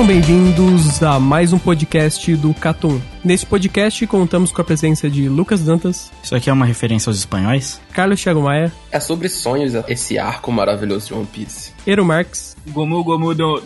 Sejam bem-vindos a mais um podcast do Catum. Nesse podcast contamos com a presença de Lucas Dantas, Isso aqui é uma referência aos espanhóis? Carlos Thiago Maia, É sobre sonhos esse arco maravilhoso de One Piece. Ero Marx, Gomu Gomu do...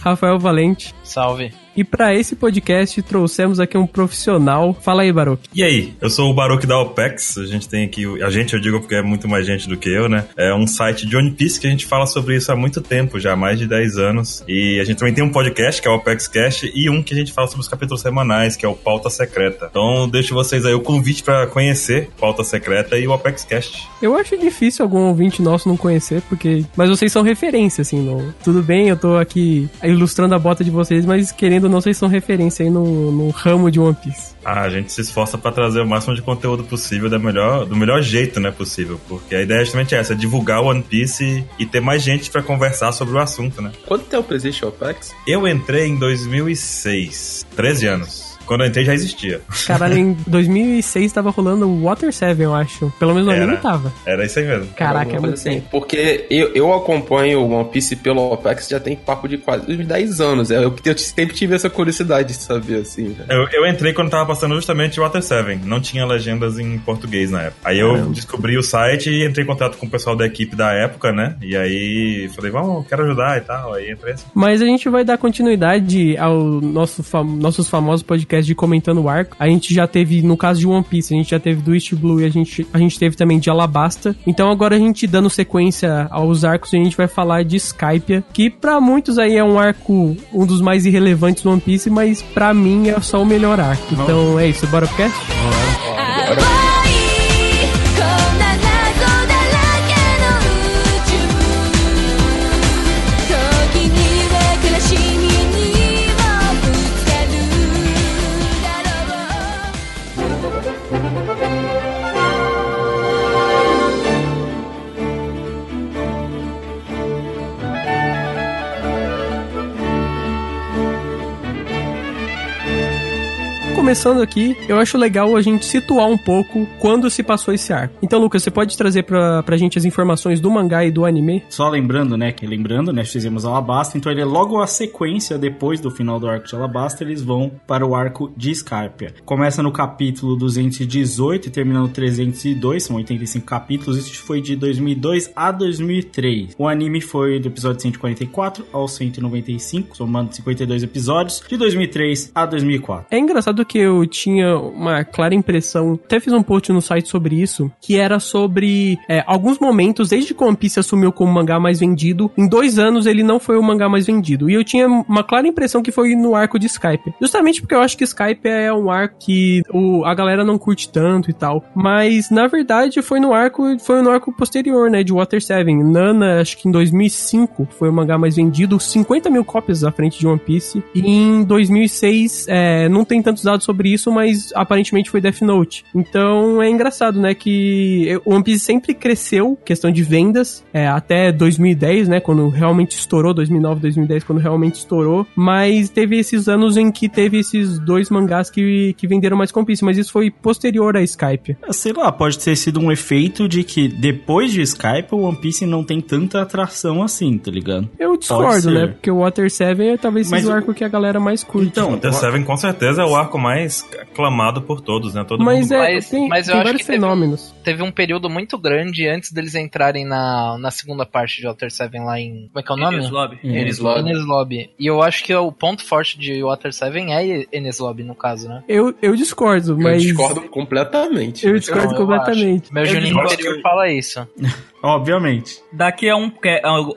Rafael Valente. Salve. E para esse podcast trouxemos aqui um profissional. Fala aí, Baruch. E aí, eu sou o Baruch da OPEX, a gente tem aqui, a gente eu digo porque é muito mais gente do que eu, né? É um site de One Piece que a gente fala sobre isso há muito tempo, já há mais de 10 anos. E a gente também tem um podcast, que é o OPEX Cast, e um que a gente fala sobre os capítulos semanais, que é o Pauta Secreta. Então, deixo vocês aí o convite para conhecer Pauta Secreta e o OPEX Cast. Eu acho difícil algum ouvinte nosso não conhecer, porque. Mas vocês são referência, assim. No... Tudo bem, eu tô aqui ilustrando a bota de vocês, mas querendo ou não, vocês são referência aí no, no ramo de One Piece. Ah, a gente se esforça para trazer o máximo de conteúdo possível da melhor, do melhor jeito, né, possível. Porque a ideia é justamente essa, é divulgar o One Piece e, e ter mais gente para conversar sobre o assunto, né? Quanto tempo existe o Apex? Eu entrei em 2006, 13 anos. Quando eu entrei já existia. Caralho, em 2006 tava rolando o Water 7, eu acho. Pelo menos no Era. anime tava. Era isso aí mesmo. Caraca, é muito assim. tempo. Porque eu, eu acompanho o One Piece pelo Apex já tem papo de quase uns 10 anos. É, Eu, eu sempre tive essa curiosidade de saber, assim. velho. Eu, eu entrei quando tava passando justamente o Water 7. Não tinha legendas em português na época. Aí eu descobri o site e entrei em contato com o pessoal da equipe da época, né? E aí falei, vamos, quero ajudar e tal. Aí entrei assim. Mas a gente vai dar continuidade ao nosso fam- nossos famosos podcasts de comentando o arco. A gente já teve, no caso de One Piece, a gente já teve do East Blue e a gente, a gente teve também de Alabasta. Então agora a gente dando sequência aos arcos, a gente vai falar de Skypiea, que pra muitos aí é um arco, um dos mais irrelevantes do One Piece, mas pra mim é só o melhor arco. Então é isso, bora pro cast? 青 Começando aqui, eu acho legal a gente situar um pouco quando se passou esse arco. Então, Lucas, você pode trazer pra, pra gente as informações do mangá e do anime? Só lembrando, né, que lembrando, né, fizemos Alabasta, então ele é logo a sequência depois do final do arco de Alabasta, eles vão para o arco de Scarpia. Começa no capítulo 218 e termina no 302, são 85 capítulos, isso foi de 2002 a 2003. O anime foi do episódio 144 ao 195, somando 52 episódios, de 2003 a 2004. É engraçado que eu tinha uma clara impressão, até fiz um post no site sobre isso, que era sobre é, alguns momentos, desde que One Piece assumiu como mangá mais vendido, em dois anos ele não foi o mangá mais vendido. E eu tinha uma clara impressão que foi no arco de Skype. Justamente porque eu acho que Skype é um arco que o, a galera não curte tanto e tal. Mas, na verdade, foi no arco, foi no arco posterior, né, de Water 7. Nana, acho que em 2005 foi o mangá mais vendido, 50 mil cópias à frente de One Piece. E em 2006, é, não tem tantos dados sobre isso, mas aparentemente foi Death Note. Então é engraçado, né, que o One Piece sempre cresceu, questão de vendas, é, até 2010, né, quando realmente estourou, 2009, 2010, quando realmente estourou, mas teve esses anos em que teve esses dois mangás que, que venderam mais com One Piece, mas isso foi posterior a Skype. Ah, Sei lá, pode ter sido um efeito de que depois de Skype o One Piece não tem tanta atração assim, tá ligado? Eu discordo, né, porque o Water 7 talvez Mas seja o o- arco que a galera mais curte. Então, Water 7 com certeza é o arco mais aclamado por todos, né? Todo mas mundo é, Mas- tem, mas eu tem acho vários que fenômenos. Teve um período muito grande antes deles entrarem na, na segunda parte de Water 7 lá em. Como é que é o nome? Enies Lobby. Enies Lobby. Enies Lobby. E eu acho que o ponto forte de Water 7 é Enies Lobby, no caso, né? Eu, eu discordo, Eu mas. discordo completamente. Eu discordo eu completamente. acho. Meu Eu Juninho interior fala isso. Obviamente. Daqui a um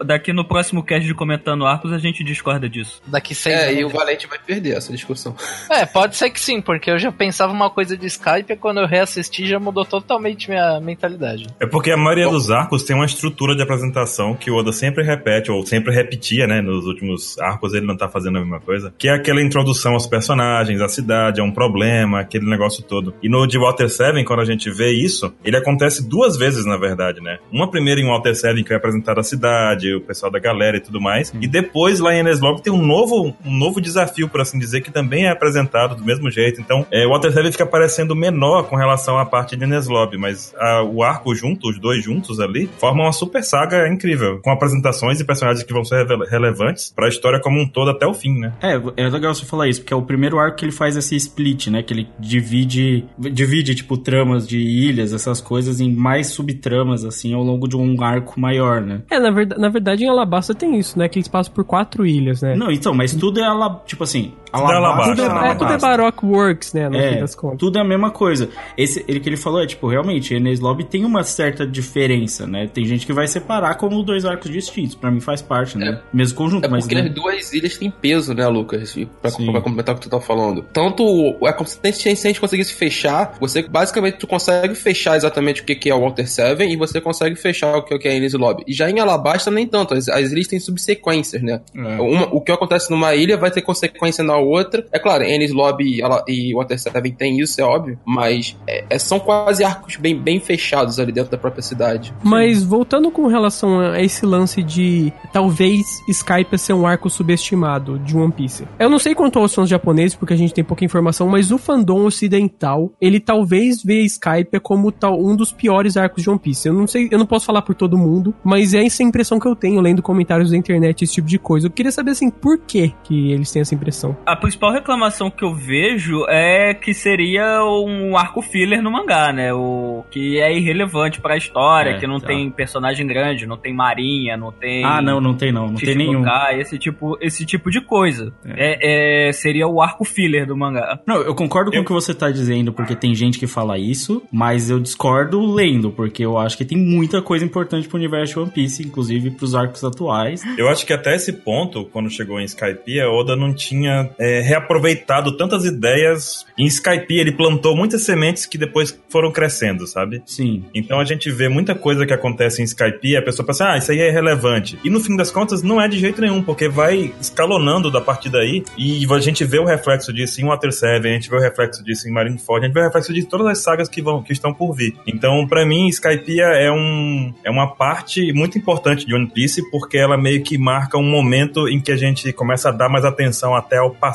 daqui no próximo cast de comentando arcos a gente discorda disso. Daqui seis É, anos. e o Valente vai perder essa discussão. É, pode ser que sim, porque eu já pensava uma coisa de Skype e quando eu reassisti já mudou totalmente minha mentalidade. É porque a maioria dos arcos tem uma estrutura de apresentação que o Oda sempre repete, ou sempre repetia, né? Nos últimos arcos ele não tá fazendo a mesma coisa. Que é aquela introdução aos personagens, à cidade, a um problema, aquele negócio todo. E no de Water 7, quando a gente vê isso, ele acontece duas vezes, na verdade, né? Uma primeira em Water 7, que é apresentar a cidade, o pessoal da galera e tudo mais. E depois, lá em Enes Lobby, tem um novo, um novo desafio, por assim dizer, que também é apresentado do mesmo jeito. Então, é, o Water 7 fica parecendo menor com relação à parte de Enes Lobby, mas a- o arco junto, os dois juntos ali, formam uma super saga incrível, com apresentações e personagens que vão ser rele- relevantes pra história como um todo até o fim, né? É, é legal você falar isso, porque é o primeiro arco que ele faz esse split, né? Que ele divide, divide tipo, tramas de ilhas, essas coisas, em mais subtramas, assim, ao longo de um arco maior, né? É, na, verdade, na verdade, em Alabasta tem isso, né? Que eles passam por quatro ilhas, né? Não, então, mas tudo é, tipo assim, Alabasta. tudo, é, Alabasta. é, tudo é Baroque Works, né? No fim É, das contas. tudo é a mesma coisa. Esse, ele que ele falou é, tipo, realmente, Enes Lobby tem uma certa diferença, né? Tem gente que vai separar como dois arcos distintos. Pra mim faz parte, né? Mesmo conjunto, É mas... porque né? as duas ilhas têm peso, né, Lucas? Pra, Sim. pra complementar o que tu tá falando. Tanto. É como se a gente conseguisse fechar, você basicamente tu consegue fechar exatamente o que que é o Walter Seven e você consegue fechar o que que é Ines Lobby. E já em Alabasta, nem tanto. As, as ilhas têm subsequências, né? É. Uma- o que acontece numa ilha vai ter consequência na outra. É claro, Ennis Lobby e Ala- e Water Seven tem isso, é óbvio. Mas é- é- são quase arcos bem, bem fechados ali dentro da própria cidade. Mas voltando com relação a esse lance de talvez Skype ser um arco subestimado de One Piece. Eu não sei quanto aos fãs japoneses, porque a gente tem pouca informação, mas o fandom ocidental, ele talvez vê Skype como tal um dos piores arcos de One Piece. Eu não sei, eu não posso falar por todo mundo, mas é essa impressão que eu tenho lendo comentários da internet, esse tipo de coisa. Eu queria saber assim, por que que eles têm essa impressão? A principal reclamação que eu vejo é que seria um arco filler no mangá, né? O que é irrelevante pra história, É, que não tá. tem personagem grande, não tem marinha, não tem Ah, não, não tem não. Não tem nenhum. Esse tipo, esse tipo de coisa. É. é- seria o arco filler do mangá. Não, eu concordo com o que você tá dizendo, porque tem gente que fala isso, mas eu discordo lendo, porque eu acho que tem muita coisa importante pro universo de One Piece, inclusive pros arcos atuais. Eu acho que até esse ponto, quando chegou em Skype, a Oda não tinha é, reaproveitado tantas ideias. Em Skype, ele plantou muitas sementes que depois foram crescendo, sabe? Sim. Então a gente vê muita coisa que acontece em Skype e a pessoa pensa, ah, isso aí é irrelevante. E no fim das contas, não é de jeito nenhum, porque vai escalonando da partir daí e a gente vê o reflexo disso em Water 7, a gente vê o reflexo disso em Marineford, a gente vê o reflexo disso em todas as sagas que, vão, que estão por vir. Então, pra mim, Skypiea é, um, é uma parte muito importante de One Piece, porque ela meio que marca um momento em que a gente começa a dar mais atenção até ao passado,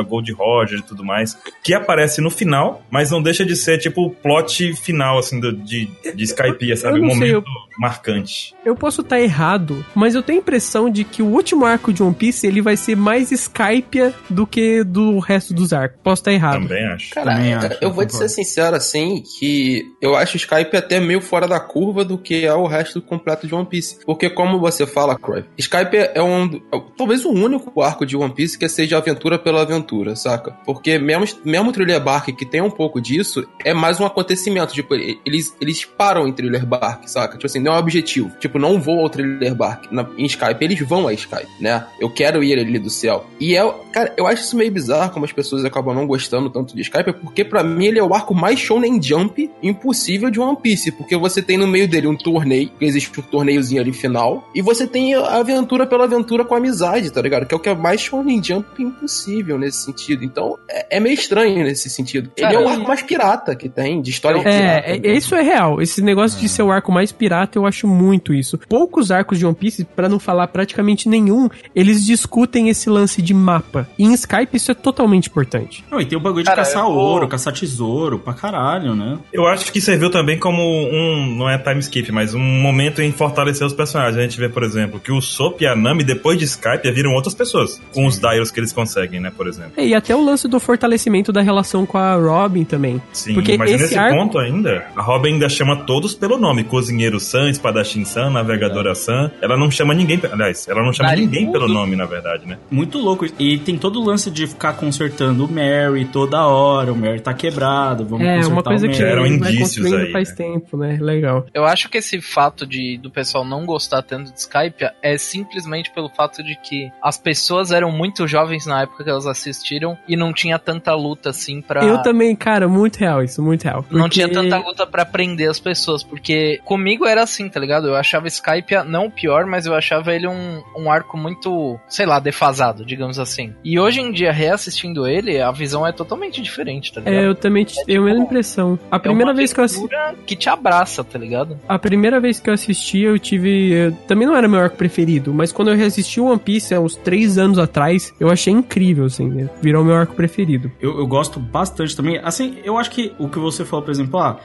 a Gold Roger e tudo mais, que aparece no final, mas não deixa de ser tipo o plot final, assim, do, de, de Skypiea, sabe? Eu Um não sei, momento marcante. Eu posso estar errado, mas eu tenho a impressão de que o último arco de One Piece ele vai ser mais Skype do que do resto dos arcos. Posso estar errado. Também acho. Cara, Também é, acho, eu vou te ser sincero assim, que eu acho o Skype até meio fora da curva do que é o resto completo de One Piece. Porque como você fala, Croy, Skype é um, é talvez o único arco de One Piece que seja aventura pela aventura, saca? Porque mesmo, mesmo o Thriller Bark, que tem um pouco disso, é mais um acontecimento, tipo, eles, eles param em Thriller Bark, saca? Tipo assim, não é um objetivo. Tipo, não vou ao Thriller Bark na, em Skype, eles vão a Skype, né? Eu quero ir ali do céu. E é, cara, eu acho isso meio bizarro como as pessoas acabam não gostando tanto de Skype, porque pra mim ele é o arco mais shonen jump impossível de One Piece, porque você tem no meio dele um torneio, que existe um torneiozinho ali final, e você tem a aventura pela aventura com amizade, tá ligado? Que é o que é mais shonen jump impossível nesse sentido. Então, é, é meio estranho nesse sentido. Ele Cara, é o arco mais pirata que tem, de história É, pirata. é, isso é real. Esse negócio de ser o arco mais pirata eu acho muito isso. Poucos arcos de One Piece, pra não falar praticamente nenhum, eles discutem esse lance de mapa. E em Skype isso é totalmente importante. Não, e tem o bagulho de Cara, caçar eu ouro, caçar tesouro, pra caralho, né? Eu acho que serviu também como um, não é time skip, mas um momento em fortalecer os personagens. A gente vê, por exemplo, que o Sop e a Nami, depois de Skype, viram outras pessoas. Com os dials que eles conseguem, né, por exemplo. É, E até o lance do fortalecimento da relação com a Robin também. Sim, Porque mas esse nesse arco- ponto ainda, a Robin ainda chama todos pelo nome. Cozinheiro San, Espadachim San, Navegadora San. Ela não chama ninguém, aliás, ela não chama ninguém pelo nome, na verdade, né? Muito louco. E tem todo o lance de ficar consertando o Mary toda hora. O Mary tá quebrado, vamos É, consertar uma coisa o que. Eram indícios construindo aí, faz né? tempo, né? Legal. Eu acho que esse fato de do pessoal não gostar tanto de Skype é simplesmente pelo fato de que as pessoas eram muito jovens na época que elas assistiram e não tinha tanta luta assim pra. Eu também, cara, muito real isso, muito real. Não Porque- tinha tanta luta pra prender as pessoas, porque comigo era assim, tá ligado? Eu achava Skype não o pior, mas eu achava ele um, um arco muito, sei lá, defasado, digamos assim. E hoje em dia, reassistindo ele, a visão é totalmente diferente, tá ligado? É, eu também t- tenho a mesma impressão. A primeira é uma vez que eu assisti. que te abraça, tá ligado? A primeira vez que eu assisti, eu tive. eu- também não era meu arco preferido, mas quando eu reassisti One Piece há uns três anos atrás, eu achei incrível, assim, né? virou meu arco preferido. Eu, eu gosto bastante também. Assim, eu acho que o que você falou, por exemplo, ah,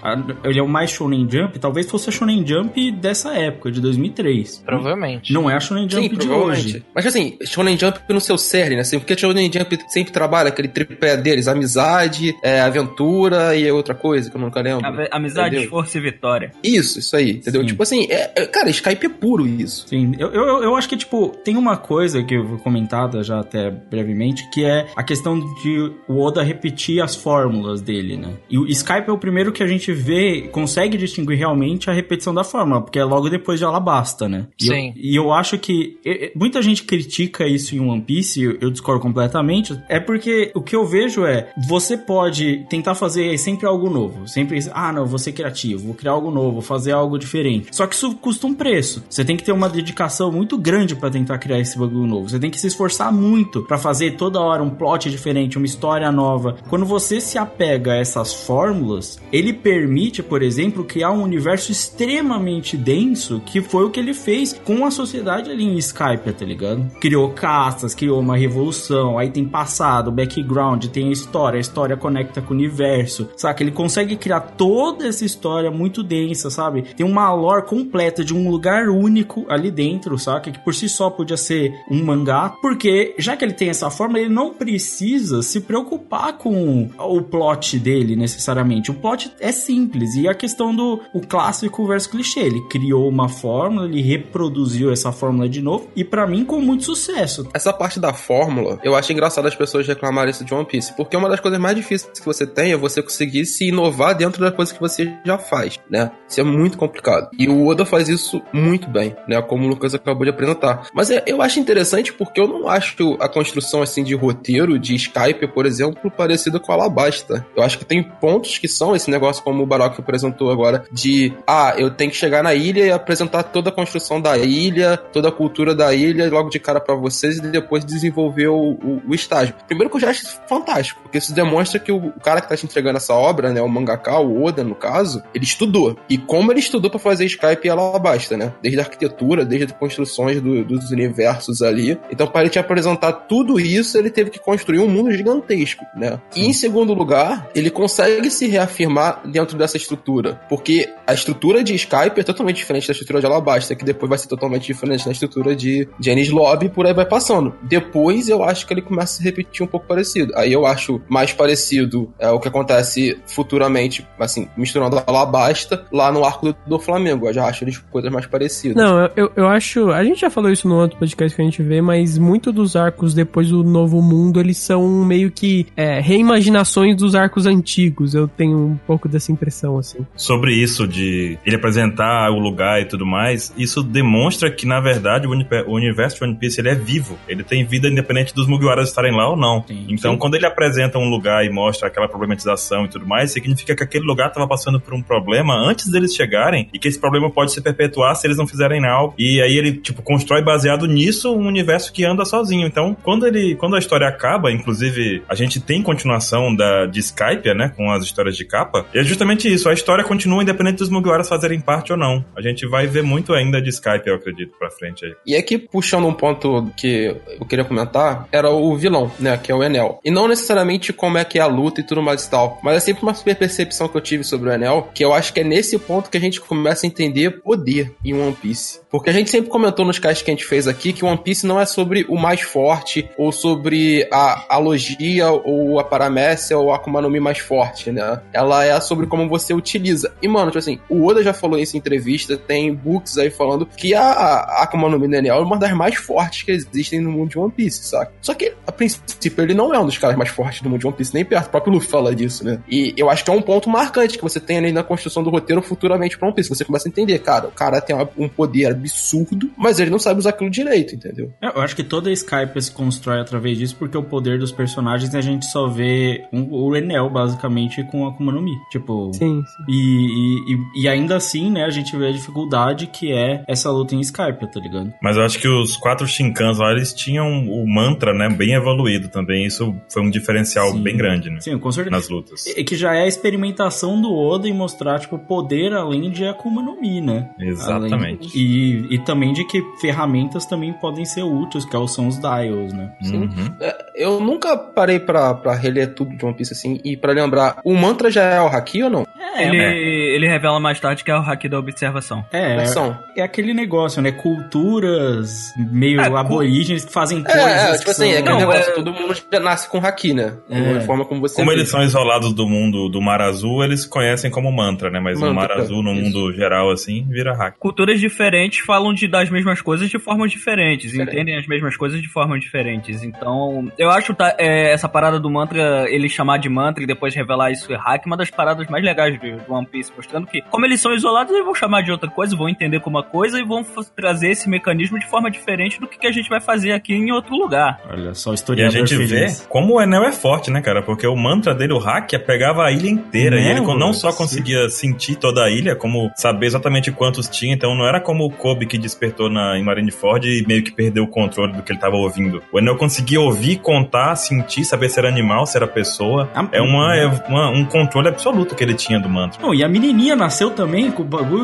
ele é o mais Shonen Jump, talvez fosse a Shonen Jump dessa época, de 2003. Provavelmente. Não é a Shonen Jump Sim, de provavelmente. hoje. Mas assim, Shonen Jump no seu cerne, né? Assim, porque Shonen Jump sempre trabalha aquele tripé deles, amizade, é, aventura e outra coisa que eu nunca lembro. Ave- Amizade, Entendeu? força e vitória. Isso, isso aí, entendeu? Sim. Tipo assim, é- é- cara, Skype é puro isso. Sim, eu, eu, eu acho que, tipo, tem uma coisa que eu vou comentada já até brevemente, que é a questão de o Oda repetir as fórmulas dele, né? E o Skype é o primeiro que a gente vê, consegue distinguir realmente a repetição da fórmula, porque é logo depois de Alabasta, né? E eu- Sim. e eu acho que muita gente critica isso em One Piece, eu, eu discordo completamente. É porque o que eu vejo é, você pode tentar fazer sempre algo novo. Sempre, ah, não, vou ser criativo, vou criar algo novo, vou fazer algo diferente. Só que isso custa um preço. Você tem que ter uma dedicação muito grande pra tentar criar esse bagulho novo. Você tem que se esforçar muito pra fazer toda hora um plot diferente, uma história nova. Quando você se apega a essas fórmulas, ele permite, por exemplo, criar um universo extremamente denso, que foi o que ele fez com a sociedade ali em Skype, tá ligado? Criou castas, criou uma revolução, aí tem passado, background, tem a história, a história conecta com o universo, saca? Ele consegue criar toda essa história muito densa, sabe? Tem uma lore completa de um lugar único ali dentro, saca? Que por si só podia ser um mangá, porque já que ele tem essa forma, ele não precisa se preocupar com o plot dele necessariamente. O plot é simples e a questão do o clássico versus clichê. Ele criou uma fórmula, ele reproduziu essa fórmula de novo e pra mim com muito sucesso. Essa parte da fórmula, eu acho engraçado as pessoas reclamarem isso de One Piece, porque uma das coisas mais difíceis que você tem é você conseguir se inovar dentro da coisa que você já faz, né? Isso é muito complicado. E o Oda faz isso muito bem, né? Como o Lucas acabou de apresentar. Mas é- eu acho interessante porque eu não acho a construção assim de roteiro de Skype, por exemplo, parecida com a Alabasta. Eu acho que tem pontos que são esse negócio como o Baroque apresentou agora de ah, eu tenho que chegar na ilha e apresentar toda a construção da ilha, toda a cultura da ilha logo de cara pra vocês e depois desenvolver o, o- o estágio. Primeiro que eu já acho fantástico, porque isso demonstra que o cara que tá te entregando essa obra, né, o mangaka, o Oda no caso, ele estudou. E como ele estudou pra fazer Skype e Alabasta, né? Desde a arquitetura, desde as construções do- dos universos ali. Então, para ele te apresentar tudo isso, ele teve que construir um mundo gigantesco, né? E em segundo lugar, ele consegue se reafirmar dentro dessa estrutura, porque a estrutura de Skype é totalmente diferente da estrutura de Alabasta, que depois vai ser totalmente diferente da estrutura de Janice Lobby, por aí vai passando. Depois eu acho que ele começa a se repetir um pouco parecido. Aí eu acho mais parecido é, o que acontece futuramente, assim, misturando Alabasta lá no arco do, do Flamengo. Eu já acho eles coisas mais parecidas. Não, eu- eu, eu acho. A gente já falou isso no outro podcast que a gente vê, mas muito dos arcos depois do Novo Mundo, eles são meio que é, reimaginações dos arcos antigos. Eu tenho um pouco dessa impressão, assim. Sobre isso de ele apresentar o lugar e tudo mais, isso demonstra que, na verdade, o, universo de One Piece ele é vivo. Ele tem vida independente dos Mugiwaras estarem lá ou não. Sim. Então, Sim. quando ele apresenta um lugar e mostra aquela problematização e tudo mais, significa que aquele lugar estava passando por um problema antes deles chegarem e que esse problema pode se perpetuar se eles não fizerem algo. E aí ele, tipo, constrói baseado nisso um universo que anda sozinho. Então, quando ele, quando a história acaba, inclusive, a gente tem continuação da, de Skype, né, com as histórias de capa, e é justamente isso. A história continua independente dos Mugiwaras fazerem parte ou não. A gente vai ver muito ainda de Skype, eu acredito, pra frente aí. E aqui, puxando um ponto que eu queria comentar, era o vilão, né? Que é o Enel. E não necessariamente como é que é a luta e tudo mais e tal. Mas é sempre uma super percepção que eu tive sobre o Enel, que eu acho que é nesse ponto que a gente começa a entender poder em One Piece. Porque a gente sempre comentou nos casts que a gente fez aqui que One Piece não é sobre o mais forte, ou sobre a, a logia, ou a paramécia, ou a Akuma no Mi mais forte, né? Ela é sobre como você utiliza. E, mano, tipo assim, o Oda já falou isso em entrevista, tem books aí falando que a, a Akuma no Mi do Enel é uma das mais fortes que existem no mundo de One Piece, saca? Só que, a princípio, ele não é um dos caras mais fortes do mundo de One Piece, nem perto. O próprio Luffy fala disso, né? E eu acho que é um ponto marcante que você tem ali na construção do roteiro futuramente pra One Piece. Você começa a entender, cara, o cara tem um poder absurdo, mas ele não sabe usar aquilo direito, entendeu? É, Eu acho que toda a Skype se constrói através disso, porque o poder dos personagens a gente só vê um- o Enel, basicamente, com a Akuma no Mi. Tipo. Sim, sim. E, e, e- ainda assim, né, gente vê a dificuldade que é essa luta em Skype, tá ligado? Mas eu acho que os quatro Shinkans lá, eles tinham o mantra, né, bem evoluído também. Isso foi um diferencial Sim. bem grande, né? Sim, com certeza. Nas lutas. É que já é a experimentação do Oda em mostrar, tipo, poder além de Akuma no Mi, né? Exatamente. Além- e, e também de que ferramentas também podem ser úteis, que são os dials, né? Sim. Uhum. É, Eu nunca parei pra, pra reler tudo de One Piece assim e pra lembrar, o mantra já é o Haki ou não? É, ele, né? ele revela mais tarde que é o hack da observação. É, Versão. é aquele negócio, né? Culturas meio É, aborígenes que fazem coisas. É, é, tipo assim, é aquele Não, negócio, é- todo mundo já nasce com Haki, né? É. Forma como você Como eles são isolados do mundo do Mar Azul, eles conhecem como mantra, né? Mas no Mar Mantra, Azul, no isso. mundo geral, assim, vira hack. Culturas diferentes falam de, das mesmas coisas de formas diferentes, Diferente. entendem as mesmas coisas de formas diferentes. Então, eu acho tá, é, essa parada do mantra, ele chamar de mantra e depois revelar isso é hack, uma das paradas mais legais do, do One Piece, mostrando que, como eles são isolados, eles vão chamar de outra coisa, vão entender como uma coisa e vão trazer esse mecanismo de forma diferente do que, que a gente vai fazer aqui em outro lugar. Olha só, E a gente vê feliz. como o Enel é forte, né, cara? Porque o mantra dele, o hack, pegava a ilha inteira. Né, e ele não só conseguia sentir toda a ilha, como saber exatamente quantos tinha. Então não era como o Kobe que despertou na, em Marineford e meio que perdeu o controle do que ele tava ouvindo. O Enel conseguia ouvir, contar, sentir, saber se era animal, se era pessoa. Ah, É, uma, é uma- um controle absoluto que ele tinha do mantra. Não, e a menininha nasceu também com o bagulho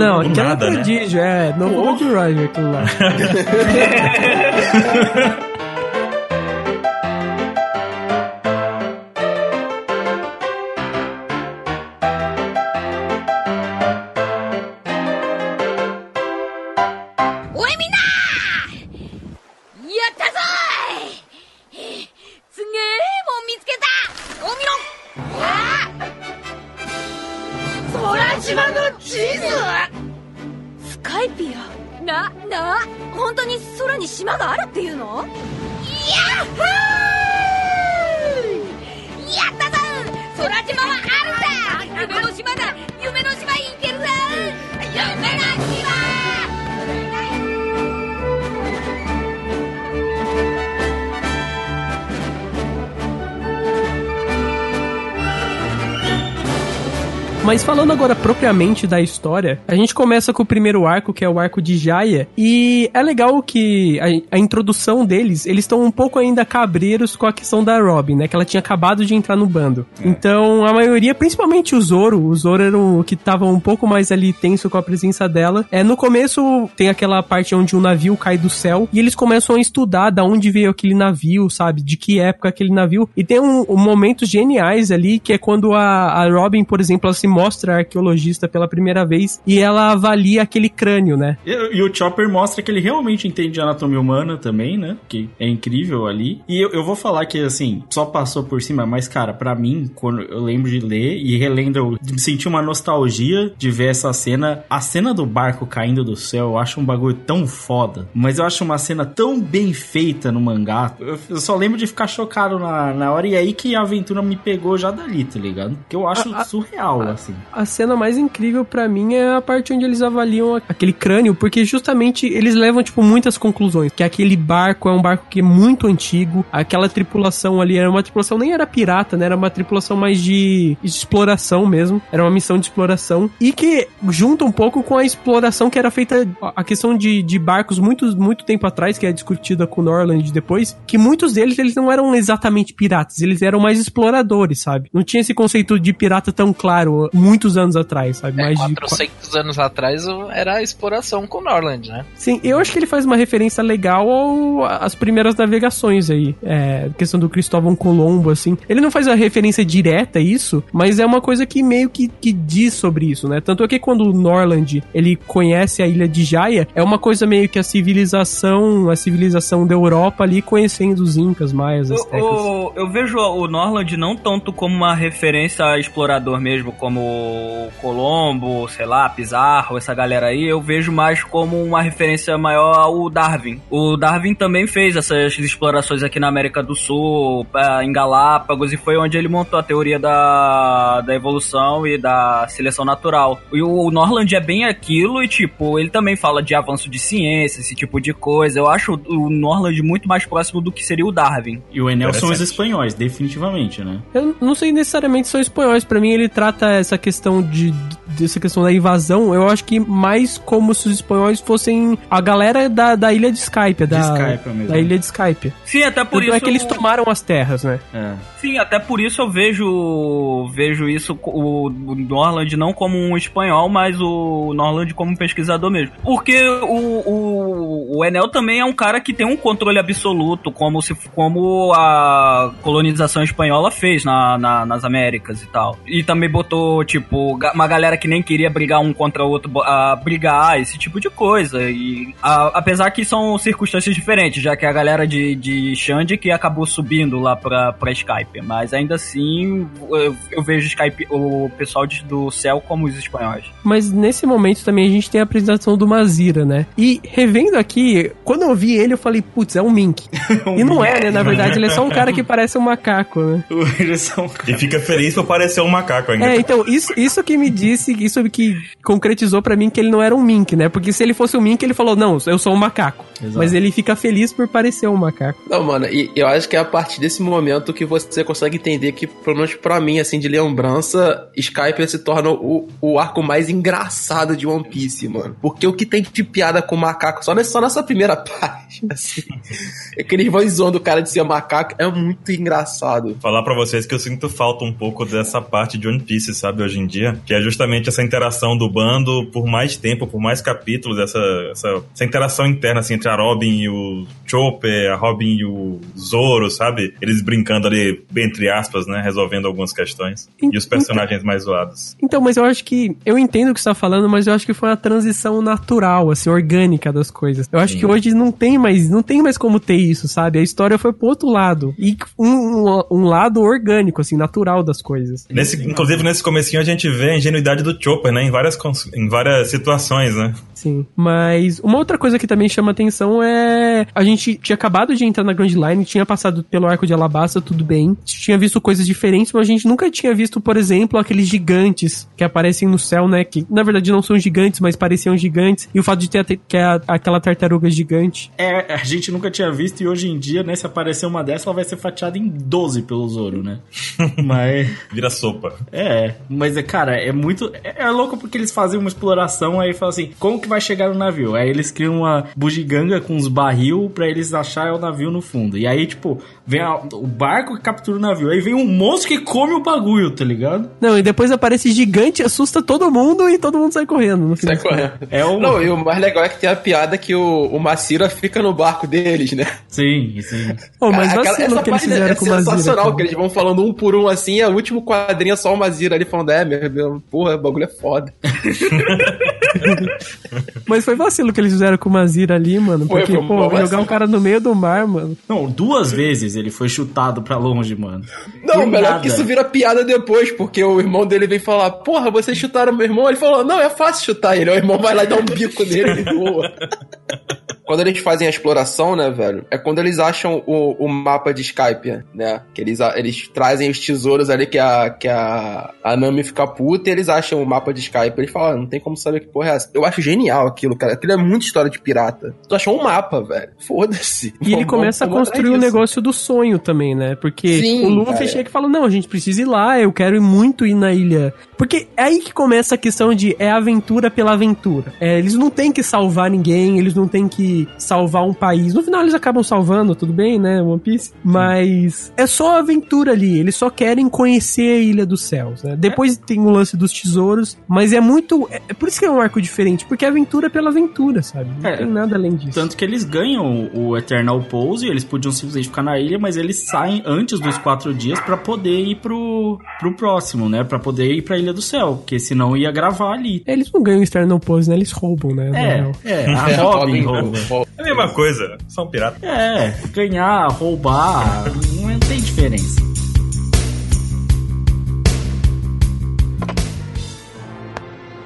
Não, aquilo nada, é né? prodígio, é. Novo Pô. Gold Roger, aquilo lá. Yeah! Mas falando agora propriamente da história, a gente começa com o primeiro arco, que é o arco de Jaya, e é legal que a, a introdução deles, eles estão um pouco ainda cabreiros com a questão da Robin, né? Que ela tinha acabado de entrar no bando. Então, a maioria, principalmente o Zoro, o Zoro era o que tava um pouco mais ali tenso com a presença dela. É, no começo tem aquela parte onde um navio cai do céu e eles começam a estudar da onde veio aquele navio, sabe? De que época aquele navio. E tem um, um momentos geniais ali, que é quando a, a Robin, por exemplo, ela se mostra arqueologista pela primeira vez e ela avalia aquele crânio, né? E, e o Chopper mostra que ele realmente entende de anatomia humana também, né? Que é incrível ali. E eu, eu vou falar que, assim, só passou por cima, mas, cara, pra mim, quando eu lembro de ler e relendo, eu senti uma nostalgia de ver essa cena. A cena do barco caindo do céu, eu acho um bagulho tão foda. Mas eu acho uma cena tão bem feita no mangá. Eu, eu só lembro de ficar chocado na, na hora. E aí que a aventura me pegou já dali, tá ligado? Que eu acho A- a- surreal, assim. A cena mais incrível pra mim é a parte onde eles avaliam aquele crânio, porque justamente eles levam, tipo, muitas conclusões. Que aquele barco é um barco que é muito antigo, aquela tripulação ali era uma tripulação, nem era pirata, né? Era uma tripulação mais de, de exploração mesmo. Era uma missão de exploração. E que junta um pouco com a exploração que era feita, a questão de, de barcos muito, muito tempo atrás, que é discutida com o Norland depois, que muitos deles, eles não eram exatamente piratas, eles eram mais exploradores, sabe? Não tinha esse conceito de pirata tão claro muitos anos atrás, sabe? É, Mais de 400 anos atrás era a exploração com o Norland, né? Sim, eu acho que ele faz uma referência legal às primeiras navegações aí. É, questão do Cristóvão Colombo, assim. Ele não faz a referência direta a isso, mas é uma coisa que meio que, que diz sobre isso, né? Tanto é que quando o Norland, ele conhece a ilha de Jaya, é uma coisa meio que a civilização, a civilização da Europa ali conhecendo os incas, maias, Eu, astecas. eu- eu vejo o Norland não tanto como uma referência a explorador mesmo, como o Colombo, sei lá, Pizarro, essa galera aí. Eu vejo mais como uma referência maior ao Darwin. O Darwin também fez essas explorações aqui na América do Sul, em Galápagos, e foi onde ele montou a teoria da, da evolução e da seleção natural. E o Norland é bem aquilo, e tipo, ele também fala de avanço de ciência, esse tipo de coisa. Eu acho o Norland muito mais próximo do que seria o Darwin. E o Enel são os espanhóis, definitivamente, né? Eu não sei necessariamente se são espanhóis. Pra mim, ele trata essa questão de dessa questão da invasão. Eu acho que mais como se os espanhóis fossem a galera da, da ilha de Skype, da, Skype mesmo. da ilha de Skype. Sim, até por Tanto isso. é que eles tomaram as terras, né? É. Sim, até por isso eu vejo vejo isso o, o Norland não como um espanhol, mas o Norland como um pesquisador mesmo. Porque o, o, o Enel também é um cara que tem um controle absoluto, como se como a colonização espanhola fez na, na- nas Américas e tal. E também botou, tipo, uma galera que nem queria brigar um contra o outro a brigar, esse tipo de coisa. E a- apesar que são circunstâncias diferentes, já que a galera de, de Xande que acabou subindo lá pra, pra Skype. Mas ainda assim, eu, eu vejo Skype, o pessoal de- do céu como os espanhóis. Mas nesse momento também a gente tem a apresentação do Mazira, né? E revendo aqui, quando eu vi ele, eu falei, putz, é um Mink. e não é, né? Na verdade, ele é só um cara que parece um macaco, né? Eles são. E fica feliz por parecer um macaco ainda. É, então, isso, isso que me disse, isso que concretizou pra mim que ele não era um Mink, né? Porque se ele fosse um Mink, ele falou, não, eu sou um macaco. Exato. Mas ele fica feliz por parecer um macaco. Não, mano, e eu acho que é a partir desse momento que você consegue entender que, pelo menos pra mim, assim, de lembrança, Skype se torna o, o arco mais engraçado de One Piece, mano. Porque o que tem de piada com macaco, só nessa, só nessa primeira página, assim, é que eles vão zoando o cara de ser macaco, é muito engraçado. Falar pra vocês que eu sinto falta um pouco dessa parte de One Piece, sabe, hoje em dia. Que é justamente essa interação do bando por mais tempo, por mais capítulos, essa, essa, essa interação interna, assim, entre a Robin e o Chopper, a Robin e o Zoro, sabe? Eles brincando ali, entre aspas, né? Resolvendo algumas questões. E os personagens mais zoados. Então, mas eu acho que. Eu entendo o que você tá falando, mas eu acho que foi uma transição natural, assim, orgânica das coisas. Eu acho que hoje não tem mais. Não tem mais como ter isso, sabe? A história foi pro outro lado. E um, um, um lado orgânico, assim, natural das coisas. Nesse, inclusive, nesse comecinho a gente vê a ingenuidade do Chopper, né? Em várias, em várias situações, né? Sim. Mas uma outra coisa que também chama atenção é. A gente tinha acabado de entrar na Grand Line, tinha passado pelo arco de Alabasta, tudo bem. Tinha visto coisas diferentes, mas a gente nunca tinha visto, por exemplo, aqueles gigantes que aparecem no céu, né? Que na verdade não são gigantes, mas pareciam gigantes. E o fato de ter que é a- aquela tartaruga gigante. É, a gente nunca tinha visto e hoje em dia, né, se aparecer uma dessa, ela vai ser fatiada em 12 pelo Zoro, né? Mas. Vira sopa. É, mas é, cara, é muito. É, é louco porque eles fazem uma exploração aí falam assim: como que vai chegar no navio? Aí eles criam uma bugiganga com uns barril pra eles acharem o navio no fundo. E aí, tipo, vem a- o barco que captura o navio. Aí vem um monstro que come o bagulho, tá ligado? Não, e depois aparece gigante, assusta todo mundo e todo mundo sai correndo. No fim Sai correndo. É o. Não, e o mais legal é que tem a piada que o, o Macira fica no barco deles, né? Sim, sim. Oh, mas Aquela- vacilo essa que eles página fizeram é Mazira. sensacional, cara. que eles vão falando um por um assim, e o último quadrinho é só o Mazira ali falando, é, meu, meu porra, o bagulho é foda. Mas foi vacilo que eles fizeram com o Mazira ali, mano. Foi, Porque, foi um pô, jogar um cara no meio do mar, mano. Não, duas vezes ele foi chutado pra longe, mano. Não, melhor nada. que isso vira piada depois, porque o irmão dele vem falar, porra, vocês chutaram meu irmão? Ele falou, não, é fácil chutar ele. O irmão vai lá e dá um bico nele e voa. Quando eles fazem a exploração, né, velho? É quando eles acham o, o mapa de Skype, né? Que eles, a- eles trazem os tesouros ali que a, que a, a Nami fica puta e eles acham o mapa de Skype. Eles falam, ah, não tem como saber que porra é essa. Eu acho genial aquilo, cara. Aquilo é muita história de pirata. Tu achou um mapa, velho. Foda-se. E ele começa a vamos atrás construir o disso. negócio do sonho também, né? Porque Sim, o Luffy cara. chega e fala: Não, a gente precisa ir lá, eu quero ir muito ir na ilha. Porque é aí que começa a questão de é aventura pela aventura. É, eles não têm que salvar ninguém, eles não têm que salvar um país. No final eles acabam salvando, tudo bem, né, One Piece? Mas é só aventura ali, eles só querem conhecer a Ilha dos Céus, né? Depois tem o lance dos tesouros, mas é muito... É, é por isso que é um arco diferente, porque é aventura pela aventura, sabe? Não É. tem nada além disso. Tanto que eles ganham o Eternal Pose, eles podiam simplesmente ficar na ilha, mas eles saem antes dos quatro dias pra poder ir pro, pro próximo, né? Pra poder ir pra Ilha Ilha do Céu, porque senão ia gravar ali. Eles não ganham externo pose, né? Eles roubam, né? É, é a é, Robin rouba. É a mesma coisa, são piratas. É, ganhar, roubar, não tem diferença.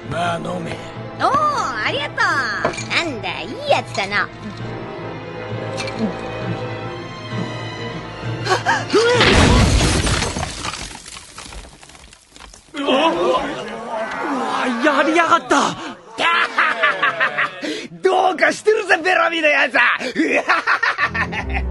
Manome. Oh, arigato! Nanda, ii yatsu. うわやりやがった。どうかしてるぜベラミのやつは。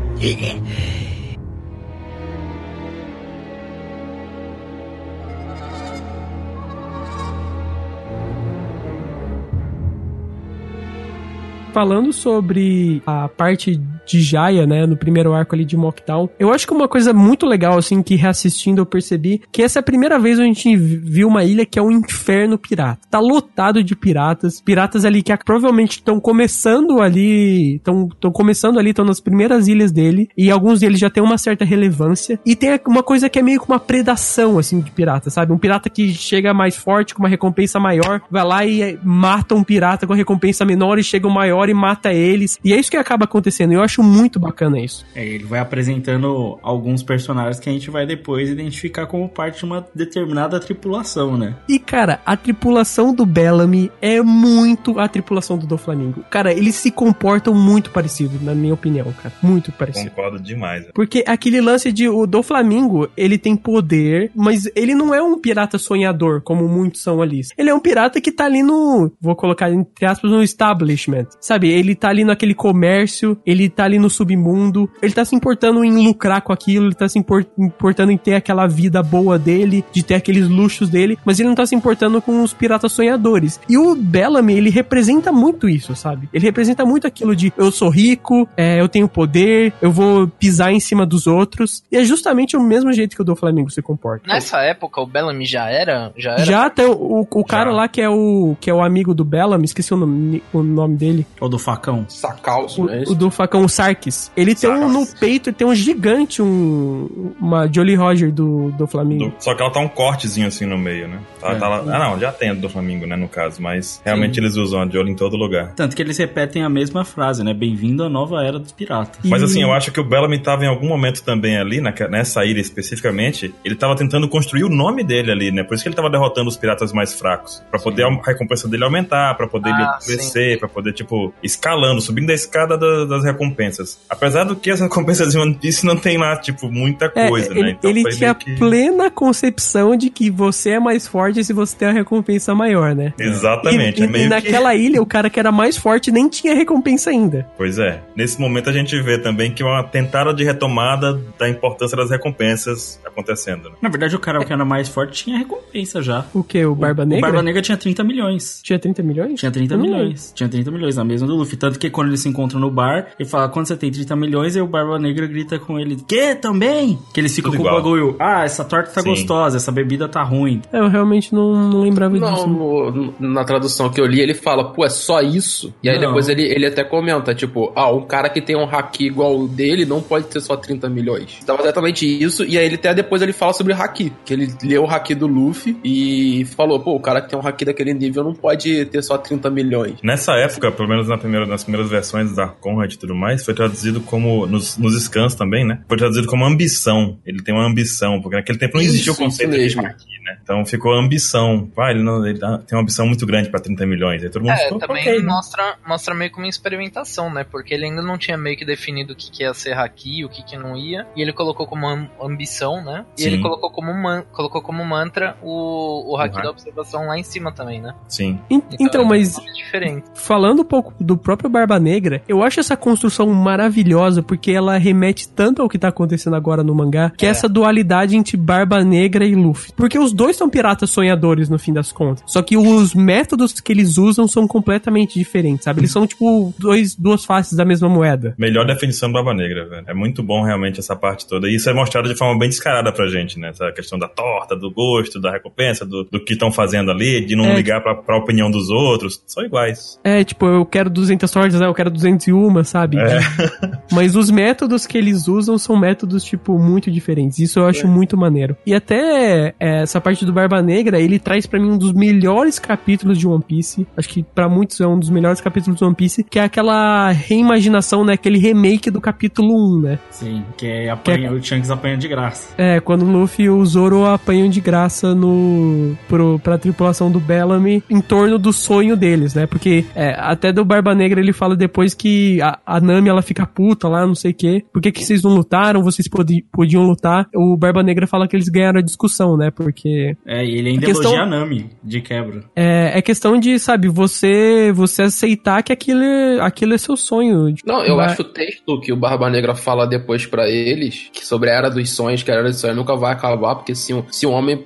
Falando sobre a parte de Jaya, né, no primeiro arco ali de Mockdown, eu acho que uma coisa muito legal, assim, que reassistindo eu percebi, que essa é a primeira vez a gente viu uma ilha que é um inferno pirata. Tá lotado de piratas, piratas ali que provavelmente estão começando ali, estão começando ali, estão nas primeiras ilhas dele, e alguns deles já tem uma certa relevância, e tem uma coisa que é meio que uma predação, assim, de pirata, sabe? Um pirata que chega mais forte, com uma recompensa maior, vai lá e mata um pirata com recompensa menor, e chega o maior e mata eles, e é isso que acaba acontecendo, eu acho muito bacana isso. É, ele vai apresentando alguns personagens que a gente vai depois identificar como parte de uma determinada tripulação, né? E, cara, a tripulação do Bellamy é muito a tripulação do Doflamingo. Cara, eles se comportam muito parecido, na minha opinião, cara. Muito parecido. Concordo demais. Porque aquele lance de o do Flamingo, ele tem poder, mas ele não é um pirata sonhador, como muitos são ali. Ele é um pirata que tá ali no, vou colocar entre aspas, no establishment. Sabe? Ele tá ali naquele comércio, ele tá ali no submundo, ele tá se importando em lucrar com aquilo, ele tá se impor- importando em ter aquela vida boa dele, de ter aqueles luxos dele, mas ele não tá se importando com os piratas sonhadores. E o Bellamy, ele representa muito isso, sabe? Ele representa muito aquilo de eu sou rico, é, eu tenho poder, eu vou pisar em cima dos outros. E é justamente o mesmo jeito que o do Flamengo se comporta. Nessa época, o Bellamy já era. Já era. Já até o, o, o cara Já. lá que é o que é o amigo do Bellamy, esqueci o nome, o nome dele. Ou do facão. Sacalço, O, né? o do facão o Sarkis. Ele tem um no Sarkis. peito, tem um gigante, um uma Jolly Roger do, do Flamengo. Do- só que ela tá um cortezinho assim no meio, né? Tá, É. tá lá- ah, não, já tem a do Flamengo, né, no caso, mas realmente eles usam a olho em todo lugar. Tanto que eles repetem a mesma frase, né? Bem-vindo à nova era dos piratas. Mas assim, eu acho que o Bellamy tava em algum momento também ali, naque- nessa ilha especificamente, ele tava tentando construir o nome dele ali, né? Por isso que ele tava derrotando os piratas mais fracos. Pra poder a recompensa dele aumentar, pra poder Ah, ele crescer, sim. pra poder, tipo, escalando, subindo a escada da- das recompensas. Apesar do que as recompensas de One Piece não tem lá, tipo, muita É, coisa, ele, né? Então ele foi tinha que... plena concepção de que você é mais forte se você tem a recompensa maior, né? Exatamente, E, é e- meio e que... naquela ilha, o cara que era mais forte nem tinha recompensa ainda. Pois é. Nesse momento a gente vê também que é uma tentada de retomada da importância das recompensas acontecendo. Né? Na verdade, o cara que era mais forte tinha recompensa já. O que? O Barba O Negra? Barba Negra tinha 30 milhões. Tinha 30 milhões? Tinha 30 Eu não milhões. Tinha 30 milhões na mesma do Luffy. Tanto que quando eles se encontram no bar, ele fala: quando você tem 30 milhões, e o Barba Negra grita com ele: Que também? Que eles ficam Tudo com o igual. bagulho: Ah, essa torta tá Sim. gostosa, essa bebida tá ruim. É, Eu realmente não, não lembrava disso. Não, no- na tradução que eu li, ele fala, pô, é só isso? E aí Não. depois ele, ele até comenta, tipo, ah, um cara que tem um haki igual o dele não pode ter só 30 milhões. Então exatamente isso, e aí ele até depois ele fala sobre haki, que ele leu o haki do Luffy e falou, pô, o cara que tem um haki daquele nível não pode ter só 30 milhões. Nessa época, pelo menos na primeira, nas primeiras versões da Conrad e tudo mais, foi traduzido como, nos, nos scans também, né? Foi traduzido como ambição. Ele tem uma ambição, porque naquele tempo não existia Isso, o conceito de haki, né? Então ficou ambição. Vai, ele, não, ele dá- tem uma ambição muito grande pra 30 milhões. Aí todo mundo É, ficou, também ok, né? mostra, mostra meio que uma experimentação, né? Porque ele ainda não tinha meio que definido o que, que ia ser haki, o que, que não ia. E ele colocou como am- ambição, né? E Sim. ele colocou como, man- colocou como mantra o, o haki haki. da observação lá em cima também, né? Sim. Então, é mas diferente. falando um pouco do próprio Barba Negra, eu acho essa construção maravilhosa porque ela remete tanto ao que tá acontecendo agora no mangá, que é, essa dualidade entre Barba Negra e Luffy. Porque os dois são piratas sonhadores no fim das contas. Só que os métodos que eles usam são completamente diferentes, sabe? Eles são tipo dois, duas faces da mesma moeda. Melhor definição do Barba Negra, velho. É muito bom realmente essa parte toda. E isso é mostrado de forma bem descarada pra gente, né? Essa questão da torta, do gosto, da recompensa, do, do que estão fazendo ali, de não É. ligar pra, pra opinião dos outros. São iguais. É, tipo, eu quero 200 tortas, né? eu quero 201, sabe? É. Mas os métodos que eles usam são métodos, tipo, muito diferentes. Isso eu acho muito maneiro. E até é, essa parte do Barba Negra, ele traz pra mim um dos melhores capítulos de One Piece. Acho que pra muitos é um dos melhores capítulos de One Piece, que é aquela reimaginação, né? Aquele remake do capítulo 1, né? Sim, que é apanha, o Shanks apanha de graça. É, quando o Luffy e o Zoro apanham de graça no pro, pra tripulação do Bellamy em torno do sonho deles, né? Porque é, até do Barba Negra ele fala depois que a, a Nami ela fica puta lá, não sei o quê. Por que, que vocês não lutaram? Vocês podi, podiam lutar. O Barba Negra fala que eles ganharam a discussão, né? Porque É, e ele ainda A questão- elogia a Nami, de quebra. é, é questão de, sabe, você você aceitar que aquilo é, aquilo é seu sonho. Não, eu Vai- acho o texto que o Barba Negra fala depois pra eles, que sobre a Era dos Sonhos, que a Era dos Sonhos nunca vai acabar, porque se um, se um homem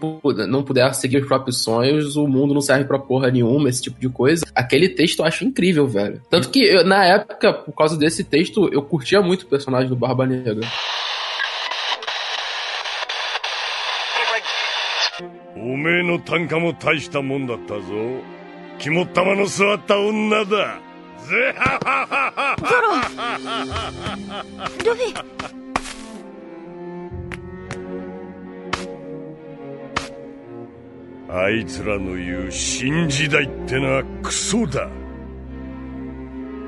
não puder seguir os próprios sonhos, o mundo não serve pra porra nenhuma, esse tipo de coisa. Aquele texto eu acho incrível, velho Tanto que eu, na época, por causa desse texto, eu curtia muito o personagem do Barba Negra. おめえの単価も大したもんだったぞ肝っ玉の座った女だぜははははルフィあいつらの言う新時代ってのはクソだ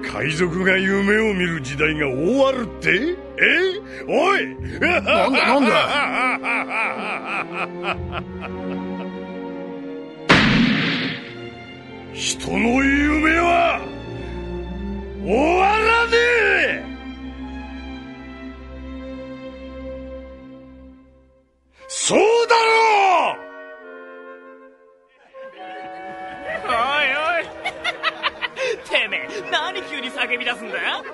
海賊が夢を見る時代が終わるって？え？おい！なんだなん 人の夢は終わらねえ！そうだろう！おいおい てめえ何急に叫び出すんだよ？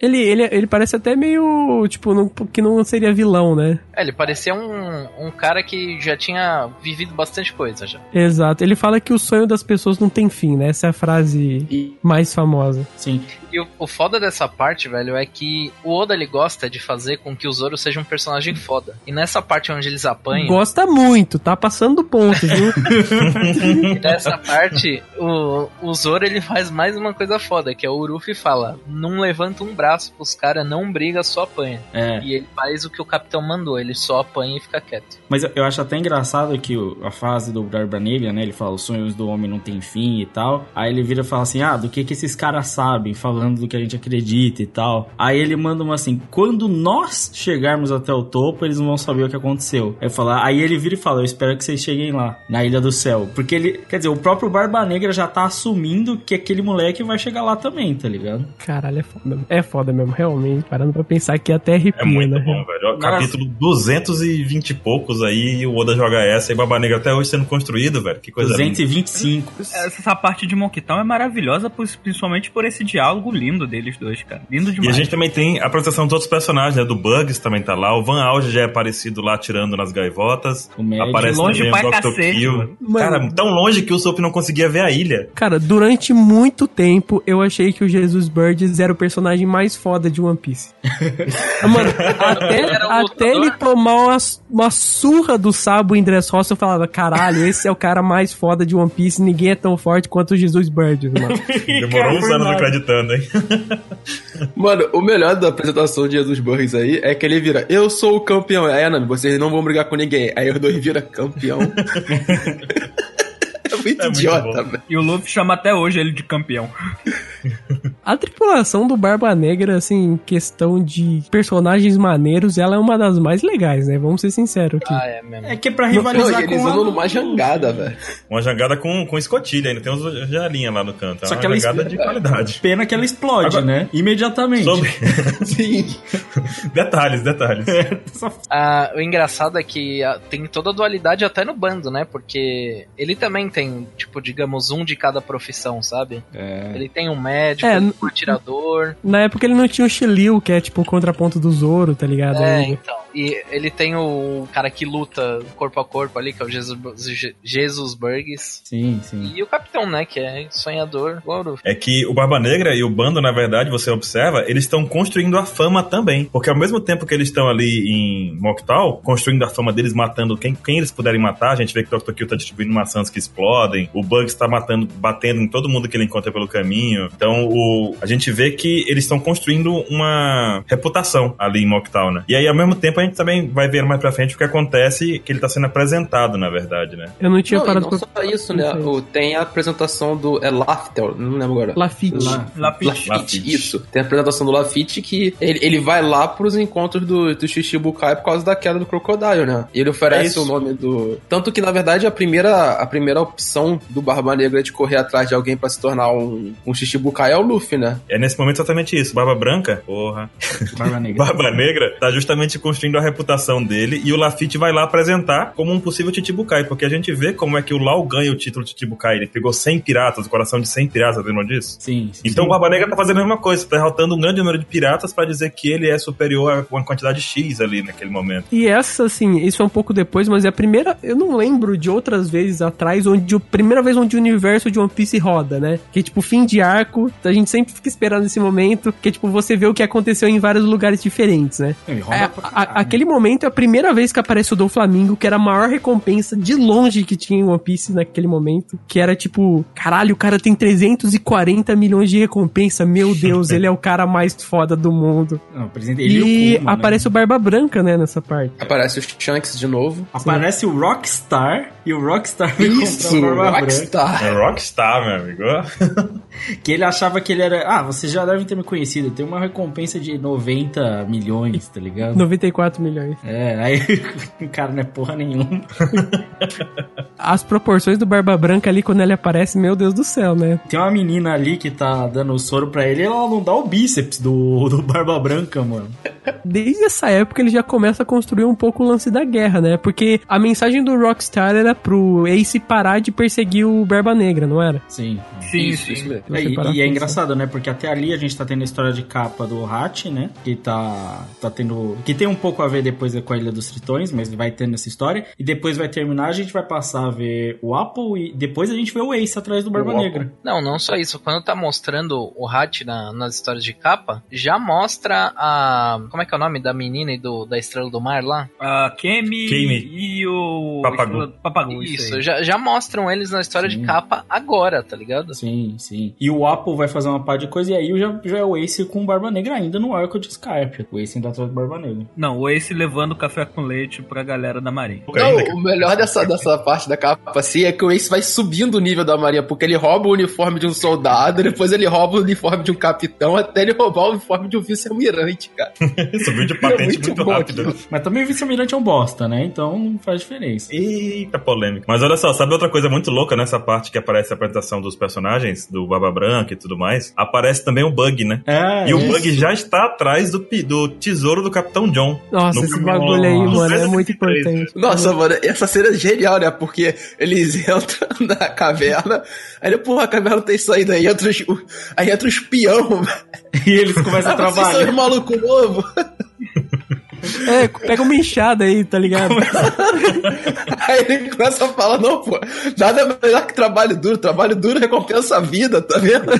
Ele, ele, ele parece até meio, tipo, não, que não seria vilão, né? É, ele parecia um, um cara que já tinha vivido bastante coisa já. Exato. Ele fala que o sonho das pessoas não tem fim, né? Essa é a frase mais famosa. Sim. E o, o foda dessa parte, velho, é que o Oda ele gosta de fazer com que o Zoro seja um personagem foda. E nessa parte onde eles apanham, Gosta muito, tá passando do ponto, viu? e nessa parte, o, o Zoro ele faz mais uma coisa foda, que é o Urufi fala: não levanta um braço pros caras, não briga, só apanha. É. E ele faz o que o capitão mandou, ele só apanha e fica quieto. Mas eu- acho até engraçado que a fase do Barba Negra, né? Ele fala, os sonhos do homem não tem fim e tal. Aí ele vira e fala assim, ah, do que que esses caras sabem? Falando do que a gente acredita e tal. Aí ele manda uma assim, quando nós chegarmos até o topo, eles não vão saber o que aconteceu. Aí, fala, aí ele vira e fala, eu espero que vocês cheguem lá, na Ilha do Céu. Porque ele, quer dizer, o próprio Barba Negra já tá assumindo que aquele moleque vai chegar lá também, tá ligado? Caralho, é foda. É foda mesmo, realmente. Parando pra pensar que até arrepia, É muito né? bom, velho. Nossa. Capítulo 220 e poucos aí, e o Oda joga essa e Baba Negra até hoje sendo construído, velho. Que coisa linda. 225. Essa parte de Monktown é maravilhosa, principalmente por esse diálogo lindo deles dois, cara. Lindo E demais. a gente também tem a apresentação de outros personagens, né? Do Bugs também tá lá. O Van Alge já é aparecido lá tirando nas gaivotas. O Mad. Aparece Longe também o Dr. Kill. Cara, tão longe que o Soap não conseguia ver a ilha. Cara, durante muito tempo eu achei que o Jesus Burgess era o personagem mais foda de One Piece. Mano, até, um até ele tomar uma, uma surra do Sabo em Dressrosa, eu falava, caralho, esse é o cara mais foda de One Piece, ninguém é tão forte quanto o Jesus Burgess, mano. Demorou uns anos acreditando, hein? Mano, o melhor da apresentação de Jesus Burris aí é que ele vira, eu sou o campeão. Aí, Anami, vocês não vão brigar com ninguém. Aí os dois vira campeão. É muito É idiota, velho. E o Luffy chama até hoje ele de campeão. A tripulação do Barba Negra, assim, em questão de personagens maneiros, ela é uma das mais legais, né? Vamos ser sinceros aqui. Ah, é mesmo. É que é pra Não, rivalizar e eles com a... andam numa jangada, velho. Uma jangada com, com escotilha, ainda tem uns janelinha lá no canto. É Só uma que ela jangada de qualidade. Pena que ela explode, Agora- né? Imediatamente. Sobre... Sim. detalhes, detalhes. Ah, o engraçado é que ah, tem toda a dualidade até no bando, né? Porque ele também tem, tipo, digamos, um de cada profissão, sabe? É. Ele tem um médico, É, um atirador. Na época ele não tinha o Shiryu, que é tipo o contraponto do Zoro, tá ligado? É, então. E ele tem o cara que luta corpo a corpo ali, que é o Jesus, Je- Jesus Burgess. Sim, sim. E o capitão, né? Que é sonhador. Goro. É que o Barba Negra e o bando, na verdade, você observa, eles estão construindo a fama também. Porque ao mesmo tempo que eles estão ali em Moktal, construindo a fama deles, matando quem, quem eles puderem matar, a gente vê que o Dr. Kill tá distribuindo maçãs que explodem, o Bugs tá matando, batendo em todo mundo que ele encontra pelo caminho. Então, o, a gente vê que eles estão construindo uma reputação ali em Moktal, né? E aí, ao mesmo tempo, a gente também vai ver mais pra frente o que acontece, que ele tá sendo apresentado, na verdade, né? Eu não tinha Não, parado não pra... só isso, né? O- tem a apresentação do. É Laftel, não lembro agora. Lafitte. Lá. Lafitte. Lafitte, isso. Tem a apresentação do Lafitte que ele, ele vai lá pros encontros do, do Shichibukai por causa da queda do Crocodile, né? E ele É oferece isso. o nome do. Tanto que, na verdade, a primeira, a primeira opção do Barba Negra de correr atrás de alguém pra se tornar um, um Shichibukai é o Luffy, né? É nesse momento exatamente isso. Barba Branca, porra. Barba Negra. Barba Negra tá justamente construindo a reputação dele e o Lafitte vai lá apresentar como um possível Chichibukai, porque a gente vê como é que o Lau ganha o título de Chichibukai. Ele pegou 100 piratas, o coração de 100 piratas, lembram disso? Sim, sim. Então o Barba Negra tá fazendo a mesma coisa, tá derrotando um grande número de piratas pra dizer que ele é superior a uma quantidade X ali naquele momento. E essa, assim, isso é um pouco depois, mas é a primeira. Eu não lembro de outras vezes atrás, onde a primeira vez onde o universo de One Piece roda, né? Que tipo, fim de arco, a gente sempre fica esperando esse momento, que tipo, você vê o que aconteceu em vários lugares diferentes, né? Ele roda É, pra a-. aquele momento é a primeira vez que aparece o do Flamingo, que era a maior recompensa de longe que tinha em One Piece naquele momento. Que era tipo, caralho, o cara tem 340 milhões de recompensa. Meu Deus, ele é o cara mais foda do mundo. Não, E, o Kuma, né? aparece o Barba Branca, né, nessa parte. Aparece o Shanks de novo. Aparece o Rockstar e o Rockstar vai Isso, o Barba Branca. Rockstar. É Rockstar, meu amigo. Que ele achava que ele era. Ah, vocês já devem ter me conhecido. Tem uma recompensa de 90 milhões, tá ligado? 94 milhões. É, aí o cara não é porra nenhuma. As proporções do Barba Branca ali, quando ele aparece, meu Deus do céu, né? Tem uma menina ali que tá dando o soro pra ele e ela não dá o bíceps do, do Barba Branca, mano. Desde essa época ele já começa a construir um pouco o lance da guerra, né? Porque a mensagem do Rockstar era pro Ace parar de perseguir o Barba Negra, não era? Sim. Sim, Isso, sim. isso mesmo. É, e, e é engraçado, né? Porque até ali a gente tá tendo a história de capa do Hat, né? Que tá, tá tendo. Que tem um pouco a ver depois com a Ilha dos Tritões, mas vai tendo essa história. E depois vai terminar, a gente vai passar a ver o Apple e depois a gente vê o Ace atrás do Barba O Negra. Não, não só isso. Quando tá mostrando o Hat na- nas histórias de capa, já mostra a. Como é que é o nome da menina e do, da Estrela do Mar lá? A Kemi, Kemi. e o... Papagu. Papagu, Isso, aí. já, já mostram eles na história Sim. de capa agora, tá ligado? Sim, sim. E o Apple vai fazer uma par de coisa, e aí já, já é o Ace com o Barba Negra ainda no arco de Scarpe. O Ace ainda atrás do Barba Negra. Não, o Ace levando café com leite pra galera da Marinha. Não, o melhor dessa, dessa parte da capa assim é que o Ace vai subindo o nível da marinha, porque ele rouba o uniforme de um soldado, depois ele rouba o uniforme de um capitão, até ele roubar o uniforme de um vice-almirante, cara. Subiu de É patente muito muito bom rápido. aquilo. Mas também o vice-almirante é um bosta, né? Então não faz diferença. Eita, polêmica. Mas olha só, sabe outra coisa muito louca nessa parte que aparece a apresentação dos personagens, do Barba Branca e tudo mais? Aparece também o Bug, né? É, E o isso. Bug já está atrás do, pi- do tesouro do Capitão John. Nossa, No esse bagulho aí, mano, é muito 363, importante. Nossa, mano, essa cena é genial, né? Porque eles entram na caverna, aí ele, porra, a caverna tem saída, aí entra os, o- aí entra o espião, E eles começam a Ah, vocês são trabalhar. maluco novo. É, pega uma enxada aí, tá ligado? Aí ele começa a falar, não, pô, nada melhor que trabalho duro, trabalho duro recompensa a vida, tá vendo?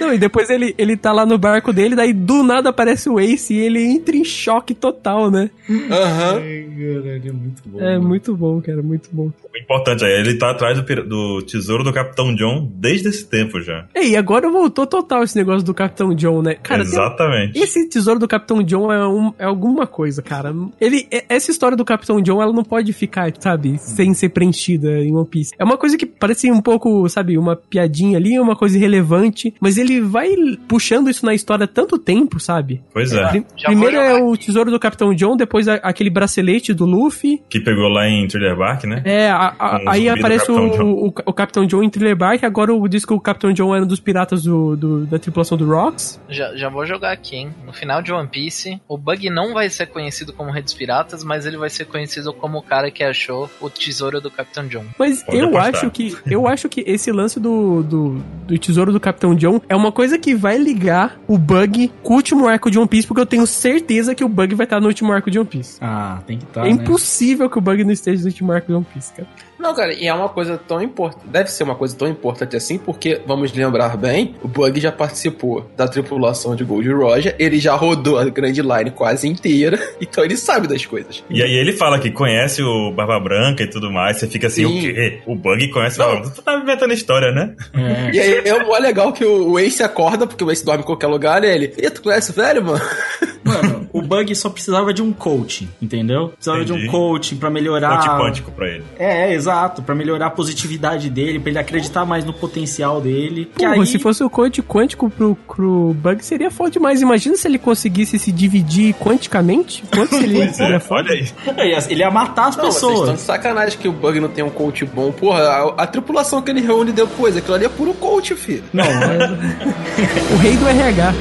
Não, e depois ele, ele tá lá no barco dele, daí do nada aparece o Ace e ele entra em choque total, né? Aham. Caralho, é muito bom. É muito bom, cara, muito bom. O importante é, ele tá atrás do, do tesouro do Capitão John desde esse tempo já. Ei, agora voltou total esse negócio do Capitão John, né? Cara, tem- Exatamente. Esse tesouro do Capitão John é, um- é alguma coisa, cara. Ele, é- essa história do Capitão John, ela não pode ficar, sabe, sem ser preenchida em One Piece. É uma coisa que parece um pouco, sabe, uma piadinha ali, uma coisa irrelevante, mas ele vai puxando isso na história há tanto tempo, sabe? Pois é. Já Primeiro é o tesouro do Capitão John, depois a- aquele bracelete do Luffy. Que pegou lá em Thriller Bark, né? É, a- a- aí aparece o, Capitão John. o, o Capitão John em Thriller Bark, agora o- diz que o Capitão John era um dos piratas do, do- da tripulação do Rocks. Já, já vou jogar aqui, hein? No final de One Piece, o Bug não vai ser conhecido como Rei dos Piratas, mas ele vai ser conhecido como o cara que achou o tesouro do Capitão John. Mas Pode eu apostar. acho que eu acho que esse lance do, do, do tesouro do Capitão John é uma coisa que vai ligar o Bug com o último arco de One Piece, porque eu tenho certeza que o Bug vai estar no último arco de One Piece. Ah, tem que estar. é né? impossível que o Bug não esteja no último arco de One Piece, cara. Não, cara, e é uma coisa tão importante. Deve ser uma coisa tão importante assim, porque, vamos lembrar bem, o Bug já participou da tripulação de Gold Roger, ele já rodou a Grand Line quase inteira, então ele sabe das coisas. E aí ele fala que conhece o Barba Branca e tudo mais. Você fica assim, Sim. o quê? O Bug conhece o Barba Branca. Tu tá inventando história, né? É. E aí é mó legal que o Ace acorda, porque o Ace dorme em qualquer lugar, e ele. E tu conhece o velho, mano? Mano, o Bug só precisava de um coaching, entendeu? Precisava de Entendi. um coaching pra melhorar. Ponte quântico pra ele. É, é, exato, Pra melhorar a positividade dele, pra ele acreditar mais no potencial dele. Que Porra, aí, se fosse o código quântico pro, pro Bug, seria foda demais. Imagina se ele conseguisse se dividir quanticamente. Quanto seria, Pois seria é, foda? olha aí. ele ia- ele ia matar as Não, vocês estão pessoas. de sacanagem que o Bug não tem um coach bom. Porra, a, a tripulação que ele reúne depois, aquilo ali é puro coach, filho. Não, O rei do RH.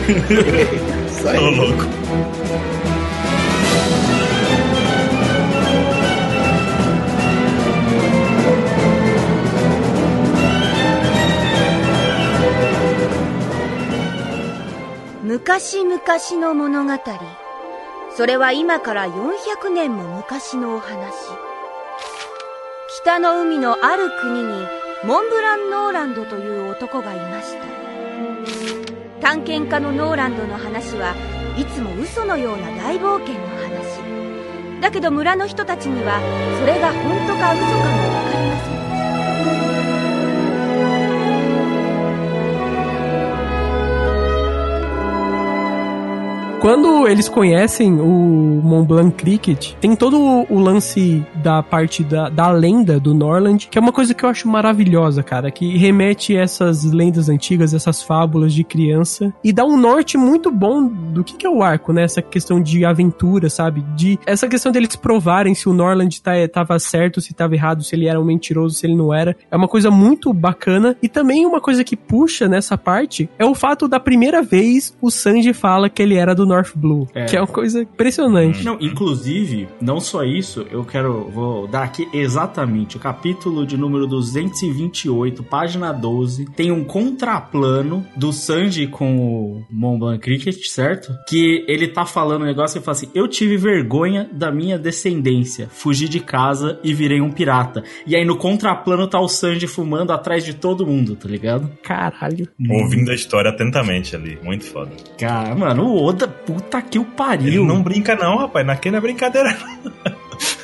Isso aí. Ô, louco. 昔々の物語。それは今から400年も昔のお話。北の海のある国にモンブラン・ノーランドという男がいました。探検家のノーランドの話はいつも嘘のような大冒険の話。だけど村の人たちにはそれが本当か嘘かもわかりません。Quando eles conhecem o Mont Blanc Cricket, tem todo o- lance da parte da, da lenda do Norland, que é uma coisa que eu acho maravilhosa, cara, que remete essas lendas antigas, essas fábulas de criança, e dá um norte muito bom do que, que é o arco, né? Essa questão de aventura, sabe? De essa questão deles provarem se o Norland tá, tava certo, se tava errado, se ele era um mentiroso, se ele não era. É uma coisa muito bacana. E também uma coisa que puxa nessa parte é o fato da primeira vez o Sanji fala que ele era do North Blue. É. Que é uma coisa impressionante. Não, inclusive, não só isso, eu quero, vou dar aqui exatamente o capítulo de número 228, página 12, tem um contraplano do Sanji com o Mont Blanc Cricket, certo? Que ele tá falando um negócio e fala assim, eu tive vergonha da minha descendência, fugi de casa e virei um pirata. E aí no contraplano tá o Sanji fumando atrás de todo mundo, tá ligado? Caralho. Ouvindo a história atentamente ali. Muito foda. Cara, mano, o Oda, puta que o Ele pariu. não brinca não, rapaz. Naquele não é brincadeira.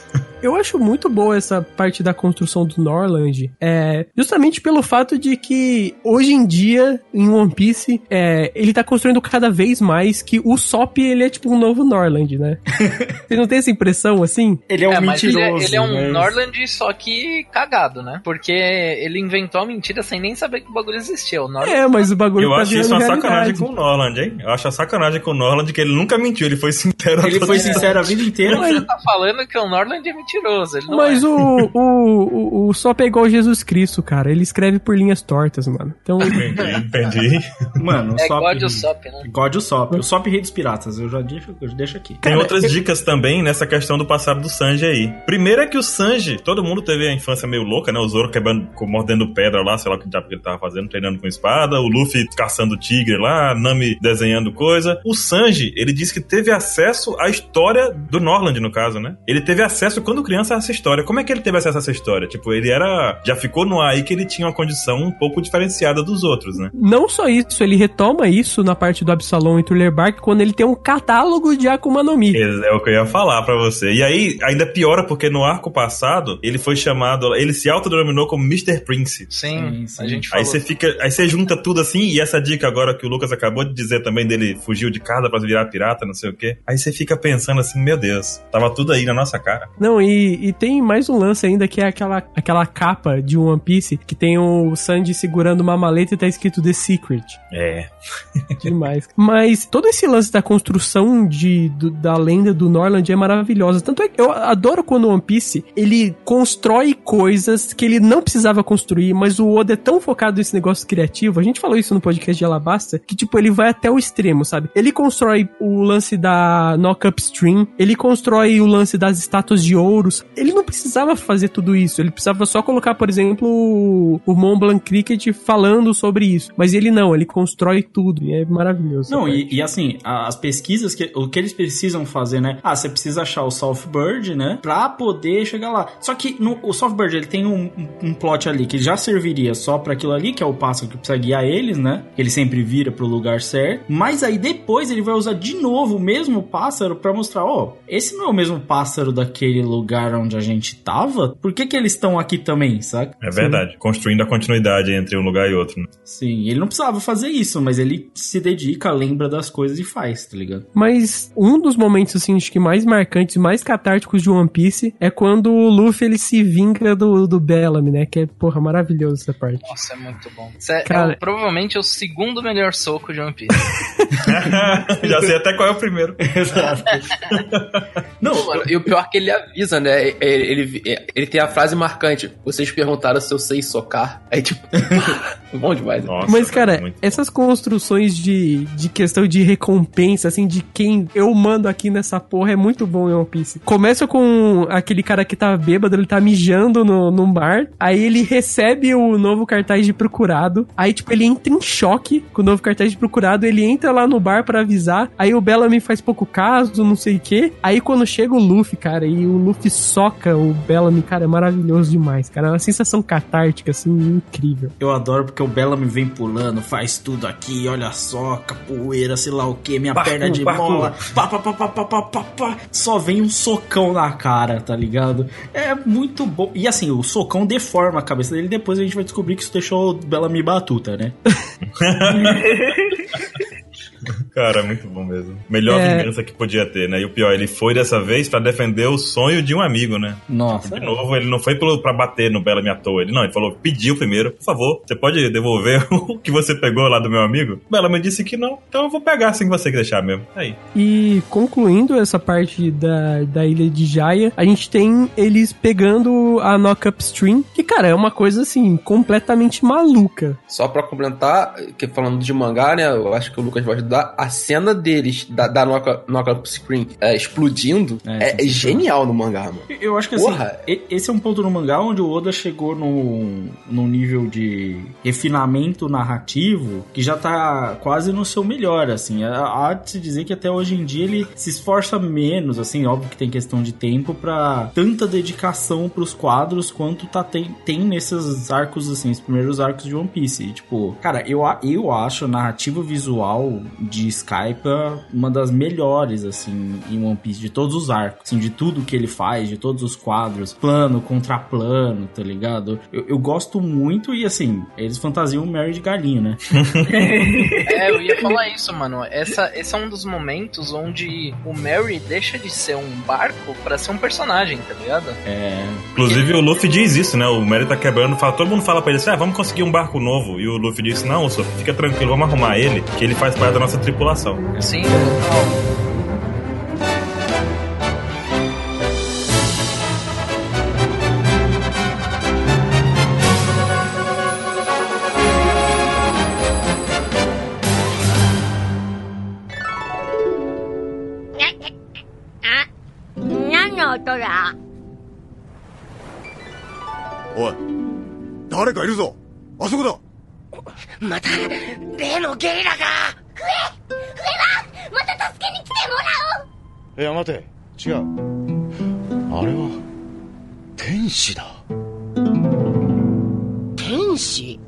Eu acho muito boa essa parte da construção do Norland, é, justamente pelo fato de que hoje em dia, em One Piece, é, ele tá construindo cada vez mais que o Sop, ele é tipo um novo Norland, né? Você não tem essa impressão, assim? Ele é um é, mas ele, mentiroso. é- ele é um mas- Norland, só que cagado, né? Porque ele inventou a mentira sem nem saber que o bagulho existia. O Norland É, mas o bagulho Eu tá acho isso uma realidade. sacanagem com o Norland, hein? Eu acho a sacanagem com o Norland que ele nunca mentiu, ele foi sincero. Ele foi sincero a vida inteira. Você tá falando que o Norland é mentiroso. Ele não Mas é. o, o, o, o Sop é igual Jesus Cristo, cara. Ele escreve por linhas tortas, mano. Então, Entendi, entendi. Mano, o É Sop... God o Sop, né? God o Sop. O Sop Rei dos Piratas. Eu já deixo, eu deixo aqui. Tem outras dicas também nessa questão do passado do Sanji aí. Primeiro é que o Sanji, todo mundo teve a infância meio louca, né? O Zoro quebrando, mordendo pedra lá, sei lá o que ele tava fazendo, treinando com espada, o Luffy caçando tigre lá, a Nami desenhando coisa. O Sanji, ele disse que teve acesso à história do Norland, no caso, né? Ele teve acesso quando criança essa história. Como é que ele teve acesso a essa história? Tipo, ele era. Já ficou no ar aí que ele tinha uma condição um pouco diferenciada dos outros, né? Não só isso, ele retoma isso na parte do Absalom e Thriller Bark quando ele tem um catálogo de Akuma no Mi. É o que eu ia falar pra você. E aí, ainda piora porque no arco passado, ele foi chamado. Ele se autodenominou como Mr. Prince. Sim, a gente Aí falou. você fica. Aí você junta tudo assim, e essa dica agora que o Lucas acabou de dizer também dele fugiu de casa pra virar pirata, não sei o quê. Aí você fica pensando assim, meu Deus, tava tudo aí na nossa cara. Não, e, e tem mais um lance ainda que é aquela, aquela capa de One Piece que tem o Sanji segurando uma maleta e tá escrito The Secret. É. Demais. Mas todo esse lance da construção de, do- da lenda do Norland é maravilhosa. Tanto é que eu adoro quando o One Piece ele constrói coisas que ele não precisava construir, mas o Oda é tão focado nesse negócio criativo. A gente falou isso no podcast de Alabasta, que tipo, ele vai até o extremo, sabe? Ele constrói o lance da Knock Upstream, ele constrói o lance das estátuas de ouros. Ele não precisava fazer tudo isso, ele precisava só colocar, por exemplo, o, Mont Blanc Cricket falando sobre isso. Mas ele não, ele constrói tudo e é maravilhoso. Não, e, e assim, as pesquisas, que, o que eles precisam fazer, né? Ah, você precisa achar o Southbird, né? Pra poder chegar lá. Só que no, o Southbird, ele tem um, um, um plot ali que já serviria só pra aquilo ali, que é o pássaro que precisa guiar eles, né? Ele sempre vira pro lugar certo. Mas aí depois ele vai usar de novo o mesmo pássaro pra mostrar, ó, esse não é o mesmo pássaro daquele lugar onde a gente tava? Por que que eles estão aqui também, saca? É verdade. Construindo a continuidade entre um lugar e outro. Né? Sim, ele não precisava fazer isso, mas ele se dedica, lembra das coisas e faz, tá ligado? Mas um dos momentos, assim, acho que mais marcantes, mais catárticos de One Piece é quando o Luffy, ele se vinga do, do Bellamy, né? Que é, porra, maravilhoso essa parte. Nossa, é muito bom. Isso é, Cara- é o- provavelmente o segundo melhor soco de One Piece. Já sei até qual é o primeiro. Exato. Não, mano, e o pior é que ele avisa, né? Ele, ele, ele tem a frase marcante. Vocês perguntaram se eu sei socar. Aí, tipo, bom demais. né? Nossa, Mas, cara, essas construções de, de questão de recompensa, assim, de quem eu mando aqui nessa porra é muito bom em One Piece. Começa com aquele cara que tá bêbado, ele tá mijando no, num bar, aí ele recebe o novo cartaz de procurado, aí, tipo, ele entra em choque com o novo cartaz de procurado, ele entra lá no bar pra avisar, aí o Bellamy faz pouco caso, não sei o quê, aí quando chega o Luffy, cara, e o Luffy soca o Bellamy, cara, é maravilhoso demais, cara, é uma sensação catártica, assim, incrível. Eu adoro porque o Bellamy vem pulando, faz tudo aqui, olha só, capoeira, sei lá o que, minha perna de parkour. mola, pá, pá, pá, pá, pá, pá, pá, pá. só vem um socão na cara, tá ligado? É muito bom. E assim, o socão deforma a cabeça dele, depois a gente vai descobrir que isso deixou o Bellamy batuta, né? Cara, é muito bom mesmo. Melhor É. vingança que podia ter, né? E o pior, ele foi dessa vez pra defender o sonho de um amigo, né? Nossa. De novo, ele não foi pra bater no Bellamy à toa. Ele não, ele falou, pediu primeiro, por favor, você pode devolver o que você pegou lá do meu amigo? O Bellamy disse que não, então eu vou pegar assim que você que deixar mesmo. Aí. E concluindo essa parte da, da ilha de Jaya, a gente tem eles pegando a Knock Upstream, que, cara, é uma coisa assim, completamente maluca. Só pra complementar, que falando de mangá, né? Eu acho que o Lucas vai ajudar. A cena deles, da, da knock, knock Up Screen, é, explodindo, É, é, é sensacional. genial no mangá, mano. Eu acho que assim, Porra. e- esse é um ponto no mangá onde o Oda chegou num, num nível de refinamento narrativo que já tá quase no seu melhor, assim. Há de se dizer que até hoje em dia ele se esforça menos, assim, óbvio que tem questão de tempo pra tanta dedicação pros quadros quanto tá, tem, tem nesses arcos, assim, os primeiros arcos de One Piece. E, tipo, cara, eu, a- eu acho a narrativa visual de Skype uma das melhores, assim, em One Piece, de todos os arcos, assim, de tudo que ele faz, de todos os quadros, plano contra plano, tá ligado? Eu, eu gosto muito e, assim, eles fantasiam o Mary de galinha, né? É, eu ia falar isso, mano. Essa, esse é um dos momentos onde o Mary deixa de ser um barco pra ser um personagem, tá ligado? É. Inclusive o Luffy diz isso, né? O Mary tá quebrando, fala, todo mundo fala pra ele assim, ah, vamos conseguir um barco novo. E o Luffy diz, não, Usopp, fica tranquilo, vamos arrumar ele, que ele faz parte da nossa tripulação. Sim, おい誰かいるぞ。あそこだ。また例のゲリラが笛笛はまた助けに来てもらおう。いや待て。違う。あれは天使だ。天使？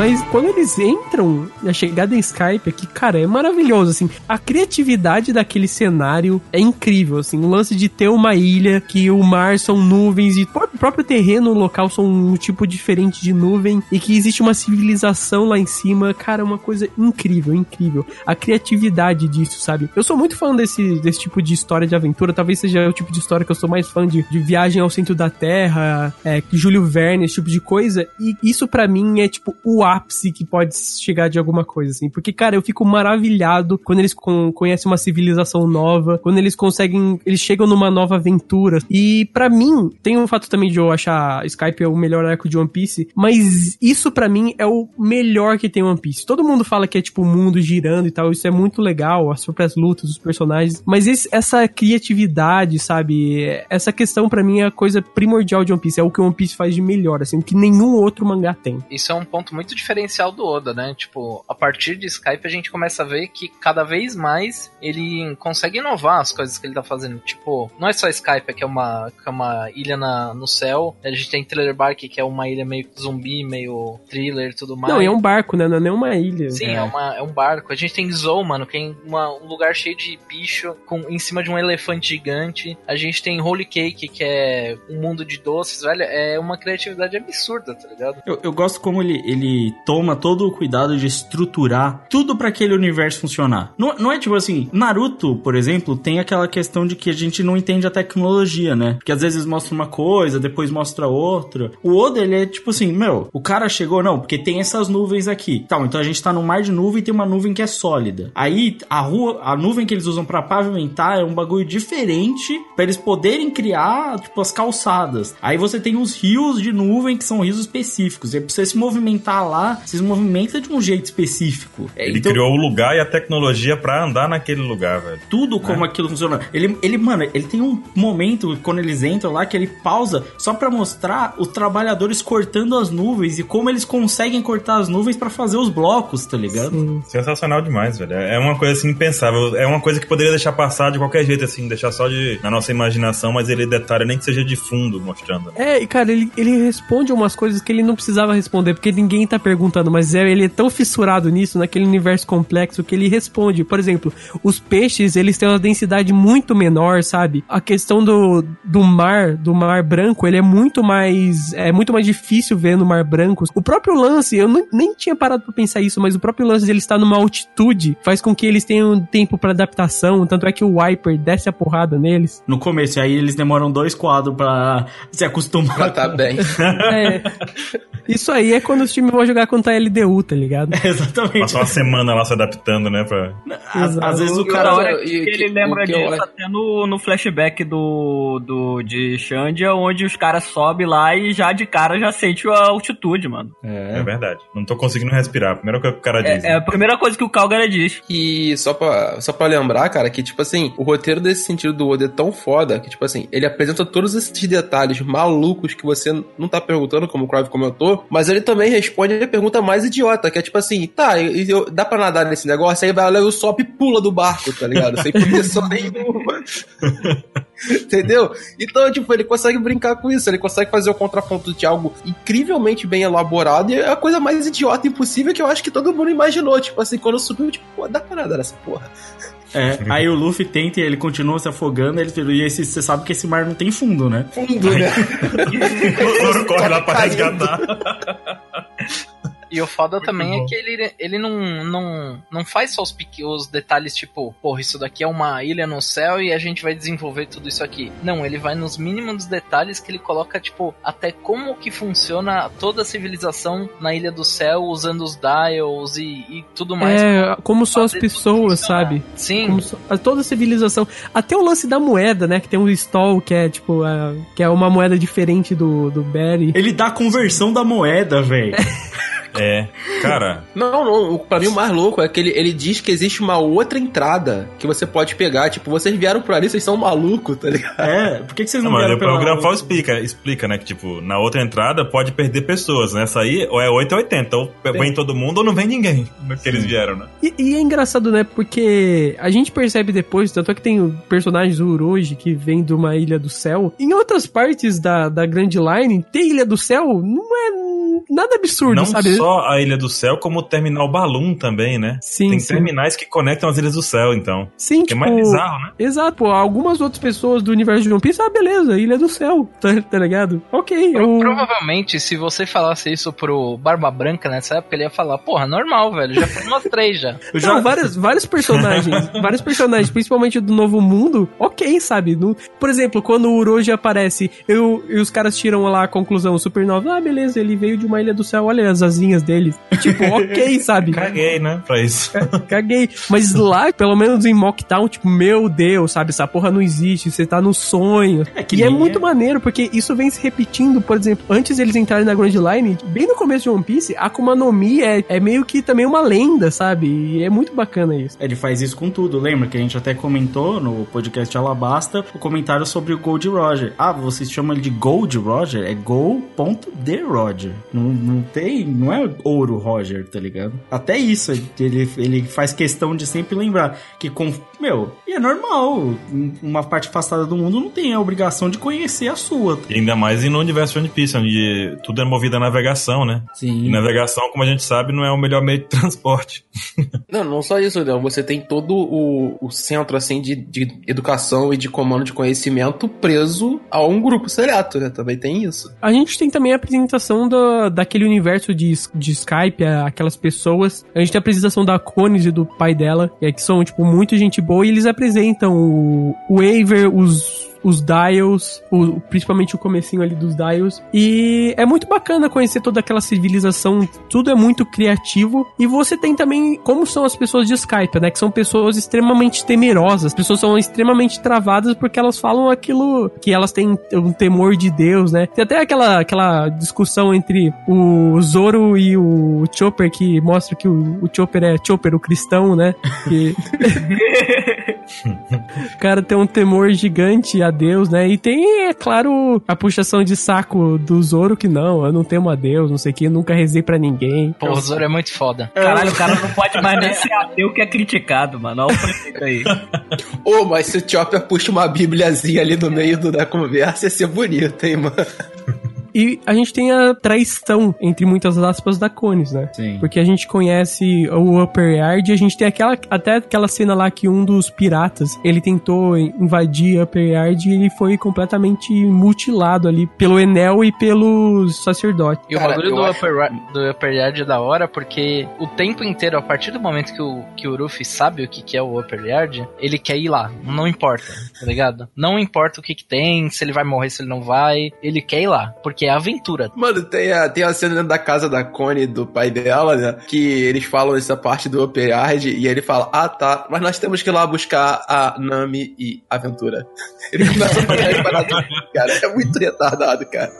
Mas quando eles entram, a chegada em Skype aqui, cara, é maravilhoso, assim. A criatividade daquele cenário é incrível, assim. O lance de ter uma ilha que o mar são nuvens e o próprio terreno local são um tipo diferente de nuvem e que existe uma civilização lá em cima, cara, é uma coisa incrível, incrível. A criatividade disso, sabe? Eu sou muito fã desse, desse tipo de história de aventura, talvez seja o tipo de história que eu sou mais fã de, de viagem ao centro da Terra, é, Júlio Verne, esse tipo de coisa, e isso para mim é tipo o ápice que pode chegar de alguma coisa, assim. Porque, cara, eu fico maravilhado quando eles con conhecem uma civilização nova, quando eles conseguem, eles chegam numa nova aventura. E para mim, tem o fato também de eu achar Skype é o melhor arco de One Piece, mas isso para mim é o melhor que tem One Piece. Todo mundo fala que é tipo o mundo girando e tal, isso é muito legal, as próprias lutas, os personagens, mas esse, essa criatividade, sabe? Essa questão para mim é a coisa primordial de One Piece, é o que One Piece faz de melhor, assim, que nenhum outro mangá tem. Isso é um ponto muito diferencial do Oda, né? Tipo, a partir de Skype a gente começa a ver que cada vez mais ele consegue inovar as coisas que ele tá fazendo. Tipo, não é só Skype, que é uma, que é uma ilha na, no céu. A gente tem Thriller Bark, que é uma ilha meio zumbi, meio thriller e tudo mais. Não, é um barco, né? Não é nem uma ilha. Sim, é. é, uma, é um barco. A gente tem Zou, mano, que é uma, um lugar cheio de bicho com, em cima de um elefante gigante. A gente tem Holy Cake, que é um mundo de doces, velho. É uma criatividade absurda, tá ligado? Eu, eu gosto como ele, ele toma todo o cuidado de estruturar tudo para aquele universo funcionar. Não, não é tipo assim, Naruto, por exemplo, tem aquela questão de que a gente não entende a tecnologia, né? Que às vezes mostra uma coisa, depois mostra outra. O Oda, ele é tipo assim, meu, o cara chegou, não, porque tem essas nuvens aqui. Tá, então a gente tá no mar de nuvem e tem uma nuvem que é sólida. Aí a rua, a nuvem que eles usam para pavimentar é um bagulho diferente para eles poderem criar, tipo, as calçadas. Aí você tem os rios de nuvem que são rios específicos. E pra você se movimentar lá, você se movimenta de um jeito específico. Ele então, criou o lugar e a tecnologia para andar naquele lugar, velho. Tudo como aquilo funciona. Ele, ele, mano, ele tem um momento quando eles entram lá que ele pausa só para mostrar os trabalhadores cortando as nuvens e como eles conseguem cortar as nuvens para fazer os blocos, tá ligado? Sim. Sensacional demais, velho. É uma coisa assim impensável. É uma coisa que poderia deixar passar de qualquer jeito, assim, deixar só de na nossa imaginação, mas ele detalha nem que seja de fundo mostrando. É, e cara, ele, ele responde umas coisas que ele não precisava responder, porque ninguém tá perguntando, mas é, ele é tão fissurado nisso, naquele universo complexo, que ele responde. Por exemplo, os peixes, eles têm uma densidade muito menor, sabe? A questão do, do mar, do mar branco, ele é muito mais é muito mais difícil ver no mar branco. O próprio lance, eu não, nem tinha parado pra pensar isso, mas o próprio lance de ele estar numa altitude faz com que eles tenham tempo para adaptação, tanto é que o Wiper desce a porrada neles. No começo, aí eles demoram dois quadros para se acostumar. Pra tá bem. é. Isso aí é quando os times vão jogar contra a LDU, tá ligado? É, exatamente. Passar uma semana lá se adaptando, né? Pra... Às, às vezes o cara. olha, ele lembra disso até no, no flashback do, do, de Xandia, onde os caras sobem lá e já de cara já sente a altitude, mano. É, é verdade. Não tô conseguindo respirar. Primeira coisa que o cara diz. É, é a primeira coisa que o Calgary diz. E só pra, só pra lembrar, cara, que, tipo assim, o roteiro desse sentido do Oda é tão foda que, tipo assim, ele apresenta todos esses detalhes malucos que você não tá perguntando, como o Crave comentou, mas ele também responde a pergunta mais idiota, que é tipo assim, tá, eu, eu, dá pra nadar nesse negócio? Aí vai lá o Sop e pula do barco, tá ligado? Sem proteção nenhuma. Entendeu? Então, tipo, ele consegue brincar com isso, ele consegue fazer o contraponto de algo incrivelmente bem elaborado e é a coisa mais idiota impossível que eu acho que todo mundo imaginou. Tipo assim, quando subiu, tipo, pô, dá pra nadar nessa porra. É, aí o Luffy tenta e ele continua se afogando, ele, e esse, você sabe que esse mar não tem fundo, né? Fundo, né? o Zoro corre lá pra resgatar. E o foda também bom. é que ele, ele não, não, não faz só os, os detalhes tipo, porra, isso daqui é uma ilha no céu e a gente vai desenvolver tudo isso aqui. Não, ele vai nos mínimos detalhes que ele coloca, tipo, até como que funciona toda a civilização na Ilha do Céu usando os dials e, e tudo mais. É, como são as pessoas, sabe? Sim. Como so- a- toda a civilização. Até o lance da moeda, né? Que tem um stall que é tipo. a- que é uma moeda diferente do, do Berry. Ele dá a conversão da moeda, velho. É, cara, Não, não, pra mim o mais louco é que ele, ele diz que existe uma outra entrada que você pode pegar. Tipo, vocês vieram por ali, vocês são malucos, tá ligado? É, por que, que vocês não, Não, vieram depois o pela... Granfal explica, explica, né? Que, tipo, na outra entrada pode perder pessoas. Nessa aí, ou é 8 ou 80. Ou vem todo mundo ou não vem ninguém no que eles vieram, né? E, e é engraçado, né? Porque a gente percebe depois, tanto é que tem o personagem do Uroji que vem de uma ilha do céu. Em outras partes da, da Grand Line, ter ilha do céu não é nada absurdo, não sabe? Só a Ilha do Céu, como o Terminal Balloon também, né? Sim, Tem sim. terminais que conectam as Ilhas do Céu, então. Sim, Que é tipo, mais bizarro, né? Exato, pô, algumas outras pessoas do universo de One Piece, ah, beleza, Ilha do Céu, tá, tá ligado? Ok, Pro- eu... Provavelmente, se você falasse isso pro Barba Branca nessa época, ele ia falar, porra, normal, velho, já foi umas três já. Eu já- Não, vários, vários personagens, vários personagens, principalmente do Novo Mundo, ok, sabe? No- por exemplo, quando o Uroji aparece eu, e os caras tiram lá a conclusão supernova, ah, beleza, ele veio de uma ilha do céu, olha as asinhas dele. Tipo, ok, sabe? Caguei, né? Pra isso. Caguei. Mas lá, pelo menos em Mocktown, tipo, meu Deus, sabe? Essa porra não existe, você tá no sonho. É que e é muito é- maneiro, porque isso vem se repetindo, por exemplo, antes eles entrarem na Grand Line, bem no começo de One Piece, a Akuma no Mi é, é meio que também uma lenda, sabe? E é muito bacana isso. Ele faz isso com tudo, lembra que a gente até comentou no podcast Alabasta o comentário sobre o Gold Roger. Ah, vocês chamam ele de Gold Roger? É Go.de Roger. Não, não tem, não é ouro Roger, tá ligado? Até isso, ele, ele faz questão de sempre lembrar que com, meu, e é normal, uma parte afastada do mundo não tem a obrigação de conhecer a sua. E ainda mais no universo de One Piece, onde tudo é movido a navegação, né? Sim. E navegação, como a gente sabe, não é o melhor meio de transporte. Não, não só isso, Leão. Você tem todo o, o centro, assim, de, de educação e de comando de conhecimento preso a um grupo seleto, né? Também tem isso. A gente tem também a apresentação da, daquele universo de, de Skype, aquelas pessoas. A gente tem a apresentação da Cones e do pai dela, é, que são, tipo, muito gente e eles apresentam o, o Waver, os. Os dials, o- principalmente o comecinho ali dos dials. E é muito bacana conhecer toda aquela civilização. Tudo é muito criativo. E você tem também como são as pessoas de Skype, né? Que são pessoas extremamente temerosas. As pessoas são extremamente travadas porque elas falam aquilo que elas têm um temor de Deus, né? Tem até aquela, aquela discussão entre o Zoro e o Chopper que mostra que o, o Chopper é Chopper, o cristão, né? Que o cara tem um temor gigante a Deus, né? E tem, é claro, a puxação de saco do Zoro que não, eu não temo a Deus, não sei o que, nunca rezei pra ninguém. Pô, o Zoro é muito foda. Caralho, o cara não pode mais nem ser ateu que é criticado, mano. Olha o prefeito aí. Ô, mas se o Chopper puxa uma bíbliazinha ali no meio do- da conversa, ia ser bonito, hein, mano? E a gente tem a traição, entre muitas aspas, da Cones, né? Sim. Porque a gente conhece o Upper Yard e a gente tem aquela, até aquela cena lá que um dos piratas, ele tentou invadir Upper Yard e ele foi completamente mutilado ali pelo Enel e pelos sacerdotes. E o bagulho do acho- do upper Yard é da hora porque o tempo inteiro, a partir do momento que o, que o Ruffy sabe o que, que é o Upper Yard, ele quer ir lá. Não importa, tá ligado? Não importa o que, que tem, se ele vai morrer, se ele não vai. Ele quer ir lá, porque é aventura. Mano, tem a, tem a cena dentro da casa da Connie, do pai dela, né? Que eles falam essa parte do Upper Yard e ele fala, ah tá, mas nós temos que ir lá buscar a Nami e Aventura. Ele começa a fazer as cara. É muito retardado, cara.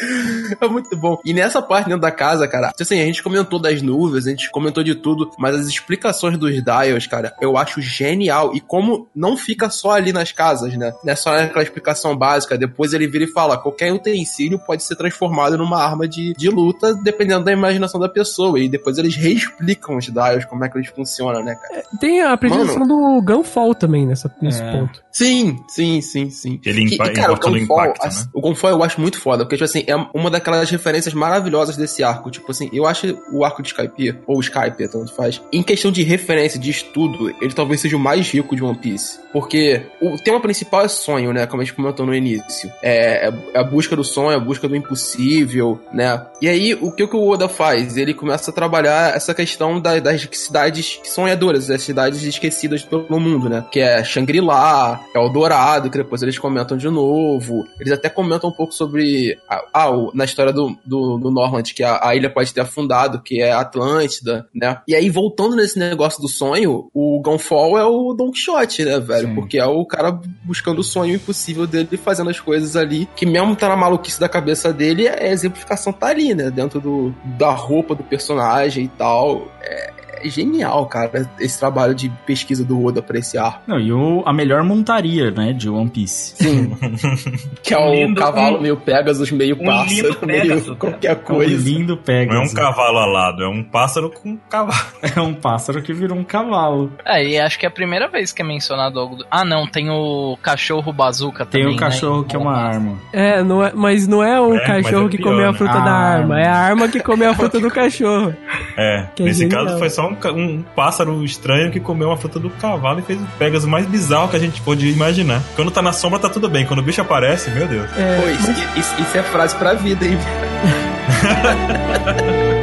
É muito bom. E nessa parte dentro da casa, cara, assim, a gente comentou das nuvens, a gente comentou de tudo, mas as explicações dos dials, cara, eu acho genial. E como não fica só ali nas casas, né? Não é só aquela explicação básica. Depois ele vira e fala: qualquer utensílio pode ser transformado numa arma de, de luta, dependendo da imaginação da pessoa. E depois eles reexplicam os dials, como é que eles funcionam, né, cara? Tem a apresentação do Gunfall também nessa, nesse É. ponto. Sim, sim, sim, sim. Ele e, cara, o Gunfall, impacto, né? o Gunfall eu acho muito foda, porque, tipo assim, é uma daquelas referências maravilhosas desse arco. Tipo assim, eu acho o arco de Skype, ou Skype, tanto faz, em questão de referência, de estudo, ele talvez seja o mais rico de One Piece. Porque o tema principal é sonho, né? Como a gente comentou no início. É, é a busca do sonho, a busca do impossível, né? E aí, o que, o que o Oda faz? Ele começa a trabalhar essa questão da- das cidades sonhadoras, das cidades esquecidas pelo mundo, né? Que é Shangri-La, é o Dourado, que depois eles comentam de novo. Eles até comentam um pouco sobre. Ah, ah, na história do, do, do Norland, que a, a ilha pode ter afundado, que é Atlântida, né? E aí, voltando nesse negócio do sonho, o Gunfall é o Don Quixote, né, velho? Sim. Porque é o cara buscando o sonho impossível dele e fazendo as coisas ali, que mesmo tá na maluquice da cabeça dele, a exemplificação tá ali, né? Dentro do, da roupa do personagem e tal. É genial, cara, esse trabalho de pesquisa do Oda pra esse arco. Não, e o, a melhor montaria, né, de One Piece. Sim. que é Um lindo- cavalo um- meio Pegasus, meio um pássaro, lindo Pegasus, meio cara. qualquer É um coisa. lindo Não pega. é um cavalo alado, é um pássaro com um cavalo. É um pássaro que virou um cavalo. É, e acho que é a primeira vez que é mencionado algo do... Ah, não, tem o cachorro bazuca Tem também, o cachorro né? que é uma arma. É, não é, mas não é o É, mas cachorro é que pior, comeu a né? fruta A da arma, arma. é a arma que comeu a fruta do cachorro. É, Que é nesse genial. caso foi só um, ca- um pássaro estranho que comeu uma fruta do cavalo e fez o Pegasus mais bizarro que a gente pôde imaginar. Quando tá na sombra tá tudo bem, quando o bicho aparece, meu Deus. É, Pô, isso, isso- isso é frase pra vida, hein?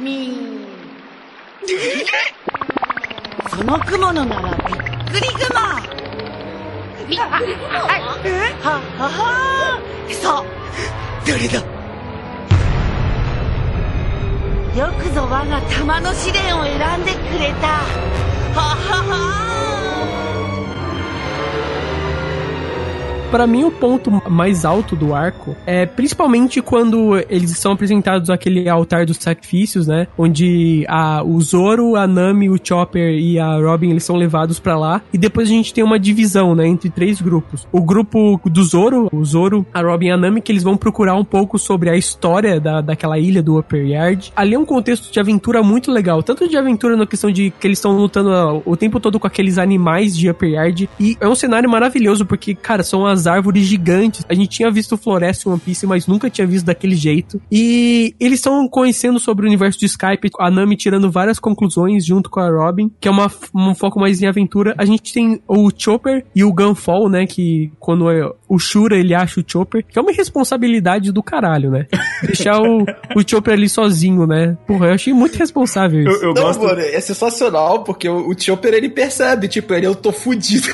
みその雲のならびっくり雲びっくり雲えはははさあ誰だ？よくぞ我が玉の試練を選んでくれた。ははは Pra mim, o ponto mais alto do arco é principalmente quando eles são apresentados aquele altar dos sacrifícios, né? Onde a, o Zoro, a Nami, o Chopper e a Robin eles são levados pra lá. E depois a gente tem uma divisão, né? Entre três grupos. O grupo do Zoro, o Zoro, a Robin e a Nami, que eles vão procurar um pouco sobre a história da, daquela ilha do Upper Yard. Ali é um contexto de aventura muito legal. Tanto de aventura na questão de que eles estão lutando ah, o tempo todo com aqueles animais de Upper Yard. E é um cenário maravilhoso, porque, cara, são as árvores gigantes. A gente tinha visto Floresta em One Piece, mas nunca tinha visto daquele jeito. E eles estão conhecendo sobre o universo de Skype, a Nami tirando várias conclusões junto com a Robin, que é uma, um foco mais em aventura. A gente tem o Chopper e o Gunfall, né? Que quando é- o Shura ele acha o Chopper, que é uma responsabilidade do caralho, né? Deixar o, o Chopper ali sozinho, né? Porra, eu achei muito responsável isso. Eu, eu Não, gosto. mano, é sensacional, porque o, o Chopper, ele percebe, tipo, ele, eu tô fudido.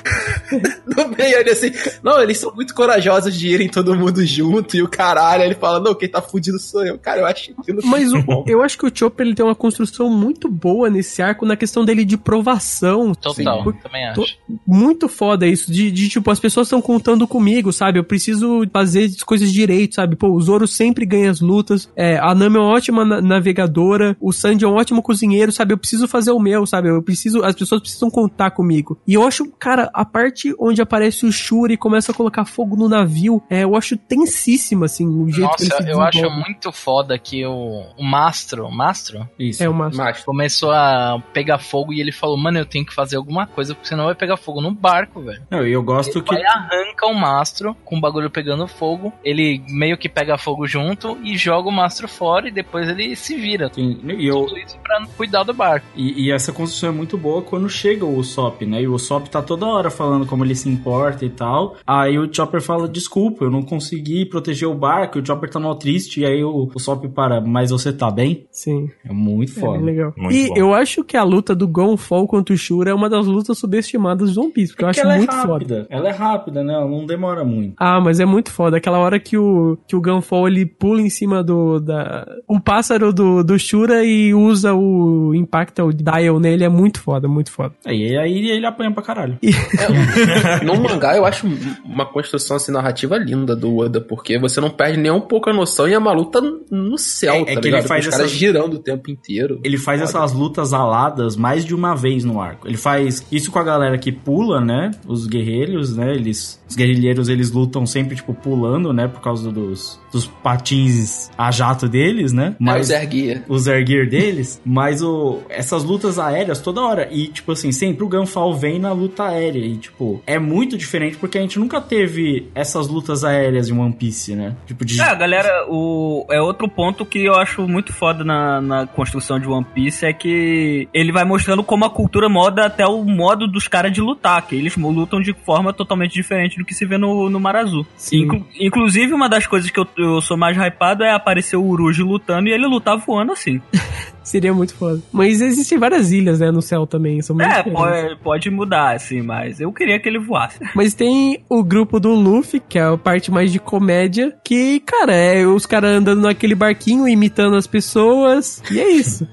no meio, ele assim, não, eles são muito corajosos de irem todo mundo junto, e o caralho, ele fala, não, quem tá fudido sou eu. Cara, eu acho aquilo Mas o- bom. eu acho que o Chopper ele tem uma construção muito boa nesse arco na questão dele de provação. Total, também Tô- acho. Muito foda isso, de, de, tipo, as pessoas estão contando comigo, sabe? Eu preciso fazer as coisas direito, sabe? Pô, o Zoro sempre ganha as lutas, é, a Nami é uma ótima na- navegadora, o Sanji é um ótimo cozinheiro, sabe? Eu preciso fazer o meu, sabe? Eu preciso, as pessoas precisam contar comigo. E eu acho, cara, a parte onde aparece o Shuri e começa a colocar fogo no navio, é, eu acho tensíssima, assim, o jeito que ele Nossa, se eu acho muito foda que o, o Mastro, Mastro? Isso. É uma... Mas, Começou a pegar fogo e ele falou, mano, eu tenho que fazer alguma coisa, porque senão vai pegar fogo no barco, velho. Não, e eu gosto Ele que. vai e arranca o mastro com o bagulho pegando fogo. Ele meio que pega fogo junto e joga o mastro fora e depois ele se vira. Sim, e, eu, Tudo isso pra cuidar do barco. e, e essa construção é muito boa quando chega o Usopp, né? E o Usopp tá toda hora falando como ele se importa e tal. Aí o Chopper fala: Desculpa, eu não consegui proteger o barco. E o Chopper tá mal triste. E aí o Usopp para: Mas você tá bem? Sim. É muito É foda. bem legal. Muito e bom. eu acho que a luta do Gonfall contra o Shura é uma das lutas subestimadas de One Piece, porque eu Porque acho ela muito é foda. rápida. Ela é rápida, né? Ela não demora muito. Ah, mas é muito foda. Aquela hora que o, que o Gunfall ele pula em cima do. Da... O pássaro do, do Shura e usa o Impactal Dial nele. É muito foda, muito foda. Aí, aí ele apanha pra caralho. É, no mangá eu acho uma construção assim, narrativa linda do Oda, porque você não perde nem um pouco a noção e a Malu tá no céu, É- é tá que ligado? ele faz essas- girando o tempo inteiro. Ele faz essas lutas aladas mais de uma vez no arco. Ele faz isso com a galera que pula, né? Os guerreiros, né? Eles, os guerrilheiros, eles lutam sempre, tipo, pulando, né? Por causa dos, dos patins a jato deles, né? É, o Zerguia. o Zergear deles, mas o, essas lutas aéreas toda hora. E, tipo assim, sempre o Gunfall vem na luta aérea. E, tipo, é muito diferente porque a gente nunca teve essas lutas aéreas em One Piece, né? Tipo, de. É, galera, o, é outro ponto que eu acho muito foda na, na construção de One Piece é que ele vai mostrando como a cultura moda até o modo dos caras de lutar, que eles lutam de forma totalmente diferente do que se vê no, no Mar Azul. Inclu- inclusive, uma das coisas que eu, eu sou mais hypado é aparecer o Uruji lutando e ele lutar voando assim. Seria muito foda. Mas existem várias ilhas, né, no céu também. São É, pode, pode mudar, assim, mas eu queria que ele voasse. Mas tem o grupo do Luffy, que é a parte mais de comédia, que, cara, é os caras andando naquele barquinho, imitando as pessoas, e é isso.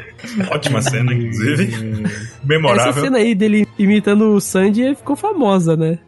Ótima cena, inclusive. Essa Memorável. cena aí dele imitando o Sandy ficou famosa, né?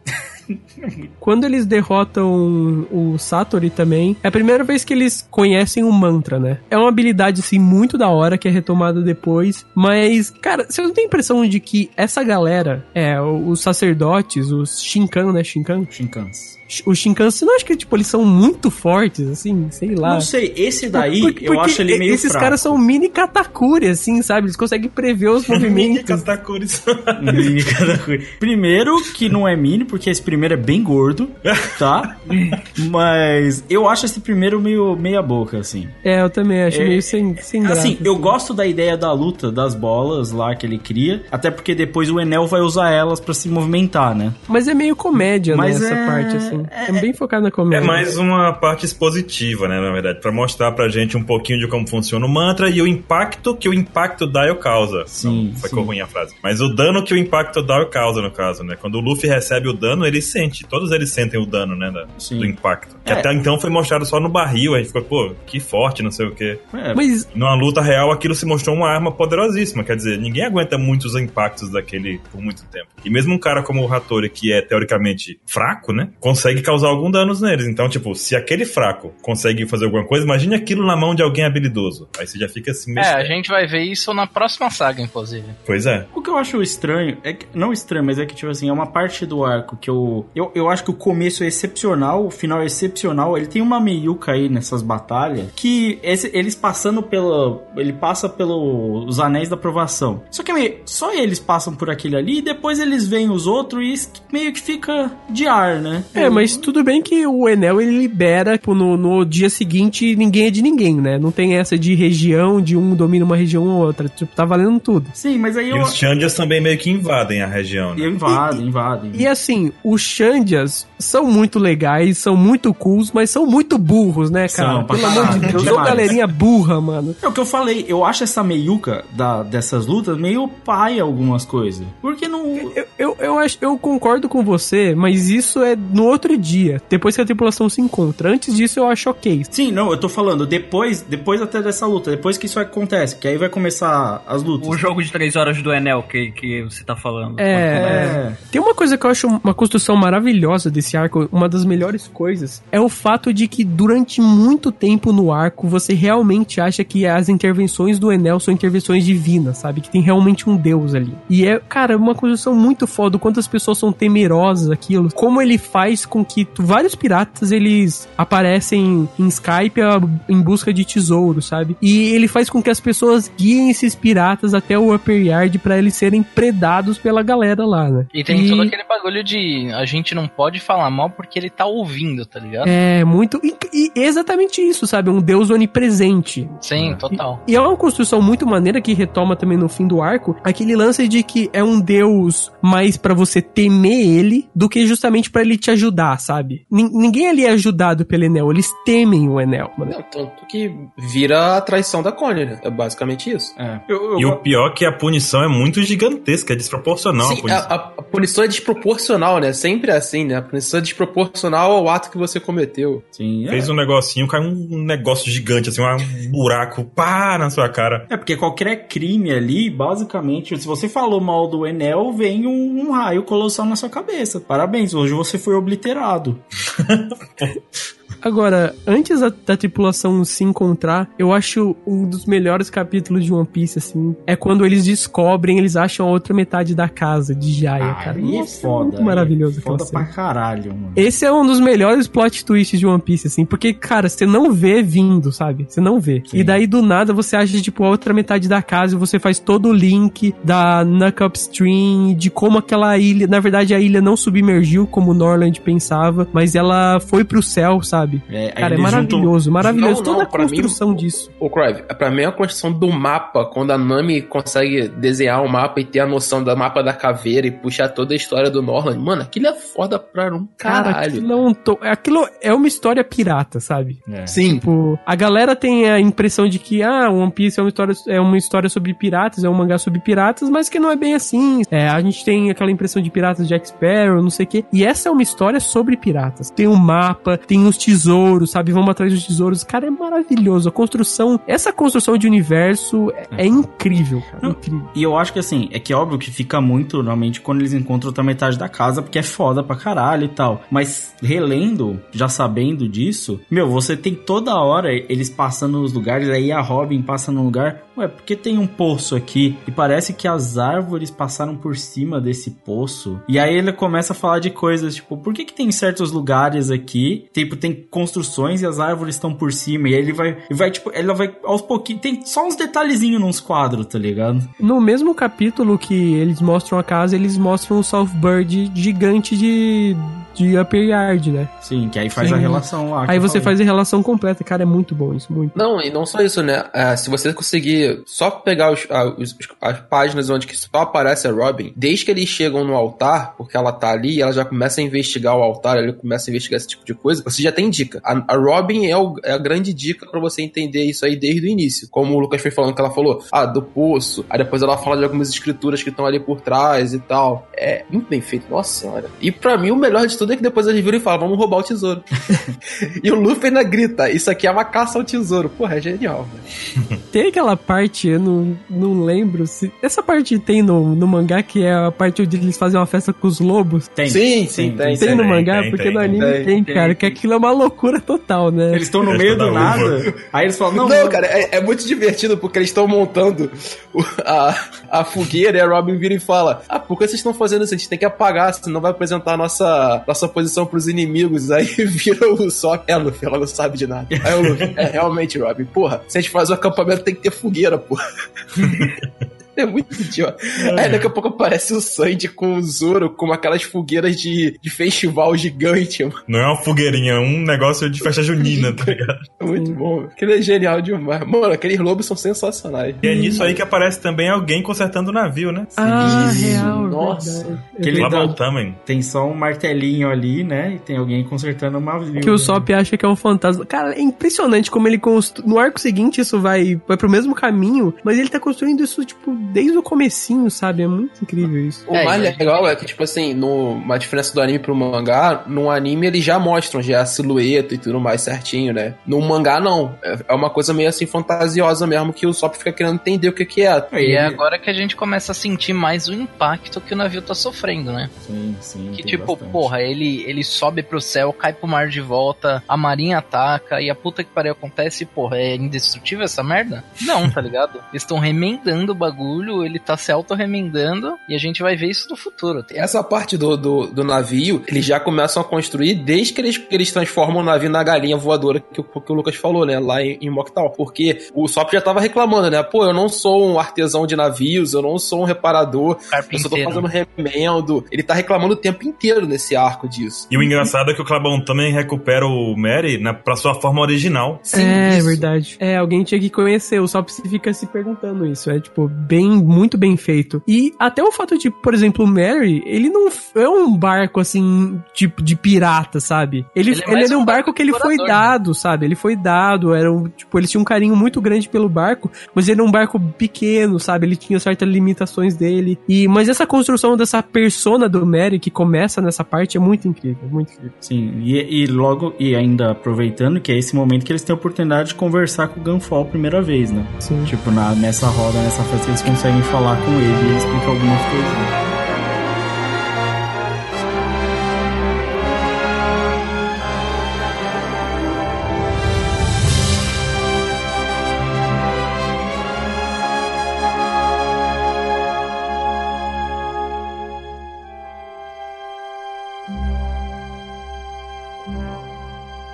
Quando eles derrotam o Satori também, é a primeira vez que eles conhecem o mantra, né? É uma habilidade, assim, muito da hora, que é retomada depois. Mas, cara, você não tem a impressão de que essa galera, é, os sacerdotes, os Shinkan, né? Shinkan? Shinkans. Os Shinkan, você não acha que, tipo, eles são muito fortes, assim? Sei lá. Não sei, esse daí Porque- eu porque acho ele meio Esses fraco. caras são mini Katakuri, assim, sabe? Eles conseguem prever os movimentos. Katakuris. Mini Katakuri. Primeiro, que não é mini, porque esse primeiro é bem gordo, tá? Mas eu acho esse primeiro meio meia boca, assim. É, eu também acho É, meio sem, sem graça. Assim, eu gosto da ideia da luta das bolas lá que ele cria, até porque depois o Enel vai usar elas pra se movimentar, né? Mas é meio comédia, Mas né, essa é- parte, assim. É, bem focado na É comédia. mais uma parte expositiva, né, na verdade, Pra mostrar pra gente um pouquinho de como funciona o mantra e o impacto que o impacto dial causa. Sim, Não, sim. ficou ruim a frase. Mas o dano que o impacto dial causa, no caso, né? Quando o Luffy recebe o dano, ele sente. Todos eles sentem o dano, né, da- Sim. do impacto. Que É. até então foi mostrado só no barril, a gente ficou, pô, que forte, não sei o quê. É, Mas, Numa luta real, aquilo se mostrou uma arma poderosíssima. Quer dizer, ninguém aguenta muitos impactos daquele por muito tempo. E mesmo um cara como o Hattori, que é teoricamente fraco, né? Consegue causar algum danos neles. Então, tipo, se aquele fraco consegue fazer alguma coisa, imagine aquilo na mão de alguém habilidoso. Aí você já fica assim, meio É, a gente vai ver isso na próxima saga, inclusive. Pois é. O que eu acho estranho, é que, não estranho, mas é que, tipo assim, é uma parte do arco que eu, eu. Eu acho que o começo é excepcional, o final é excepcional. Ele tem uma meiuca aí nessas batalhas que esse- eles passando pela. Ele passa pelos anéis da aprovação. Só que meio, só eles passam por aquele ali e depois eles veem os outros e meio que fica de ar, né? é, mas tudo bem que o Enel, ele libera, tipo, no, no dia seguinte, ninguém é de ninguém, né? Não tem essa de região, de um domina uma região ou outra. Tipo, tá valendo tudo. Sim, mas aí E eu. os Chandias também meio que invadem a região, né? Eu invado, invadem. E assim, os Xandias são muito legais, são muito cools, mas são muito burros, né, cara? São, pra Pelo amor de Deus, demais. galerinha burra, mano. É o que eu falei, eu acho essa meiuca da, dessas lutas meio paia algumas coisas. Porque não. Eu, eu, eu, acho, eu concordo com você, mas isso é no outro dia, depois que a tripulação se encontra. Antes disso, eu acho ok. Sim, não, eu tô falando depois, depois até dessa luta, depois que isso acontece, que aí vai começar as lutas. O jogo de três horas do Enel que, que você tá falando. É, é. Tem uma coisa que eu acho uma construção maravilhosa desse arco, uma das melhores coisas, é o fato de que durante muito tempo no arco você realmente acha que as intervenções do Enel são intervenções divinas, sabe? Que tem realmente um deus ali. E é, cara, uma construção muito foda, o quanto as pessoas são temerosas aquilo, como ele faz com que tu- vários piratas eles aparecem em Skype a- em busca de tesouro, sabe? E ele faz com que as pessoas guiem esses piratas até o Upper Yard pra eles serem predados pela galera lá, né? E tem todo aquele bagulho de a gente não pode falar mal porque ele tá ouvindo, tá ligado? É, muito. E, e exatamente isso, sabe? Um deus onipresente. Sim, total. E é uma construção muito maneira que retoma também no fim do arco aquele lance de que é um deus mais pra você temer ele do que justamente pra ele te ajudar ajudar, sabe? Nin- ninguém ali é ajudado pelo Enel, eles temem o Enel, mano. Não, tanto que vira a traição da Connie, né? É basicamente isso. É. Eu, eu- E o pior é que a punição é muito gigantesca, é desproporcional. a Sim, punição. a, a- a punição é desproporcional, né? Sempre é assim, né? A punição é desproporcional ao ato que você cometeu. Sim, é. Fez um negocinho, caiu um negócio gigante, assim, um buraco, pá, na sua cara. É porque qualquer crime ali, basicamente, se você falou mal do Enel, vem um, um raio colossal na sua cabeça. Parabéns, hoje você foi obliterado alterado. Agora, antes da, da tripulação se encontrar, eu acho um dos melhores capítulos de One Piece, assim, é quando eles descobrem, eles acham a outra metade da casa de Jaya, cara. Aí é Nossa, foda. muito maravilhoso aí é Foda pra caralho, mano. Esse é um dos melhores plot twists de One Piece, assim, porque, cara, você não vê vindo, sabe? Você não vê. Sim. E daí, do nada, você acha, tipo, a outra metade da casa e você faz todo o link da Nuck Upstream, de como aquela ilha, na verdade, a ilha não submergiu como Norland pensava, mas ela foi pro céu, sabe? É, aí Cara, é maravilhoso, maravilhoso. Não, não, Toda a pra mim- construção disso. O Crive, pra mim a construção do mapa, quando a Nami consegue desenhar o mapa e ter a noção do mapa da caveira e puxar toda a história do Norland, mano, aquilo é foda pra um Cara, caralho. aquilo é, um to- aquilo é uma história pirata, sabe? É. Sim. Tipo, a galera tem a impressão de que, ah, One Piece é uma história, é uma história sobre piratas, é um mangá sobre piratas, mas que não é bem assim. É, a gente tem aquela impressão de piratas Jack Sparrow, não sei o quê. E essa é uma história sobre piratas. Tem um mapa, tem os tesouros, sabe? Vamos atrás dos tesouros. Cara, é maravilhoso. A construção, essa construção de universo é, é incrível, cara. Não, incrível. E eu acho que assim, é que óbvio que fica muito normalmente quando eles encontram outra metade da casa, porque é foda pra caralho e tal. Mas relendo, já sabendo disso, meu, você tem toda hora eles passando nos lugares, aí a Robin passa num lugar, ué, porque tem um poço aqui? E parece que as árvores passaram por cima desse poço. E aí ele começa a falar de coisas, tipo, por que que tem certos lugares aqui, tipo, tem construções e as árvores estão por cima, e aí ele vai, ele vai, tipo, ele vai aos pouquinhos, tem só uns detalhezinhos nos quadros, tá ligado? No mesmo capítulo que eles mostram a casa, eles mostram o Southbird gigante de, de Upper Yard, né? Sim, que aí faz Sim. a relação lá. Aí você falei. faz a relação completa. Cara, é muito bom isso, muito. Não, e não só isso, né? É, se você conseguir só pegar os- as páginas onde que só aparece a Robin, desde que eles chegam no altar, porque ela tá ali e ela já começa a investigar o altar, ele começa a investigar esse tipo de coisa, você já tem dica. A, a Robin é, o- é a grande dica pra você entender isso aí desde o início. Como o Lucas foi falando que ela falou, ah, do poço, aí depois ela fala de algumas escrituras que estão ali por trás e tal. É muito bem feito, nossa senhora. E pra mim o melhor de tudo é que depois eles viram e falam, vamos roubar o tesouro. e o Luffy ainda grita, isso aqui é uma caça ao tesouro. Porra, é genial, velho. Tem aquela parte, eu não, não lembro se. Essa parte tem no, no mangá, que é a parte onde eles fazem uma festa com os lobos. Tem. Sim, sim, tem. Tem no tem, mangá, tem, porque tem, no anime tem, tem, tem, cara, tem. que aquilo é uma loucura total, né? Eles estão no meio do da nada. uva. Aí eles falam, Não, não, cara, é, é muito divertido porque eles estão montando o- a, a fogueira e a Robin vira e fala: Ah, por que vocês estão fazendo isso? A gente tem que apagar, senão vai apresentar a nossa, nossa posição pros inimigos. Aí vira o Sop. É, Luffy, ela não sabe de nada. Aí o Luffy, é realmente, Robin, porra, se a gente faz o acampamento tem que ter fogueira, porra. É muito idiota. Aí daqui a pouco aparece o Sandy com o Zoro, com aquelas fogueiras de, de festival gigante. mano. Não é uma fogueirinha, é um negócio de festa junina, tá ligado? É muito bom. Aquele é genial demais. Mano, aqueles lobos são sensacionais. E é nisso aí que aparece também alguém consertando o navio, né? Ah, real, Nossa. verdade. Que ele Lá dá- voltamos. tem só um martelinho ali, né? E tem alguém consertando uma navio. Que o Sop acha que é um fantasma. Cara, é impressionante como ele construiu. No arco seguinte, isso vai, vai pro mesmo caminho, mas ele tá construindo isso, tipo, desde o comecinho, sabe? É muito incrível isso. O É, mais e- legal é que, tipo assim, no, uma diferença do anime pro mangá, no anime eles já mostram já a silhueta e tudo mais certinho, né? No mangá, não. É, é uma coisa meio assim fantasiosa mesmo, que o Sop fica querendo entender o que que é. E é agora que a gente começa a sentir mais o impacto que o navio tá sofrendo, né? Sim, sim. Que tipo, bastante. porra, ele, ele sobe pro céu, cai pro mar de volta, a marinha ataca e a puta que pariu acontece, porra, é indestrutível essa merda? Não, tá ligado? Eles estão remendando o bagulho, ele tá se auto-remendando e a gente vai ver isso no futuro. Essa parte do, do, do navio, eles já começam a construir desde que eles, que eles transformam o navio na galinha voadora que, o- que o Lucas falou, né? Lá em, em Moctal. Porque o Sop já tava reclamando, né? Pô, eu não sou um artesão de navios, eu não sou um reparador, eu só tô fazendo remendo. Ele tá reclamando o tempo inteiro nesse arco disso. E o engraçado é que o Clabão também recupera o Mary na, pra sua forma original. Sim, é isso. verdade. É, alguém tinha que conhecer. O Sop se fica se perguntando isso. É, tipo, bem bem, muito bem feito. E até o fato de, por exemplo, o Mary, ele não é um barco assim, tipo de pirata, sabe? Ele, Ele ele, é era um um barco que ele foi né? dado, sabe? Ele foi dado, era um, tipo, eles tinham um carinho muito grande pelo barco, mas ele era um barco pequeno, sabe? Ele tinha certas limitações dele. E mas essa construção dessa persona do Mary que começa nessa parte é muito incrível, muito incrível. Sim, e, e logo, e ainda aproveitando que é esse momento que eles têm a oportunidade de conversar com o Gunfall a primeira vez, né? Sim. Tipo, na, nessa roda, nessa festa, eles conseguem falar com ele e ele explica algumas coisas.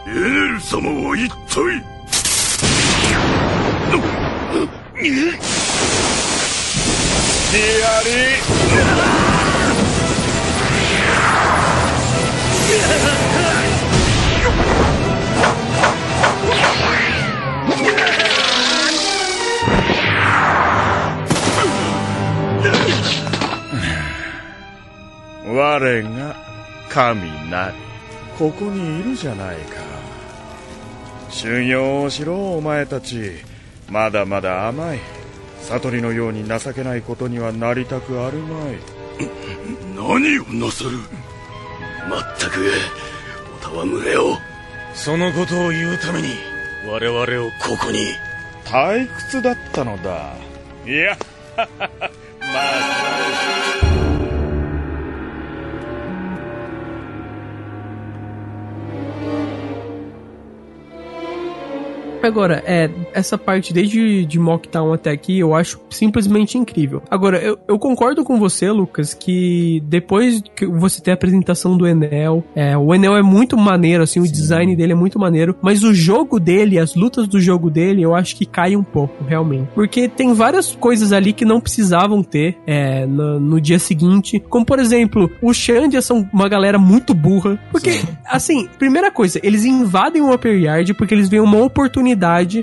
エネル様は一体 我が神なり。ここにいるじゃないか。修行をしろお前たち。まだまだ甘い悟りのように情けないことにはなりたくあるまい。何をなさる？まったくお戯れを。そのことを言うために我々をここに。退屈だったのだ。いやまあ Agora, é, essa parte desde de Mocktown até aqui eu acho simplesmente incrível. Agora, eu, eu concordo com você, Lucas, que depois que você tem a apresentação do Enel, é, o Enel é muito maneiro, assim, o design dele é muito maneiro, mas o jogo dele, as lutas do jogo dele, eu acho que cai um pouco, realmente. Porque tem várias coisas ali que não precisavam ter é, no, no dia seguinte, como por exemplo, os Xandia são uma galera muito burra, porque, assim, primeira coisa, eles invadem o Upper Yard porque eles veem uma oportunidade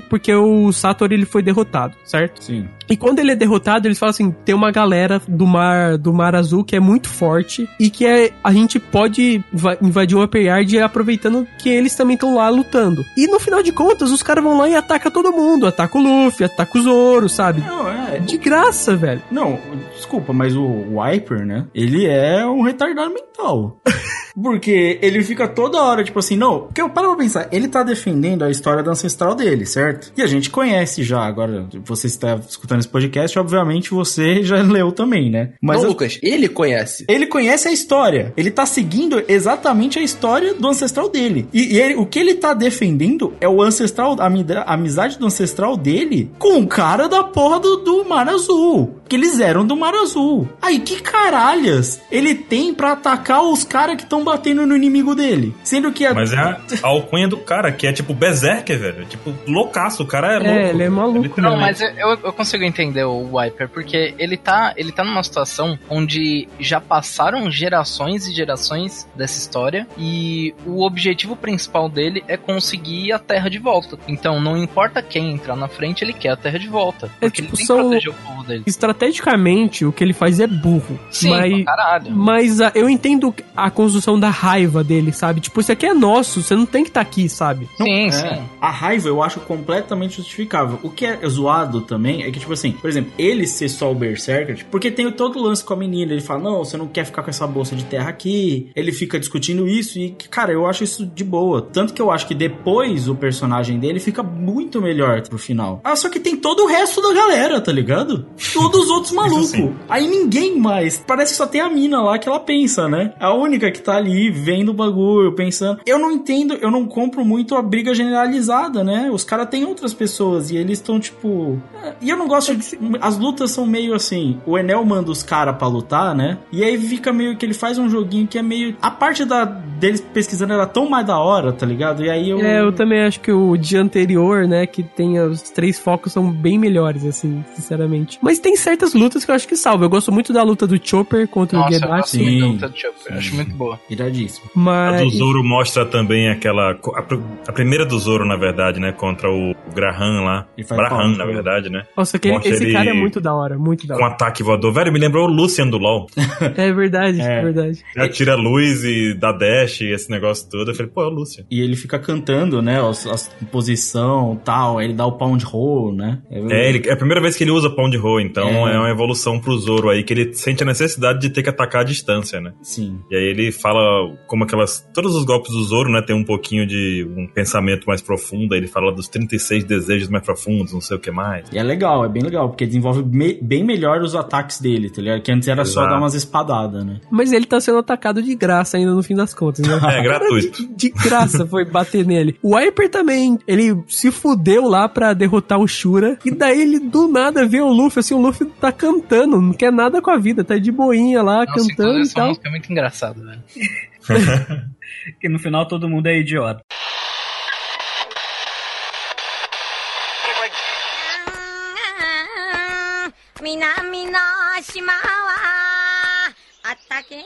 porque o Satoru ele foi derrotado, certo? Sim. E quando ele é derrotado, eles falam assim: tem uma galera do mar do mar azul que é muito forte e que é, a gente pode inva- invadir o Upper Yard aproveitando que eles também estão lá lutando. E no final de contas, os caras vão lá e atacam todo mundo. Ataca o Luffy, ataca o Zoro, sabe? Não, é. De graça, velho. Não, desculpa, mas o Wiper, né? Ele é um retardado mental. Porque ele fica toda hora, tipo assim, não. Porque eu paro pra pensar, ele tá defendendo a história do ancestral dele, certo? E a gente conhece já. Agora, você está escutando esse podcast, obviamente você já leu também, né? Mas Não, eu- Lucas, ele conhece. ele conhece a história. Ele tá seguindo exatamente a história do ancestral dele. E, e ele- o que ele tá defendendo é o ancestral, a amizade do ancestral dele com o cara da porra do, do Mar Azul. Que eles eram do Mar Azul. Aí, que caralhas ele tem pra atacar os caras que estão batendo no inimigo dele? Sendo que a. Mas é a, alcunha do cara, que é tipo Berserker, velho. Tipo, loucaço. O cara é louco. É, ele é maluco. Não, mas eu, eu consigo entender o Wiper, porque ele tá, ele tá numa situação onde já passaram gerações e gerações dessa história e o objetivo principal dele é conseguir a Terra de volta. Então, não importa quem entrar na frente, ele quer a Terra de volta. É, Porque tipo, ele tem que proteger o povo dele. Estrategicamente, o que ele faz é burro. Sim, mas, pra caralho. mas ah, eu entendo a construção da raiva dele, sabe? Tipo, isso aqui é nosso, você não tem que estar aqui, sabe? Não, Sim, é, sim. A raiva eu acho completamente justificável. O que é zoado também é que, tipo assim, por exemplo, ele ser só o Berserker, tipo, porque tem todo o lance com a menina. Ele fala, não, você não quer ficar com essa bolsa de terra aqui. Ele fica discutindo isso e, cara, eu acho isso de boa. Tanto que eu acho que depois o personagem dele fica muito melhor pro final. Ah, só que tem todo o resto da galera, tá ligado? Todos os outros malucos. Aí ninguém mais. Parece que só tem a mina lá que ela pensa, né? A única que tá ali vendo o bagulho, pensando. Eu não entendo, eu não compro muito a briga generalizada, né? Os caras têm outras pessoas e eles estão tipo. E eu não gosto de. As lutas são meio assim. O Enel manda os caras pra lutar, né? E aí fica meio que ele faz um joguinho que é meio. A parte da deles pesquisando era tão mais da hora, tá ligado? E aí eu. É, eu também acho que o dia anterior, né, que tem os três focos são bem melhores, assim, sinceramente. Mas tem certas lutas que eu acho que salva. Eu gosto muito da luta do Chopper contra o Nossa, eu gosto Gedashi. muito da Sim. luta do Chopper. eu Acho muito boa. Iradíssimo. A Mas. do Zoro mostra também aquela. A, pr- a primeira do Zoro, na verdade, né? Contra o Graham lá. Ele palmas, na verdade, né? Nossa, aquele, Mostra esse ele cara é muito da hora, muito da Com hora. ataque voador. Velho, me lembrou o Lucian do LoL. É verdade, é É. verdade. Já tira luz e dá dash e esse negócio todo. Eu falei, pô, é o Lucian. E ele fica cantando, né? As, as posição tal. Aí ele dá o pound roll, né? É, ele, é a primeira vez que ele usa pão de roll, então É. é. uma evolução pro Zoro aí, que ele sente a necessidade de ter que atacar à distância, né? Sim. E aí ele fala como aquelas. Todos os golpes do Zoro, né? Tem um pouquinho de um pensamento mais profundo. Aí ele fala dos 36 desejos mais profundos, não sei o que mais. E é legal, é bem legal, porque desenvolve me- bem melhor os ataques dele, tá ligado? Que antes era só Exato. dar umas espadadas, né? Mas ele tá sendo atacado de graça ainda no fim das contas, né? É, gratuito. De, de graça foi bater nele. O Wiper também, ele se fudeu lá pra derrotar o Shura. E daí ele do nada vê o Luffy, assim, o Luffy tá cantando, não quer nada com a vida, tá de boinha lá, Nossa, então cantando e tal. Essa música é muito engraçada, velho. Né? que no final todo mundo é idiota. Minami no atake.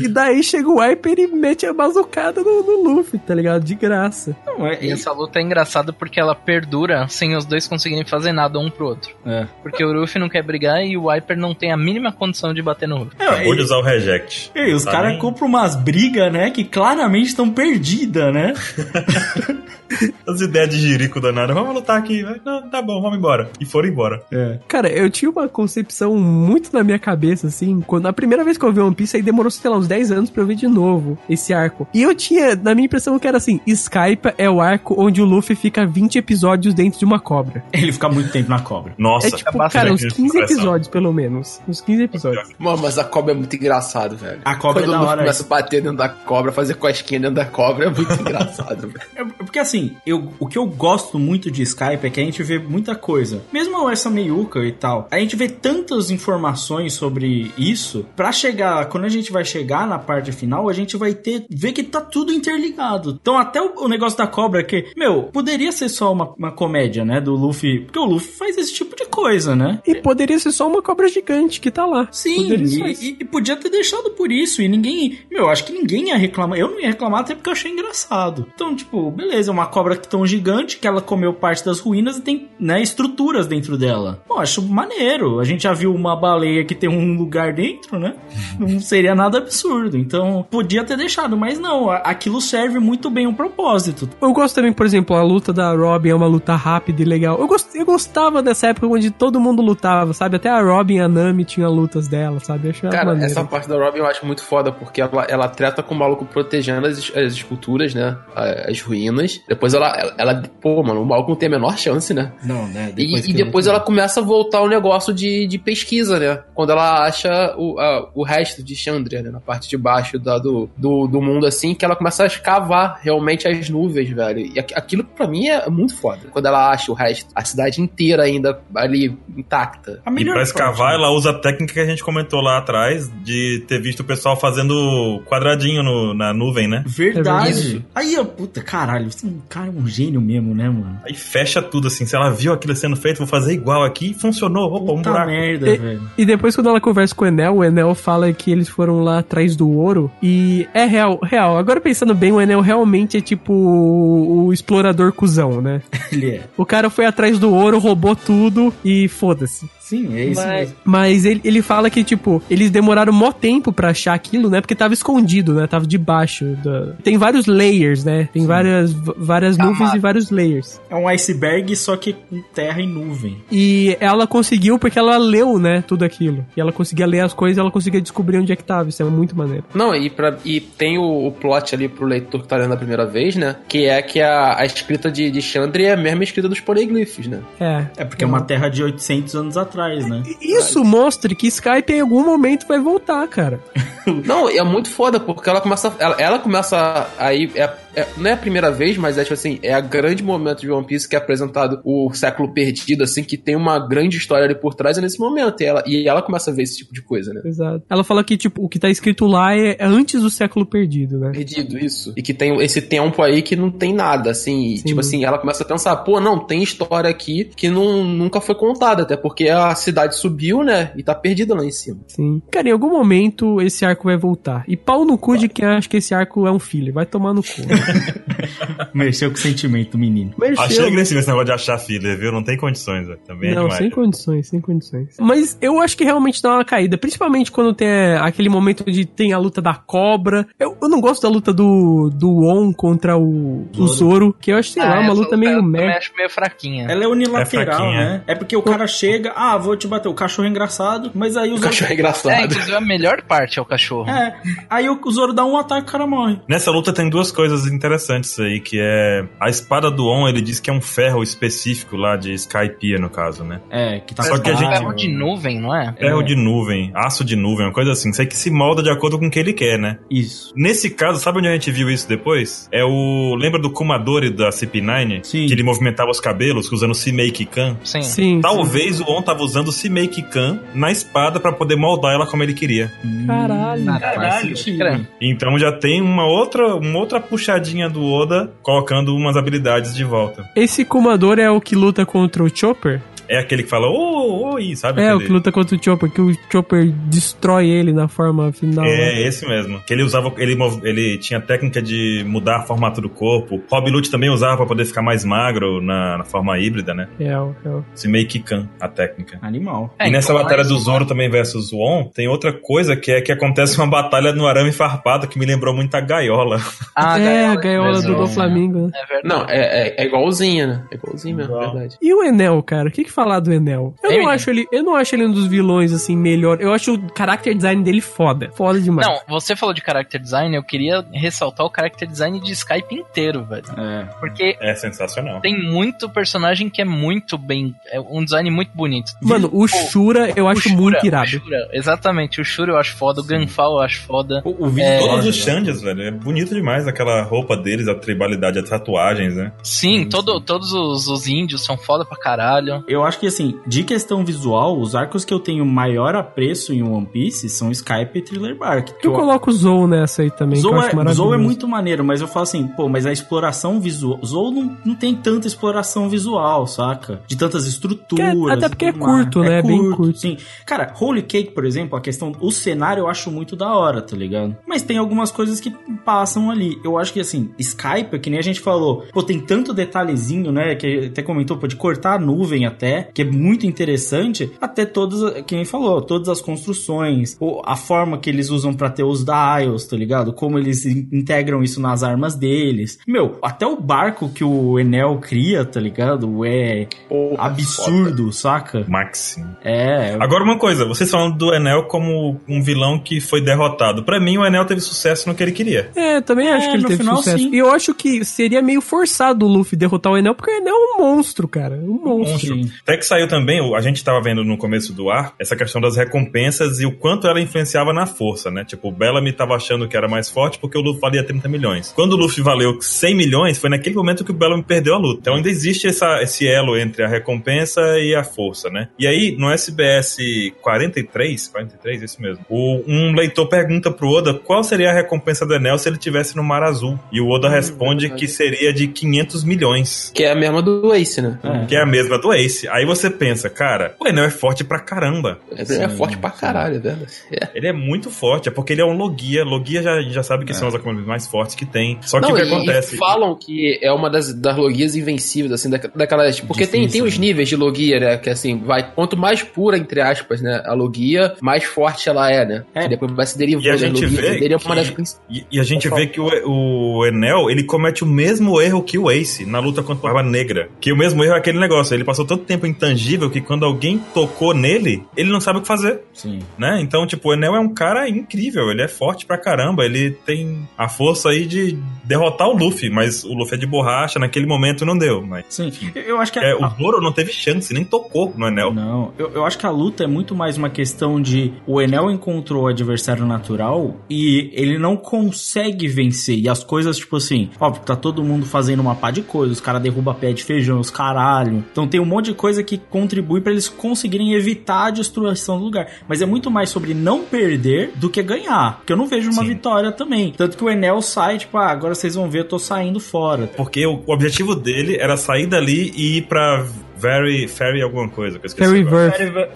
E daí chega o Wiper e mete a bazucada no, no Luffy, tá ligado? De graça. Não, é, E essa luta é engraçada porque ela perdura sem os dois conseguirem fazer nada um pro outro. é. Porque o Luffy não quer brigar e o Wiper não tem a mínima condição de bater no Luffy. Acabou de usar o reject. E os Tá caras compram umas brigas, né? Que claramente estão perdidas, né? As ideias de jirico danado. Vamos lutar aqui. Não, tá bom, vamos embora. E foram embora. É. Cara, eu tinha uma concepção muito na minha cabeça, assim, quando a primeira vez que eu vi One Piece, aí demorou, sei lá, uns 10 anos pra eu ver de novo esse arco. E eu tinha, na minha impressão, que era assim, Skype é o arco onde o Luffy fica 20 episódios dentro de uma cobra. Ele fica muito tempo na cobra. Nossa, é tipo, bastante cara, uns de 15 pressão. episódios, pelo menos. Uns 15 episódios. Mano, mas a cobra é muito engraçado, velho. A cobra Quando é da o Luffy hora. começa a bater dentro da cobra, fazer cosquinha dentro da cobra, é muito engraçado, velho. É porque assim, eu, o que eu gosto muito de Skype é que a gente vê muita coisa. Mesmo essa meiuca e tal, a gente vê tantas informações sobre isso. Pra chegar, quando a gente vai chegar na parte final, a gente vai ter, ver que tá tudo interligado. Então até o, o negócio da cobra que, meu, poderia ser só uma, uma comédia, né, do Luffy. Porque o Luffy faz esse tipo de coisa, né? E poderia ser só uma cobra gigante que tá lá. Sim, e, e- e podia ter deixado por isso. E ninguém. Meu, acho que ninguém ia reclamar. Eu não ia reclamar até porque eu achei engraçado. Então, tipo, beleza, é uma cobra tão gigante que ela comeu parte das ruínas e tem, né, estruturas dentro dela. Pô, acho maneiro. A gente já viu uma baleia que tem um lugar dentro, né? Não seria nada absurdo. Então, podia ter deixado, mas não. Aquilo serve muito bem o propósito. Eu gosto também, por exemplo, a luta da Robin é uma luta rápida e legal. Eu, gost, eu gostava dessa época onde todo mundo lutava, sabe? Até a Robin e a Nami tinham lutas dela, sabe? Eu Cara, maneiro. essa parte da Robin eu acho muito foda, porque ela, ela trata com o maluco protegendo as, as esculturas, né? As ruínas. Depois ela, ela, ela- Pô, mano, o maluco não tem a menor chance, né? Não, né? E e depois, ela começa a voltar ao negócio de, de pesquisa, né? Quando ela acha o, a- o resto de Chandria, né? Na parte de baixo da- do, do, do mundo, assim, que ela começa a escavar realmente as nuvens, velho. E aqu- aquilo pra mim é muito foda. Quando ela acha o resto, a cidade inteira ainda ali intacta. A E pra parte, escavar, né? ela usa a técnica que a gente comentou lá atrás, de ter visto o pessoal fazendo quadradinho no- na nuvem, né? Verdade. Isso. Aí, ó, puta, caralho, você é um cara, um gênio mesmo, né, mano? Aí fecha tudo assim. Se ela viu aquilo sendo feito, vou fazer igual aqui. e Funcionou. Opa, um Puta buraco. merda, E- velho. E depois, quando ela conversa com o Enel, o Enel fala que eles foram lá atrás do ouro. E é real, real. Agora pensando bem, o Enel realmente é tipo o, o explorador cuzão, né? Ele é. O cara foi atrás do ouro, roubou tudo e foda-se. Sim, é isso Mas, mesmo. mas ele, ele fala que, tipo, eles demoraram mó tempo pra achar aquilo, né? Porque tava escondido, né? Tava debaixo da... Tem vários layers, né? Tem várias, v- várias nuvens e vários layers. É um iceberg, só que com terra e nuvem. E ela conseguiu porque ela leu, né? Tudo aquilo. E ela conseguia ler as coisas e ela conseguia descobrir onde é que tava. Isso é muito maneiro. Não, e, pra, e tem o, o plot ali pro leitor que tá lendo a primeira vez, né? Que é que a, a escrita de, de Chandra é a mesma escrita dos poliglifos, né? É. É porque é uma terra de 800 anos atrás, né? Isso mostra que Skype em algum momento vai voltar, cara. Não, é muito foda, porque ela começa. Ela, ela começa aí. É, é- não é a primeira vez, mas é tipo assim, é a grande momento de One Piece que é apresentado o século perdido, assim, que tem uma grande história ali por trás é nesse momento. E ela, e ela começa a ver esse tipo de coisa, né? Exato. Ela fala que, tipo, o que tá escrito lá é, é antes do século perdido, né? Perdido, isso. E que tem esse tempo aí que não tem nada, assim. E, tipo assim, ela começa a pensar, pô, não, tem história aqui que não, nunca foi contada, até porque a cidade subiu, né? E tá perdida lá em cima. Sim. Cara, em algum momento esse arco vai voltar. E pau no cu de quem acha que esse arco é um filler. Vai tomar no cu. Mexeu com o sentimento, menino. Mexeu, Achei agressivo esse negócio de achar filler, viu? Não tem condições, velho. Também é Não, demais. sem condições, sem condições. Mas eu acho que realmente dá uma caída, principalmente quando tem é, aquele momento onde tem a luta da cobra. Eu, eu não gosto da luta do, do On contra o, o Zoro, que eu acho, sei lá, Ah, uma essa luta meio eu também merda. acho meio fraquinha. Ela é unilateral, É né? É porque o cara chega, ah, vou te bater. O cachorro é engraçado, mas aí o O Zoro. cachorro é É, engraçado. inclusive a melhor parte é o cachorro. É, aí o Zoro dá um ataque e o cara morre. Nessa luta tem duas coisas interessantes aí, que é a espada do On, ele diz que é um ferro específico lá de Skypiea, no caso, né? É, que tá Só que a É um gente- ferro de nuvem, não é? Ferro de nuvem, aço de nuvem, uma coisa assim. Sei que se molda de acordo com o que ele quer, né? Isso. Nesse caso, sabe onde a gente viu isso depois? É o. Lembra do Kumadori da CP9? Sim. Que ele movimentava os cabelos usando o Simei Kan? Sim. Sim. Talvez o On tava usando o Simei Kan na espada pra poder moldar ela como ele queria. sim. Caralho. Caralho. Crê. Então já tem uma outra, uma outra puxadinha do Oda colocando umas habilidades de volta. Esse Kumador é o que luta contra o Chopper? É aquele que fala, ô, oi, sabe? É, o aquele... que luta contra o Chopper, que o Chopper destrói ele na forma final. né? É, esse mesmo. Que ele usava, ele, ele tinha técnica de mudar a formato do corpo. Rob Lute também usava pra poder ficar mais magro na, na forma híbrida, né? É, o- é. o- Se meio Kan, a técnica. Animal. É, e nessa então, batalha do Zoro também versus o On, tem outra coisa que é que acontece uma batalha no arame farpado que me lembrou muito a gaiola. Ah, é, a gaiola do, Flamengo. né? É verdade. Não, é, é, é igualzinha, né? É igualzinho mesmo, Igual. verdade. E o Enel, cara? O que, que falar do Enel? Eu Tem, não, acho ele, eu não acho ele um dos vilões, assim, melhor. Eu acho o character design dele foda. Foda demais. Não, você falou de character design, eu queria ressaltar o character design de Skype inteiro, velho. É. Porque É sensacional. tem muito personagem que é muito bem. É um design muito bonito. Mano, o Shura eu O acho Shura, muito o irado. Shura, exatamente, o Shura eu acho foda, o Gunfal eu acho foda. O, o vídeo É, todo Todos os? Xandias, velho, é bonito demais aquela roupa deles, a tribalidade, as tatuagens, né? Sim, todo, todos os, os índios são foda pra caralho. Eu acho que assim, de questão visual, os arcos que eu tenho maior apreço em One Piece são Skype e Thriller Bark. que Eu coloco o Zou nessa aí também, eu Zou é. Zou é muito maneiro, mas eu falo assim, pô, mas a exploração visual. Zou não, não tem tanta exploração visual, saca? De tantas estruturas. Que é- até porque é mais. curto, né? É bem curto. Sim. Cara, Holy Cake, por exemplo, a questão. O cenário eu acho muito da hora, tá ligado? Mas tem algumas coisas que passam ali. Eu acho que assim, Skype, que nem a gente falou, pô, tem tanto detalhezinho, né? Que até comentou, pô, de cortar a nuvem até, que é muito interessante. Até todas, que nem falou, todas as construções, ou a forma que eles usam pra ter os dials, tá ligado? Como eles in- integram isso nas armas deles. Meu, até o barco que o Enel cria, tá ligado? É Porra, absurdo, saca? Maxim. É. Agora uma coisa, vocês falando do Enel como um vilão que foi derrotado. Pra mim, o Enel teve sucesso no que ele queria. É, também acho É, que ele no teve final, sucesso. sim. E eu acho que seria meio forçado o Luffy derrotar o Enel, porque o Enel é um monstro, cara. Um monstro. Monstro. Até que saiu também, a gente tava vendo no começo do ar, essa questão das recompensas e o quanto ela influenciava na força, né? Tipo, o Bellamy tava achando que era mais forte porque o Luffy valia 30 milhões. Quando o Luffy valeu 100 milhões, foi naquele momento que o Bellamy perdeu a luta. Então ainda existe essa, esse elo entre a recompensa e a força, né? E aí, no SBS 43, 43, isso mesmo, o- um leitor pergunta pro Oda qual seria a recompensa do Enel se ele tivesse no Mar Azul. E o Oda responde verdade. que seria de 500 milhões. Que é a mesma do Ace, né? É. Que é a mesma do Ace. Aí você pensa, cara, o Enel é forte pra caramba. É, é forte pra caralho, é verdade. É. Ele é muito forte, é porque ele é um Logia. Logia já, já sabe que são as acomodações mais fortes que tem. Só que Não, o que e- acontece? E falam que é uma das, das logias invencíveis, assim, da, daquelas. Porque tem, tem os níveis de logia, né? Que assim, vai. Quanto mais pura, entre aspas, né? A logia, mais forte ela é, né? É. Que depois vai se derivando. E a gente logias. vê Ele é que- uma das principais. E, e a gente vê que o, o Enel, ele comete o mesmo erro que o Ace na luta contra a Barba Negra. Que o mesmo erro é aquele negócio. Ele passou tanto tempo tempo intangível que quando alguém tocou nele, ele não sabe o que fazer. Sim. Né? Então, tipo, o Enel é um cara incrível, ele é forte pra caramba, ele tem a força aí de derrotar o Luffy, mas o Luffy é de borracha, naquele momento não deu. Mas, Sim. enfim. Eu, acho que É, a- o Zoro não teve chance, nem tocou no Enel. Não, eu, eu acho que a luta é muito mais uma questão de o Enel encontrou o adversário natural e ele não consegue vencer. E as coisas, tipo assim, óbvio que tá todo mundo fazendo uma pá de coisa, os caras derrubam pé de feijão, os caralho. Então tem um monte de coisa que contribui pra eles conseguirem evitar a destruição do lugar. Mas é muito mais sobre não perder do que ganhar. Porque eu não vejo uma Sim. vitória também. Tanto que o Enel sai, tipo, ah, agora vocês vão ver, eu tô saindo fora. Porque o, o objetivo dele era sair dali e ir pra Very, Ferry alguma coisa, que eu esqueci Fairy.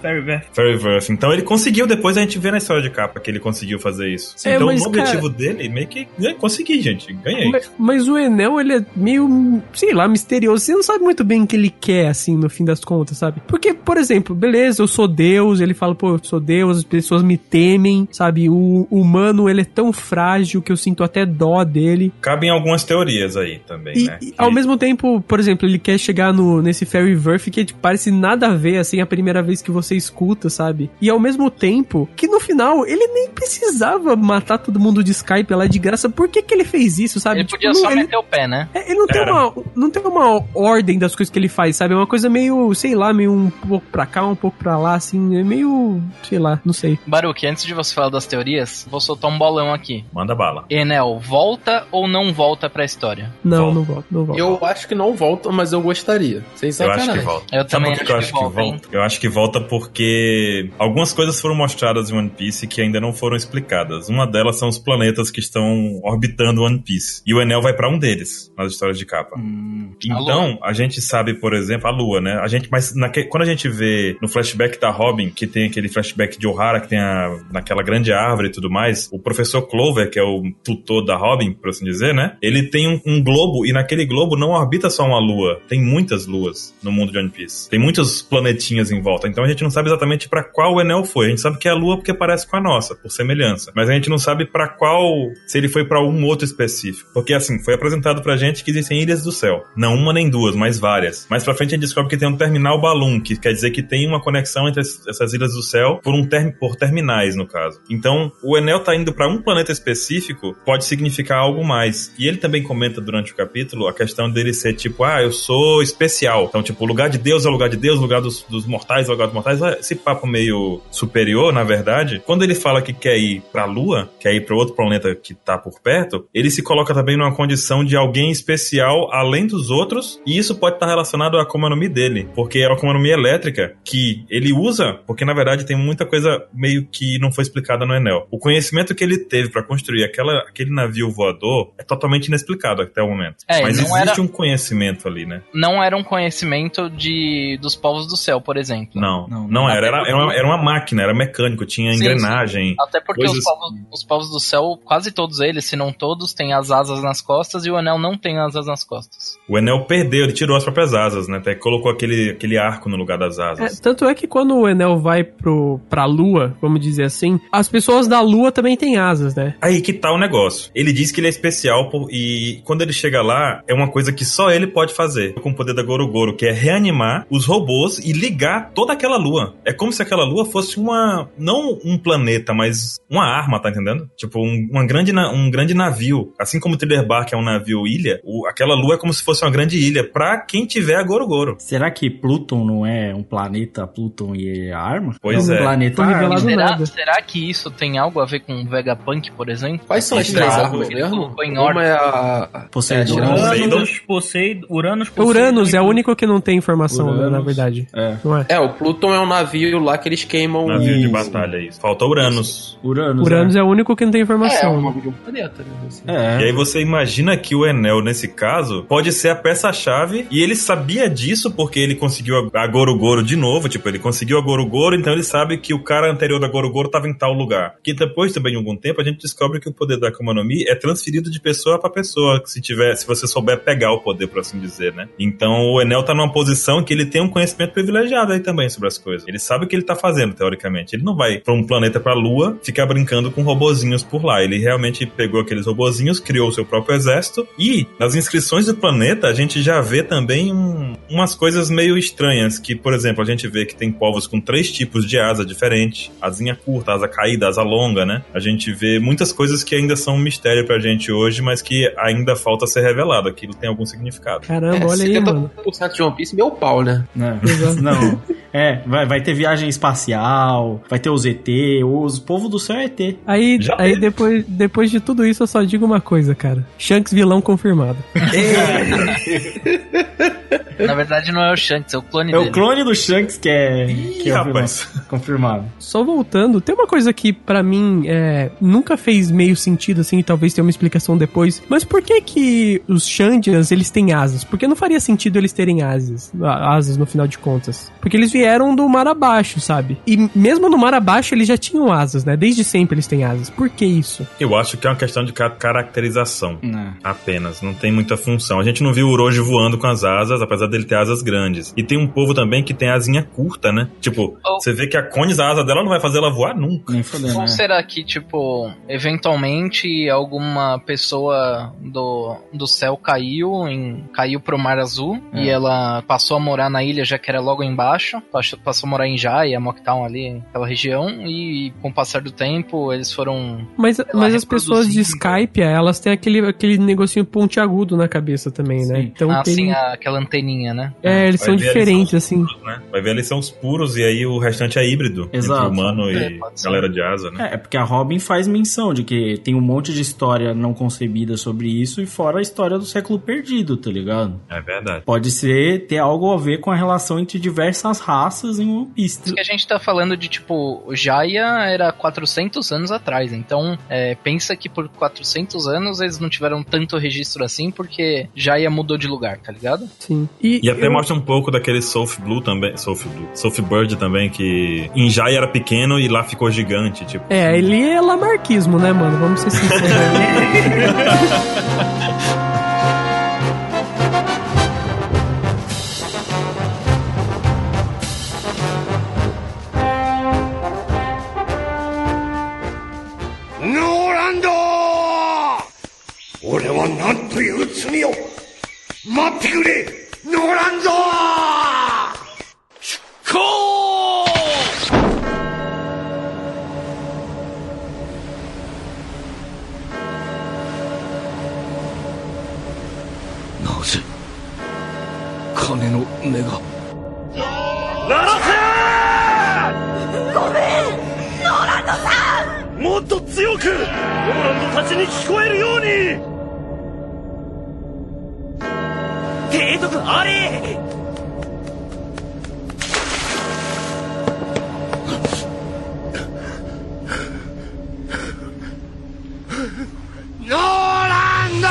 Fairyverse. Fairyverse. Então ele conseguiu, depois a gente vê na história de capa que ele conseguiu fazer isso. É, então mas, o objetivo cara- dele meio que né, consegui, gente. Ganhei. Mas, mas o Enel, ele é meio, sei lá, misterioso. Você não sabe muito bem o que ele quer, assim, no fim das contas, sabe? Porque, por exemplo, beleza, eu sou Deus, ele fala, pô, eu sou Deus, as pessoas me temem, sabe? O humano, ele é tão frágil que eu sinto até dó dele. Cabem algumas teorias aí também, E, né? e, Que- ao mesmo tempo, por exemplo, ele quer chegar no, nesse Fairyverse que tipo, parece nada a ver, assim, a primeira vez que você escuta, sabe? E ao mesmo tempo, que no final, ele nem precisava matar todo mundo de Skype lá de graça. Por que que ele fez isso, sabe? Ele Tipo, podia não- só ele- meter o pé, né? é, Ele não tem, uma, não tem uma ordem das coisas que ele faz, sabe? É uma coisa meio, sei lá, meio um pouco pra cá, um pouco pra lá, assim. É meio, sei lá, não sei. Baruque, antes de você falar das teorias, vou soltar um bolão aqui. Manda bala. Enel, volta ou não volta pra história? Não, Volta. não volta, não volta. Eu acho que não volta, mas eu gostaria. Sem Eu sacanagem. acho que volta. Eu Sabe também por que acho que volta, hein? Eu acho que volta porque algumas coisas foram mostradas em One Piece que ainda não foram explicadas. Uma delas são os planetas que estão orbitando One Piece. E o Enel vai pra um deles, nas histórias de capa. Hum, Então, a gente sabe, por exemplo, a Lua, né? A gente, mas naque- quando a gente vê no flashback da Robin, que tem aquele flashback de O'Hara, que tem a, naquela grande árvore e tudo mais, o professor Clover, que é o tutor da Robin, por assim dizer, né? Ele tem um, um globo, e naquele globo não orbita só uma lua, tem muitas luas no mundo de One Piece. Tem muitos planetinhas em volta. Então a gente não sabe exatamente pra qual o Enel foi. A gente sabe que é a lua porque parece com a nossa, por semelhança. Mas a gente não sabe pra qual, se ele foi pra um outro específico. Porque assim, foi apresentado pra gente que existem ilhas do céu. Não uma nem duas, mas várias. Mais pra frente a gente descobre que tem um terminal balloon, que quer dizer que tem uma conexão entre es- essas ilhas do céu por, um ter por terminais, no caso. Então, o Enel tá indo pra um planeta específico, pode significar algo mais. E ele também comenta durante o capítulo a questão dele ser tipo, ah, eu sou especial. Então, tipo, o lugar de Deus é o lugar de Deus, lugar dos, dos mortais é o lugar dos mortais. Esse papo meio superior, na verdade. Quando ele fala que quer ir pra Lua, quer ir pra outro planeta que tá por perto, ele se coloca também numa condição de alguém especial além dos outros, e isso pode estar relacionado à Akuma no Mi dele, porque é a Akuma no Mi elétrica que ele usa, porque na verdade tem muita coisa meio que não foi explicada no Enel. O conhecimento que ele teve pra construir aquela, aquele navio voador é totalmente inexplicado até o momento. É, Mas existe era- um conhecimento ali, né? Não era um conhecimento de dos povos do céu, por exemplo. Não, Não, não, era. Era, era, uma, era uma máquina, era mecânico, tinha Sim, engrenagem. Até porque os coisas- povos, os povos do céu, quase todos eles, se não todos, têm as asas nas costas e o anel não tem asas nas costas. O Enel perdeu, ele tirou as próprias asas, né? Até que colocou aquele, aquele arco no lugar das É, asas. tanto é que quando o Enel vai pro, pra Lua, vamos dizer assim, as pessoas da Lua também têm asas, né? Aí que tá o negócio. Ele diz que ele é especial por- e quando ele chega lá, é uma coisa que só ele pode fazer com o poder da Gorogoro, que é reanimar os robôs e ligar toda aquela lua. É como se aquela lua fosse uma. não um planeta, mas uma arma, tá entendendo? Tipo, um, uma grande, um grande navio. Assim como o Thriller Bark é um navio ilha, o- aquela lua é como se fosse uma grande ilha pra quem tiver a Gorogoro. Será que Pluton não é um planeta, Pluton e a arma? Pois é. Um é. planeta revelado Será, nada. será que isso tem algo a ver com o Vegapunk, por exemplo? Quais são as três armas mesmo? Uma é a. Poseidon. É, Uranus, Poseidon, Uranus, Poseidon Uranus é o único que não tem informação, né, na verdade. É. Não é? É, o Pluton é um navio lá que eles queimam. Navio de Isso. batalha, isso. Falta Uranus. Uranus. Uranus é o único que não tem É, é informação. um né? de um planeta, né? assim. É. E aí você imagina que o Enel, nesse caso, pode ser a peça-chave, e ele sabia disso porque ele conseguiu a Gorogoro de novo, tipo, ele conseguiu a Gorogoro, então ele sabe que o cara anterior da Gorogoro estava em tal lugar. Que depois também de algum tempo a gente descobre que o poder da Akuma no Mi é transferido de pessoa para pessoa, se tiver, se você souber pegar o poder, por assim dizer, né? Então o Enel tá numa exposição que ele tem um conhecimento privilegiado aí também sobre as coisas. Ele sabe o que ele tá fazendo, teoricamente. Ele não vai pra um planeta pra lua ficar brincando com robozinhos por lá. Ele realmente pegou aqueles robozinhos, criou o seu próprio exército e nas inscrições do planeta a gente já vê também um- umas coisas meio estranhas, que, por exemplo, a gente vê que tem povos com três tipos de asa diferentes, asinha curta, asa caída, asa longa, né? A gente vê muitas coisas que ainda são um mistério pra gente hoje, mas que ainda falta ser revelado. Aquilo tem algum significado. Caramba, olha aí, mano. 70% de One Piece, meu pau, né? Não, não. É, vai, vai ter viagem espacial, vai ter os ET, os povo do céu é ET. Aí, Já aí teve. depois, depois de tudo isso, eu só digo uma coisa, cara. Shanks vilão confirmado. Na verdade, não é o Shanks, é o clone É dele. o clone do Shanks que é, que é o rapaz. confirmado. Só voltando, tem uma coisa que pra mim é, nunca fez meio sentido, assim, e talvez tenha uma explicação depois. Mas por que que os Shandians, eles têm asas? Porque não faria sentido eles terem asas, asas no final de contas. Porque eles vieram do mar abaixo, sabe? E mesmo no mar abaixo eles já tinham asas, né? Desde sempre eles têm asas. Por que isso? Eu acho que é uma questão de ca- caracterização. Né. Apenas, não tem muita função. A gente não viu o Orochi voando com as asas, apesar dele ter asas grandes. E tem um povo também que tem asinha curta, né? Tipo, Oh. você vê que a Cones, a asa dela não vai fazer ela voar nunca. Nem Ou né? será que, tipo, eventualmente alguma pessoa do, do céu caiu em, caiu pro Mar Azul É. e ela passou a morar na ilha, já que era logo embaixo, passou, passou a morar em Jai, Mocktown ali, aquela região, e com o passar do tempo eles foram. Mas, mas as pessoas de. Skype, elas têm aquele, aquele negocinho pontiagudo na cabeça também, né? Sim. Então ah, tem. sim, a- aquela anteninha, né? É, eles Vai são ver, eles diferentes, são assim. puros, né? Vai ver, eles são os puros e aí o restante é híbrido. Exato. Entre humano É, e galera de asa, né? É, é porque a Robin faz menção de que tem um monte de história não concebida sobre isso e fora a história do século perdido, tá ligado? É, verdade. Pode ser ter algo a ver com a relação entre diversas raças em One Piece. Isso que a gente tá falando de, tipo, o Jaya era 400 anos atrás, então é, pensa que por 400 anos eles não tiveram tanto registro assim, porque Jaya mudou de lugar, tá ligado? Sim. E, E até eu- mostra um pouco daquele Soul Blue também, Soul Blue, Soul Bird também, que em Jai era pequeno e lá ficou gigante, tipo. É, ele é lamarquismo, né, mano? Vamos ser sinceros. は何という罪を。待ってくれ。ノーランド出航。なぜ金の目が。鳴らせ！ごめん。ノーランドさん。もっと強くノーランドたちに聞こえるように提督あれ！ノーランド！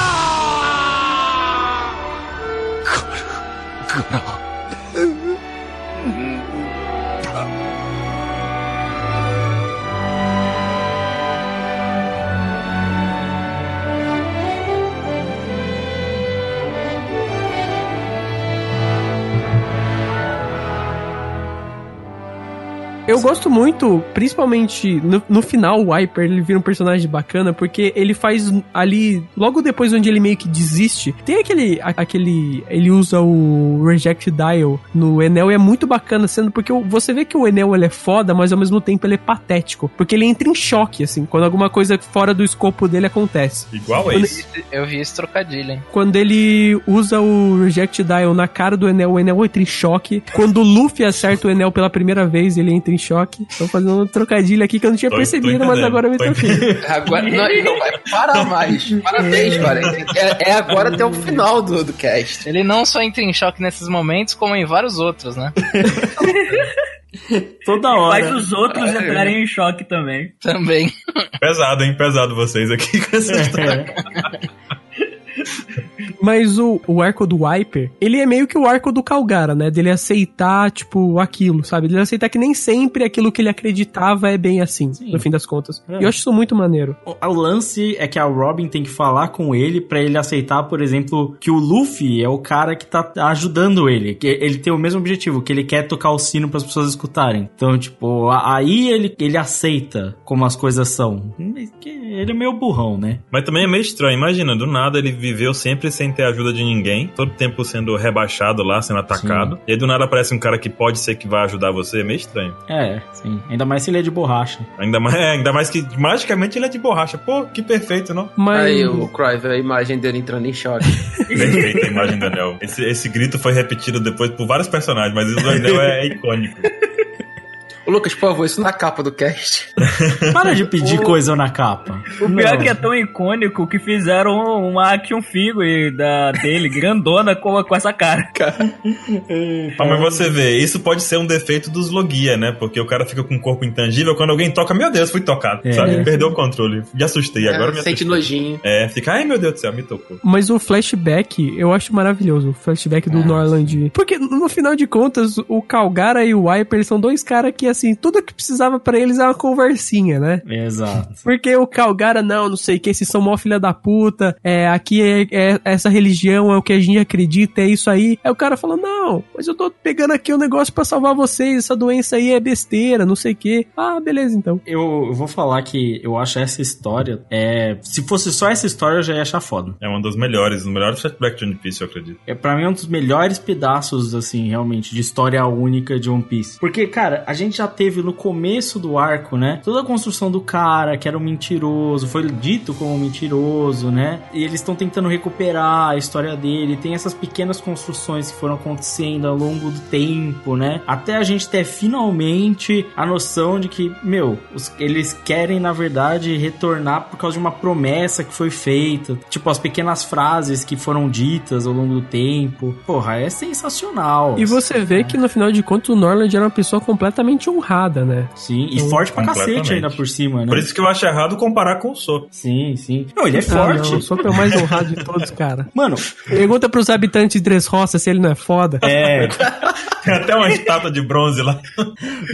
Eu gosto muito, principalmente no, no final, o Viper, ele vira um personagem bacana, porque ele faz ali, logo depois onde ele meio que desiste, tem aquele, a- aquele, ele usa o Reject Dial no Enel e é muito bacana, sendo porque você vê que o Enel ele é foda, mas ao mesmo tempo ele é patético, porque ele entra em choque, assim, quando alguma coisa fora do escopo dele acontece. Igual a Quando- isso. Eu vi esse trocadilho, hein? Quando ele usa o Reject Dial na cara do Enel, o Enel entra em choque. Quando o Luffy acerta o Enel pela primeira vez, ele entra em choque. Tô fazendo um trocadilho aqui que eu não tinha Tô- tô percebido, mas entendendo, agora eu me tô toquei. Agora, não, ele não vai parar mais. Parabéns, cara. É, é agora até o final do, do cast. Ele não só entra em choque nesses momentos, como em vários outros, né? Toda hora. Faz os outros entrarem em choque também. Também. Pesado, hein? Pesado vocês aqui com essa história. Mas o, o arco do Wiper, ele é meio que o arco do Calgara, né? Dele aceitar, tipo, aquilo, sabe? Dele aceitar que nem sempre aquilo que ele acreditava é bem assim, no fim das contas. É. E eu acho isso muito maneiro. O, o lance é que a Robin tem que falar com ele pra ele aceitar, por exemplo, que o Luffy é o cara que tá ajudando ele. Que ele tem o mesmo objetivo, que ele quer tocar o sino para as pessoas escutarem. Então, tipo, a- aí ele, ele aceita como as coisas são. Ele é meio burrão, né? Mas também é meio estranho. Imagina, do nada ele viveu sempre sem ter ajuda de ninguém, todo tempo sendo rebaixado lá, sendo atacado. E aí do nada aparece um cara que pode ser que vai ajudar você. É meio estranho. É, sim. Ainda mais se ele é de borracha. Ainda mais, é, ainda mais que magicamente ele é de borracha. Pô, que perfeito, não? Mas. Aí o Crive, a imagem dele entrando em choque. Perfeita a imagem do Anel. Esse, esse grito foi repetido depois por vários personagens, mas o do Anel é icônico. Ô, Lucas, por favor, isso na capa do cast. Para de pedir coisa na capa. O pior é que é tão icônico que fizeram uma action figure da, dele, grandona, com, com essa cara. Ah, mas você vê, isso pode ser um defeito dos Logia, né? Porque o cara fica com um corpo intangível, quando alguém toca, meu Deus, fui tocado, É. sabe? Perdeu o controle. Me assustei, agora me É, sente assustei. nojinho. É, fica, ai meu Deus do céu, me tocou. Mas o flashback, eu acho maravilhoso. O flashback do Norland. Porque, no final de contas, o Calgara e o Wiper são dois caras que, assim, tudo que precisava pra eles é uma conversinha, né? Exato. Porque o Calgara, não, não sei o que, esses são mó filha da puta, é, aqui é, é- essa religião é o que a gente acredita, é isso aí. Aí o cara fala, não, mas eu tô pegando aqui um negócio pra salvar vocês, essa doença aí é besteira, não sei o que. Ah, beleza então. Eu, eu vou falar que eu acho essa história. É, se fosse só essa história, eu já ia achar foda. É uma das melhores, um dos melhores flashbacks de One Piece, eu acredito. É, pra mim, é um dos melhores pedaços, assim, realmente, de história única de One Piece. Porque, cara, a gente já teve no começo do arco, né? Toda a construção do cara, que era um mentiroso, foi dito como um mentiroso, né? E eles estão tentando recuperar a história dele. Tem essas pequenas construções que foram acontecendo ao longo do tempo, né? Até a gente ter finalmente a noção de que, meu, os- eles querem, na verdade, retornar por causa de uma promessa que foi feita. Tipo, as pequenas frases que foram ditas ao longo do tempo. Porra, é sensacional. E você vê que no final de contas o Norland era uma pessoa completamente honrada, né? Sim, e Então, forte pra cacete ainda por cima, né? Por isso que eu acho errado comparar com o So. Sim, sim. Não, ele é Ah, forte. não, o Sop é o mais honrado de todos, cara. Mano, Pergunta pros habitantes de Dressrosa se ele não é foda. é. Tem até uma estátua de bronze lá.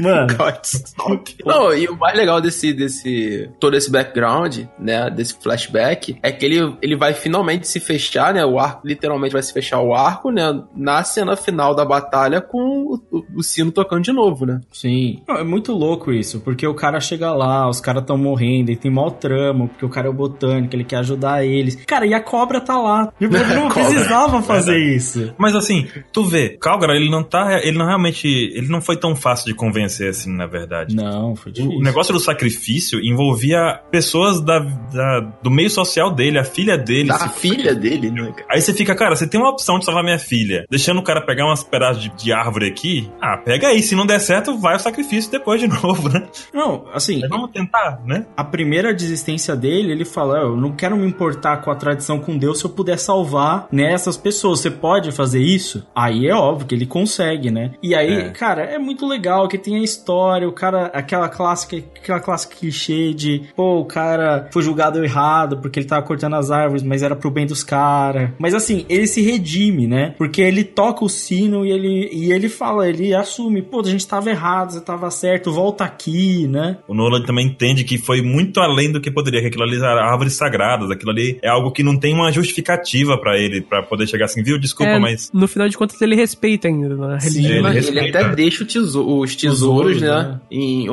Mano, Não, e o mais legal desse, desse todo esse background, né, desse flashback, é que ele, ele vai finalmente se fechar, né, o arco, literalmente vai se fechar o arco, né, na cena final da batalha com o, o- o sino tocando de novo, né. Sim. Não, é muito louco isso, porque o cara chega lá, os caras tão morrendo, ele tem mau tramo, porque o cara é o botânico, ele quer ajudar eles. Cara, e a cobra tá lá. Tipo, Ele não precisava fazer isso. Mas assim, tu vê, Calgara, ele não tá. Ele não realmente. Ele não foi tão fácil de convencer assim, na verdade. Não, foi difícil. O negócio do sacrifício envolvia pessoas da, da- do meio social dele, a filha dele. Da Se- filha dele, né. Aí você fica, cara, você tem uma opção de salvar minha filha, deixando o cara pegar umas pedaços de, de árvore aqui. Ah, pega aí. Se não der certo, vai ao sacrifício depois de novo, né? Não, assim, Mas vamos tentar, né? a primeira desistência dele, ele fala: Eu não quero me importar com a tradição com Deus se eu puder salvar né, essas pessoas. Você pode fazer isso? Aí é óbvio que ele consegue, né? E aí, É. cara, é muito legal que tem a história, o cara, aquela clássica, aquela clássica clichê de, pô, o cara foi julgado errado porque ele tava cortando as árvores, mas era pro bem dos caras. Mas assim, ele se redime, né? Porque ele toca o sino e ele, e ele fala, ele assume, pô, a gente tava errado, você tava certo, volta aqui, né? O Nolan também entende que foi muito além do que poderia, que aquilo ali eram árvores sagradas, aquilo ali é algo que não tem uma justificativa pra ele, pra poder chegar assim, viu? Desculpa, É, mas. No final de contas, ele respeita ainda na Sim, religião. ele Mas ele até deixa o teso- os tesouros, Tesouros, né, né? Em,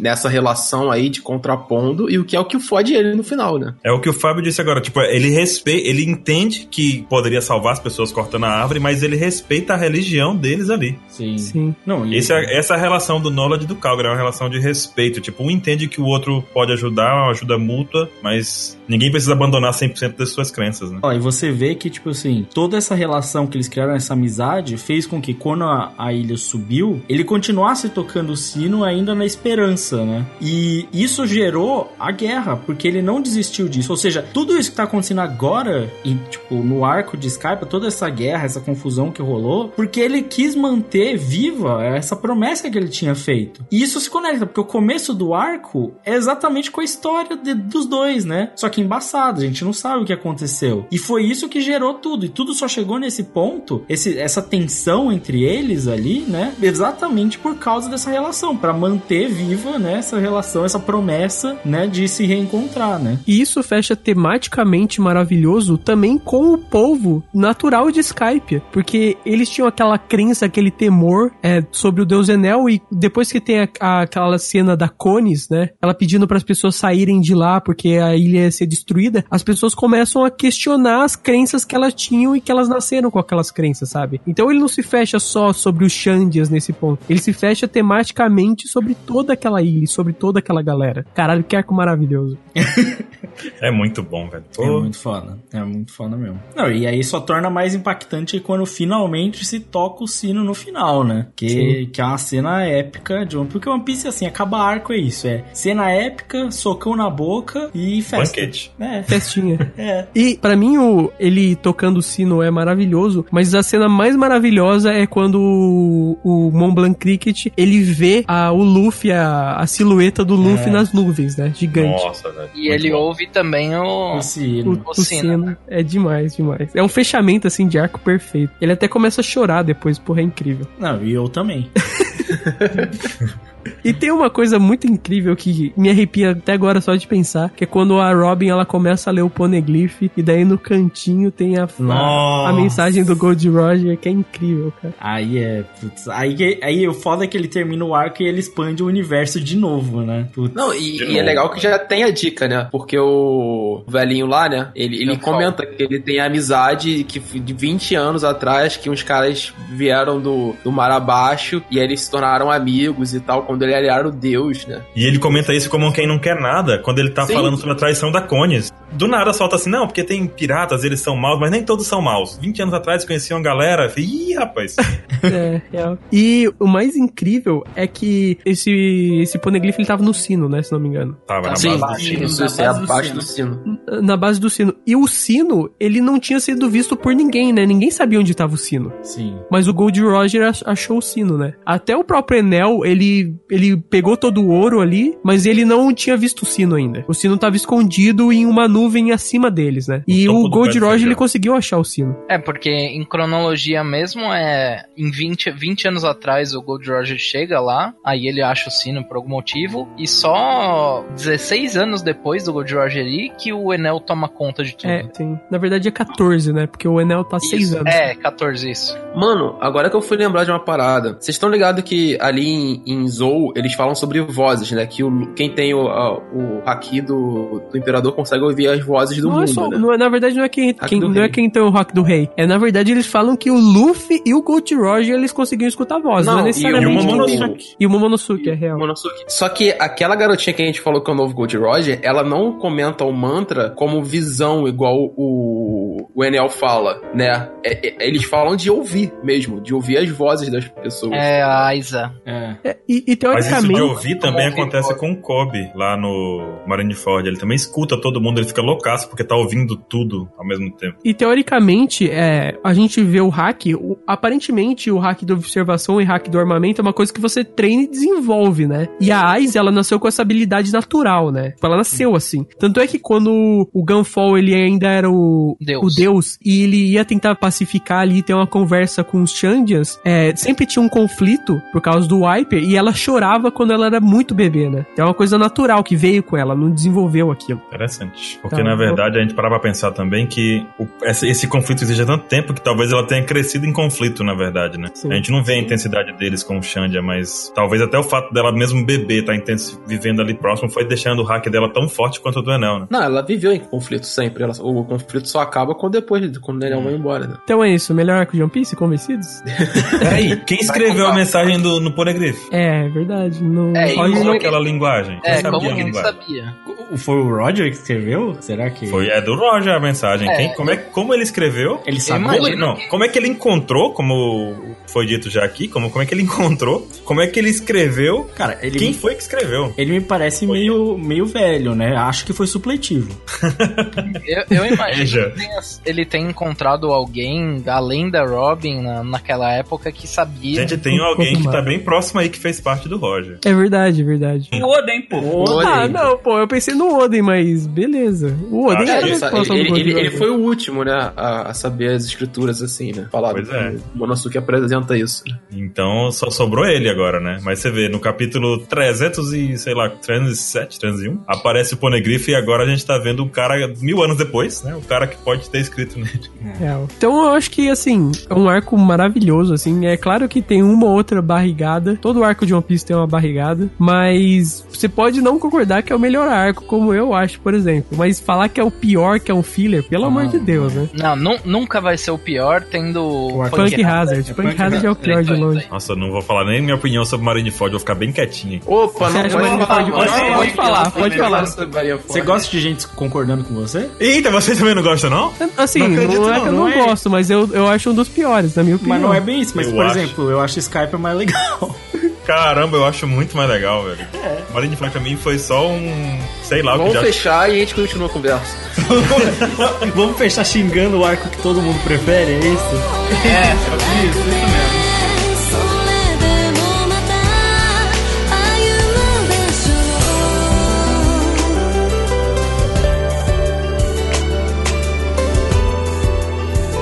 nessa relação aí de contrapondo, e o que é o que fode ele no final, né. É o que o Fábio disse agora, tipo, ele respeita, ele entende que poderia salvar as pessoas cortando a árvore, mas ele respeita a religião deles ali. Sim. Sim. Não, e Esse é- essa é a relação do Nolan e do Calgary, é uma relação de respeito. Tipo, um entende que o outro pode ajudar, uma ajuda mútua, mas ninguém precisa abandonar 100% das suas crenças, né? Ó, e você vê que, tipo assim, toda essa relação que eles criaram, essa amizade, fez com que quando a, a ilha subiu, ele continuasse tocando o sino ainda na esperança, né? E isso gerou a guerra, porque ele não desistiu disso. Ou seja, tudo isso que tá acontecendo agora, e, tipo, no arco de Skype, toda essa guerra, essa confusão que rolou, porque ele quis manter viva essa promessa que ele tinha feito. E isso se conecta, porque o começo do arco é exatamente com a história de- dos dois, né? Só que embaçado, a gente não sabe o que aconteceu. E foi isso que gerou tudo. E tudo só chegou nesse ponto, esse, essa tensão entre eles ali, né? Exatamente por causa dessa relação, Pra manter viva, né? Essa relação, essa promessa, né? De se reencontrar, né? E isso fecha tematicamente maravilhoso também com o povo natural de Skype. Porque eles tinham aquela crença, aquele temor é, sobre o deus Enel. E depois que tem a- a- aquela cena da Cones, né? Ela pedindo para as pessoas saírem de lá porque a ilha ia ser destruída. As pessoas começam a questionar as crenças que elas tinham e que elas nasceram com aquelas crenças, sabe? Então ele não se fecha só sobre os Xandias nesse ponto. Ele se fecha tematicamente sobre toda aquela ilha, e sobre toda aquela galera. Caralho, que arco maravilhoso. É muito bom, velho. É muito foda. É muito foda mesmo. Não, e aí só torna mais impactante quando finalmente se toca o sino no final, né? Que, Sim. que é uma cena épica de One Porque One Piece, assim, acaba arco é isso. É cena épica, socão na boca e festa. Banquete. É. Festinha. É. E pra mim o ele tocando o sino é maravilhoso, mas a cena mais maravilhosa é quando o, o Mont Blanc Cricket ele vê a, o Luffy, a, a silhueta do Luffy É. nas nuvens, né? Gigante. Nossa, velho. E Muito ele bom. ouve também o. O sino. O, o o sino, sino é demais, demais. É um fechamento assim de arco perfeito. Ele até começa a chorar depois, porra, é incrível. Não, e eu também. E tem uma coisa muito incrível que me arrepia até agora só de pensar, que é quando a Robin ela começa a ler o Poneglyph e daí no cantinho tem a, a, a mensagem do Gold Roger, que é incrível, cara. Aí é. Putz, aí, aí o foda é que ele termina o arco e ele expande o universo de novo, né? Putz. Não, e, e é novo. legal que já tem a dica, né? Porque o velhinho lá, né? Ele, ele comenta que ele tem amizade que de 20 anos atrás, que uns caras vieram do, do mar abaixo e aí eles se tornaram amigos e tal, quando ele era o deus, né? E ele comenta isso como quem não quer nada, quando ele tá Sim. falando sobre a traição da Cones. Do nada solta assim, não, porque tem piratas, eles são maus, mas nem todos são maus. 20 anos atrás conheciam galera. Ih, rapaz. É, real. E o mais incrível é que esse, esse Poneglyph ele tava no sino, né? Se não me engano. Tava na Sim, base. Na isso é base do abaixo sino. do sino. Na base do sino. E o sino, ele não tinha sido visto por ninguém, né? Ninguém sabia onde tava o sino. Sim. Mas o Gold Roger ach- achou o sino, né? Até o próprio Enel, ele, ele pegou todo o ouro ali, mas ele não tinha visto o sino ainda. O sino tava escondido em uma nuvem acima deles, né? E o do Gold Roger, ele conseguiu achar o sino. É, porque em cronologia mesmo é. Em 20, 20 anos atrás o Gold Roger chega lá, aí ele acha o sino por algum motivo, e só 16 anos depois do Gold Roger ir que o Enel toma conta de tudo. É, sim. Na verdade é 14, né? Porque o Enel tá 6 Isso, anos. É, 14 isso. Mano, agora que eu fui lembrar de uma parada. Vocês estão ligados que ali em, em Zou eles falam sobre vozes, né? Que o, quem tem o, a- o haki do, do imperador consegue ouvir as vozes do não é mundo, só, né? não é, na verdade não é quem, Hack quem- não é rei. quem tem o rock do rei. É na verdade eles falam que o Luffy e o Gold Roger eles conseguiam escutar a voz, não, Não, é e o necessariamente E o Momonosuke. E o Momonosuke, é real. Monosuke. Só que aquela garotinha que a gente falou que é o novo Gold Roger, ela não comenta o mantra como visão, igual o, o Enel fala, né? É- é- eles falam de ouvir mesmo, de ouvir as vozes das pessoas. É a Aiza. É. É, e, e Mas isso teoricamente. de ouvir também acontece com o Kobe, lá no Marineford. Ele também escuta todo mundo, ele fica loucaço porque tá ouvindo tudo ao mesmo tempo. E teoricamente, é, a gente vê o hack, o- aparentemente o hack da observação e hack do armamento é uma coisa que você treina e desenvolve, né? E a Aiz, ela nasceu com essa habilidade natural, né? Ela nasceu assim. Tanto é que quando o Gunfall, ele ainda era o Deus. o Deus, e ele ia tentar pacificar ali, ter uma conversa com os Chandians, é, sempre tinha um conflito por causa do Wiper, e ela chorava quando ela era muito bebê, né? É uma coisa natural que veio com ela, não desenvolveu aquilo. Interessante. Porque, Tá, na eu- verdade, a gente parava pra pensar também que o- esse, esse conflito existe há tanto tempo que talvez ela tenha crescido em conflito, na verdade, né? Sim. A gente não vê a intensidade deles com o Xandia, mas talvez até o fato dela mesmo bebê tá intensi- vivendo ali próximo foi deixando o hack dela tão forte quanto o do Enel, né? Não, ela viveu em conflito sempre. Ela- o conflito só acaba quando depois, quando o Daniel vai embora, né? Então é isso, melhor arco de One Piece, convencidos? Peraí, quem escreveu a mensagem do, no Poneglyph? É, verdade. Não, É, e usou aquela linguagem? Quem É, sabia como quem linguagem? sabia? O- Foi o Roger que escreveu? Será que. Foi, é do Roger a mensagem. É. Quem, como, é, como ele escreveu? Ele sabe. Como, não, que- como é que ele encontrou como foi dito já aqui, como, como é que ele encontrou, como é que ele escreveu, Cara, ele quem me- foi que escreveu. Ele me parece meio, meio velho, né? Acho que foi supletivo. Eu, eu imagino que tenha- ele tem encontrado alguém, além da Robin, na, naquela época, que sabia. Gente, tem alguém que tá bem próximo aí que fez parte do Roger. É verdade, é verdade. O Oden, pô. Ah, não, pô, eu pensei no Oden, mas beleza. O Oden Ah, era ele- Ele, do ele- ele- foi o último, né, a, a saber as escrituras, assim, né? Falado. Pois é. O Monosuke apresenta isso. né? Então só sobrou ele agora, né? Mas você vê, no capítulo 300 e, sei lá, 307, 301, aparece o Poneglyph e agora a gente tá vendo um cara mil anos depois, né? O cara que pode ter escrito nele. É, Então eu acho que, assim, é um arco maravilhoso, assim. É claro que tem uma ou outra barrigada. Todo arco de One Piece tem uma barrigada. Mas você pode não concordar que é o melhor arco, como eu acho, por exemplo. Mas falar que é o pior, que é um filler, pelo amor de Deus, né? Não, nu- nunca vai ser o pior tendo. Punk Hazard. Punk Hazard é o pior de longe. Nossa, eu não vou falar nem minha opinião sobre Marineford, vou ficar bem quietinho. Opa, Você não acha pode pode- pode- pode falar, pode falar. Você gosta de gente concordando com você? Eita, você também não gosta, não? Assim, Não não, acredito, é que eu não, não, não é? gosto, mas eu, eu acho um dos piores, na minha opinião. Mas não é bem isso. Mas, Eu por acho. exemplo, eu acho Skype mais legal. Caramba, eu acho muito mais legal, velho. Marineford pra mim foi só um. Sei lá, o que Vamos já. fechar e a gente continua a conversa. Vamos fechar xingando o arco que todo mundo prefere, é isso? そ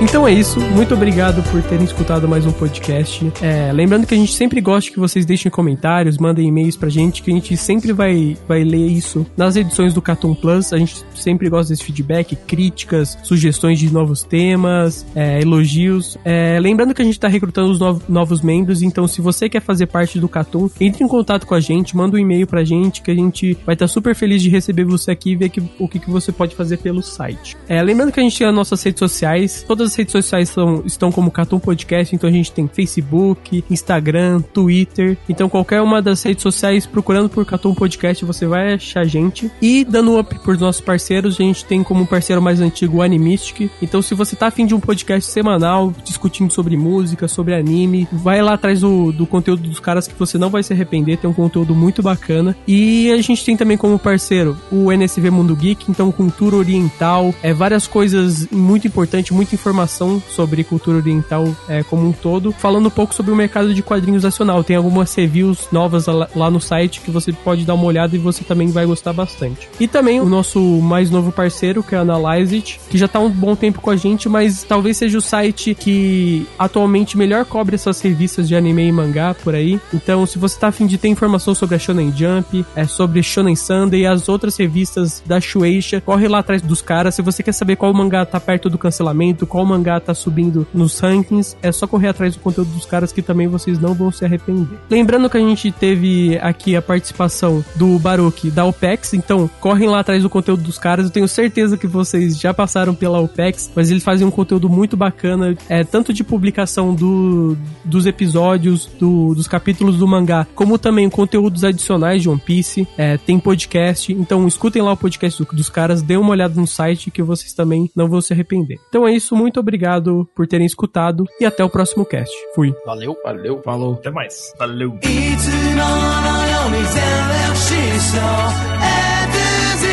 Então é isso. Muito obrigado por terem escutado mais um podcast. É, lembrando que a gente sempre gosta que vocês deixem comentários, mandem e-mails pra gente, que a gente sempre vai, vai ler isso nas edições do Cartoon Plus. A gente sempre gosta desse feedback, críticas, sugestões de novos temas, é, elogios. É, lembrando que a gente tá recrutando os nov- novos membros, então se você quer fazer parte do Cartoon, entre em contato com a gente, manda um e-mail pra gente, que a gente vai estar super feliz de receber você aqui e ver que- o que, que você pode fazer pelo site. É, lembrando que a gente tem as nossas redes sociais, todas as redes sociais são, estão como Cartoon Podcast, então a gente tem Facebook, Instagram, Twitter. Então qualquer uma das redes sociais, procurando por Cartoon Podcast, você vai achar a gente. E dando up por nossos parceiros, a gente tem como parceiro mais antigo o Animistic. Então se você tá afim de um podcast semanal, discutindo sobre música, sobre anime, vai lá atrás do, do conteúdo dos caras que você não vai se arrepender, tem um conteúdo muito bacana. E a gente tem também como parceiro o NSV Mundo Geek, então cultura oriental, é várias coisas muito importantes, muita informação sobre cultura oriental é, como um todo, falando um pouco sobre o mercado de quadrinhos nacional. Tem algumas reviews novas lá, no site que você pode dar uma olhada e você também vai gostar bastante. E também o nosso mais novo parceiro, que é a Analyze It, que já tá há um bom tempo com a gente, mas talvez seja o site que atualmente melhor cobre essas revistas de anime e mangá por aí. Então, se você tá afim de ter informação sobre a Shonen Jump, é sobre Shonen Sunday e as outras revistas da Shueisha, corre lá atrás dos caras. Se você quer saber qual mangá tá perto do cancelamento, qual tá subindo nos rankings, é só correr atrás do conteúdo dos caras que também vocês não vão se arrepender. Lembrando que a gente teve aqui a participação do Baruch da OPEX, então correm lá atrás do conteúdo dos caras. Eu tenho certeza que vocês já passaram pela OPEX, mas eles fazem um conteúdo muito bacana, é tanto de publicação do, dos episódios, do- dos capítulos do mangá, como também conteúdos adicionais de One Piece. É, tem podcast, então escutem lá o podcast do- dos caras, dêem uma olhada no site que vocês também não vão se arrepender. Então é isso, muito obrigado por terem escutado e até o próximo cast. Fui. Valeu. Valeu. Falou. Até mais. Valeu. いつものように全力疾走 A to Z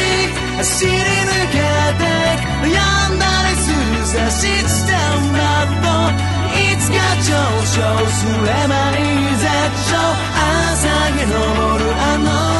走り抜けて悩んだりするさシステムだといつか上昇すればいい絶頂朝日昇るあの海の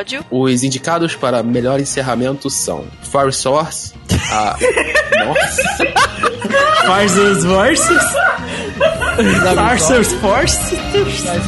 Episódio. Os indicados para melhor encerramento são Fire Source, a... Nossa! Farsos Versus. Farsos Force. Faz o próximo.